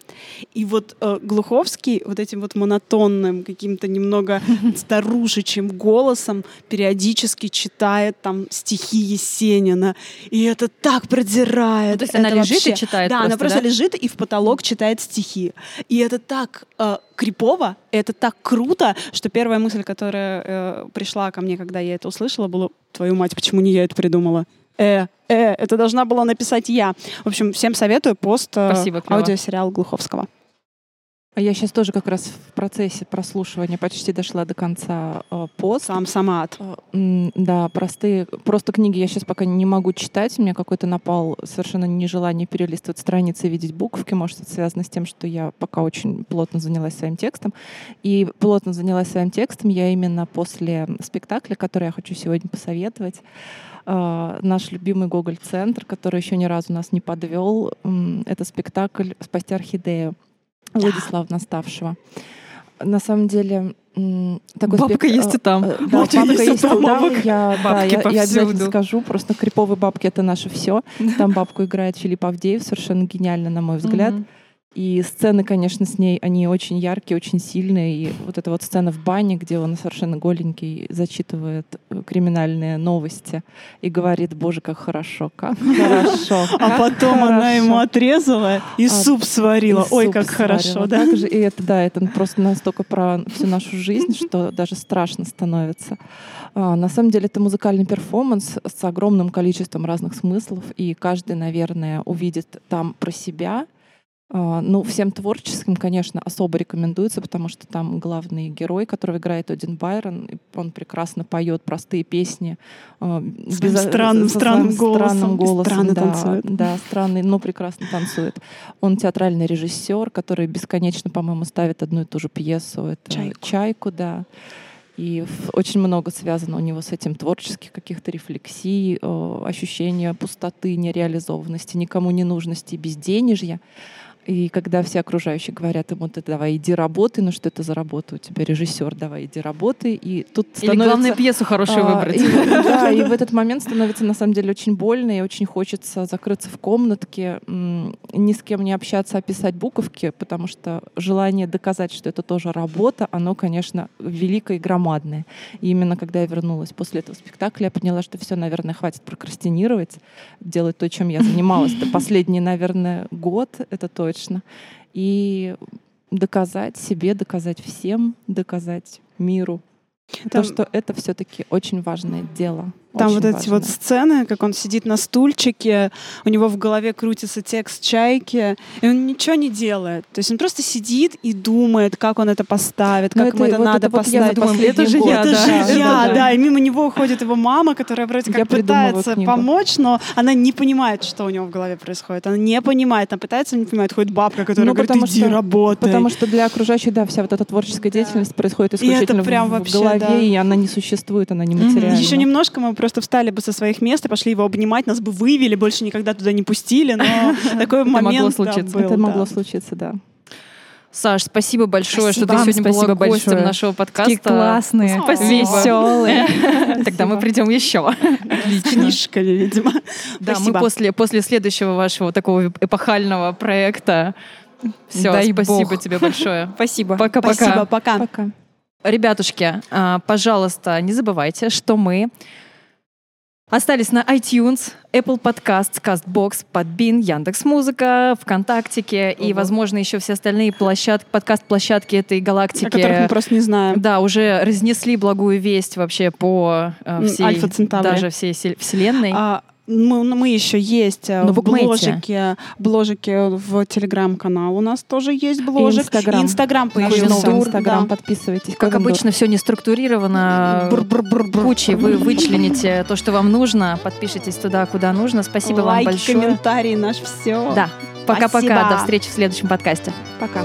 Speaker 4: И вот э, Глуховский вот этим вот монотонным, каким-то немного старушечьим голосом периодически читает там стихи Есенина. И это так продирает.
Speaker 2: Ну, то есть она
Speaker 4: Это
Speaker 2: лежит и
Speaker 4: вообще-
Speaker 2: читает
Speaker 4: Да, она
Speaker 2: просто,
Speaker 4: просто
Speaker 2: да?
Speaker 4: лежит и в потолок читает стихи. И это так э, крипово, это так круто, что первая мысль, которая э, пришла ко мне, когда я это услышала, была «Твою мать, почему не я это придумала?» Э, э, это должна была написать я. В общем, всем советую пост э,
Speaker 2: Спасибо, клево.
Speaker 4: аудиосериал Глуховского.
Speaker 5: А я сейчас тоже как раз в процессе прослушивания почти дошла до конца э, пост.
Speaker 4: Сам самат.
Speaker 5: Э, м, Да, простые, просто книги я сейчас пока не могу читать. У меня какой-то напал совершенно нежелание перелистывать страницы и видеть буковки. Может, это связано с тем, что я пока очень плотно занялась своим текстом. И плотно занялась своим текстом я именно после спектакля, который я хочу сегодня посоветовать. Э, Наш любимый Гоголь-центр, который еще ни разу нас не подвел, это спектакль «Спасти орхидею» Владислава Наставшего. На самом деле такой
Speaker 2: Бабка
Speaker 5: спект-
Speaker 2: есть и там.
Speaker 5: э, Да,
Speaker 4: Очень
Speaker 5: бабка есть и там. Я, да, я, я обязательно скажу. Просто криповые бабки это наше все. Там бабку играет Филипп Авдеев, совершенно гениально, на мой взгляд.
Speaker 2: Мгм.
Speaker 5: И сцены, конечно, с ней, они очень яркие, очень сильные. И вот эта вот сцена в бане, где он совершенно голенький зачитывает э, криминальные новости и говорит, боже, как хорошо, как хорошо.
Speaker 4: А потом она ему
Speaker 5: хорошо».
Speaker 4: отрезала и
Speaker 5: А,
Speaker 4: суп сварила.
Speaker 5: И
Speaker 4: Ой,
Speaker 5: суп
Speaker 4: как хорошо, да?
Speaker 5: И это, да, это просто настолько про всю нашу жизнь, что даже страшно становится. А, на самом деле это музыкальный перформанс с огромным количеством разных смыслов, и каждый, наверное, увидит там про себя. А, Ну, всем творческим, конечно, особо рекомендуется, потому что там главный герой, которого играет Один Байрон, он прекрасно поет простые песни. а,
Speaker 4: Своим
Speaker 5: безо-
Speaker 4: странным,
Speaker 5: со
Speaker 4: странным голосом.
Speaker 5: странным голосом,
Speaker 4: странно
Speaker 5: да,
Speaker 4: танцует.
Speaker 5: Да, странный, но прекрасно танцует. Он театральный режиссер, который бесконечно, по-моему, ставит одну и ту же пьесу. Это
Speaker 4: «Чайку».
Speaker 5: «Чайку», да. И очень много связано у него с этим творческих каких-то рефлексий, э, ощущения пустоты, нереализованности, никому не нужности, безденежья. И когда все окружающие говорят ему, ты давай иди работай, ну что это за работа у тебя, режиссер, давай иди работай. И тут
Speaker 2: Или
Speaker 5: становится...
Speaker 2: главное пьесу хорошую
Speaker 5: А,
Speaker 2: выбрать.
Speaker 5: и да, и в этот момент становится на самом деле очень больно, и очень хочется закрыться в комнатке, ни с кем не общаться, а писать буковки, потому что желание доказать, что это тоже работа, оно, конечно, великое и громадное. И именно когда я вернулась после этого спектакля, я поняла, что все, наверное, хватит прокрастинировать, делать то, чем я занималась. Это последний, наверное, год, это точно. И доказать себе, доказать всем, доказать миру.
Speaker 4: Там-
Speaker 5: То, что это все-таки очень важное дело.
Speaker 4: Там
Speaker 5: очень
Speaker 4: вот эти вот
Speaker 5: важное.
Speaker 4: сцены, как он сидит на стульчике, у него в голове крутится текст чайки, и он ничего не делает. То есть он просто сидит и думает, как он это поставит,
Speaker 5: Ну,
Speaker 4: как ему это
Speaker 5: вот
Speaker 4: надо
Speaker 5: вот я
Speaker 4: поставить.
Speaker 5: думаю, это
Speaker 2: последний
Speaker 5: же
Speaker 2: год,
Speaker 5: я,
Speaker 4: это
Speaker 5: да.
Speaker 4: же
Speaker 5: Это
Speaker 4: я,
Speaker 5: да.
Speaker 4: да. И мимо него уходит его мама, которая вроде
Speaker 5: Я
Speaker 4: как
Speaker 5: придумываю
Speaker 4: пытается помочь, но она не понимает, что у него в голове происходит. Она не понимает, она пытается, не понимает. Ходит бабка, которая
Speaker 5: Ну,
Speaker 4: говорит, иди
Speaker 5: что-
Speaker 4: работай.
Speaker 5: Потому что для окружающих, да, вся вот эта творческая деятельность происходит
Speaker 4: это
Speaker 5: исключительно в-
Speaker 4: прям
Speaker 5: в,
Speaker 4: вообще,
Speaker 5: голове,
Speaker 4: да.
Speaker 5: и она не существует, она не материальна.
Speaker 4: Еще немножко мы просто встали бы со своих мест и пошли его обнимать, нас бы вывели, больше никогда туда не пустили, но такой
Speaker 2: могло
Speaker 4: момент
Speaker 5: Это могло случиться, да.
Speaker 2: Саш, спасибо большое,
Speaker 7: Спасибо.
Speaker 2: что ты сегодня
Speaker 7: спасибо
Speaker 2: была гостем
Speaker 7: большое.
Speaker 2: нашего подкаста.
Speaker 7: Такие классные,
Speaker 4: Спасибо.
Speaker 7: веселые.
Speaker 2: Тогда мы придем еще.
Speaker 4: Книжками, видимо.
Speaker 2: Да, мы
Speaker 4: Спасибо.
Speaker 2: после, после следующего вашего такого эпохального проекта. Все,
Speaker 7: Дай
Speaker 2: спасибо
Speaker 7: бог.
Speaker 2: тебе большое.
Speaker 7: Спасибо.
Speaker 2: Пока-пока.
Speaker 4: Спасибо, пока.
Speaker 5: Пока.
Speaker 2: Ребятушки, а, пожалуйста, не забывайте, что мы остались на iTunes, Apple Podcasts, CastBox, Podbean, Яндекс.Музыка, ВКонтактике и, возможно, еще все остальные площадки, подкаст-площадки этой галактики.
Speaker 4: О которых мы просто не знаем.
Speaker 2: Да, уже разнесли благую весть вообще по э, всей, даже всей се- вселенной.
Speaker 4: А, мы, ну, мы еще есть э,
Speaker 2: На
Speaker 4: в бложике, бложике в телеграм-канал. У нас тоже есть бложик.
Speaker 5: Инстаграм.
Speaker 4: Появился. да.
Speaker 5: Инстаграм, подписывайтесь.
Speaker 2: как
Speaker 5: Ковендор.
Speaker 2: обычно, все не структурировано.
Speaker 4: Бур-бур-бур-бур.
Speaker 2: Кучей вы вычлените то, что вам нужно, подпишитесь туда, куда нужно. Спасибо вам
Speaker 4: Лайки,
Speaker 2: большое.
Speaker 4: комментарии, наш все.
Speaker 2: Да, пока-пока. До встречи в следующем подкасте.
Speaker 5: Пока.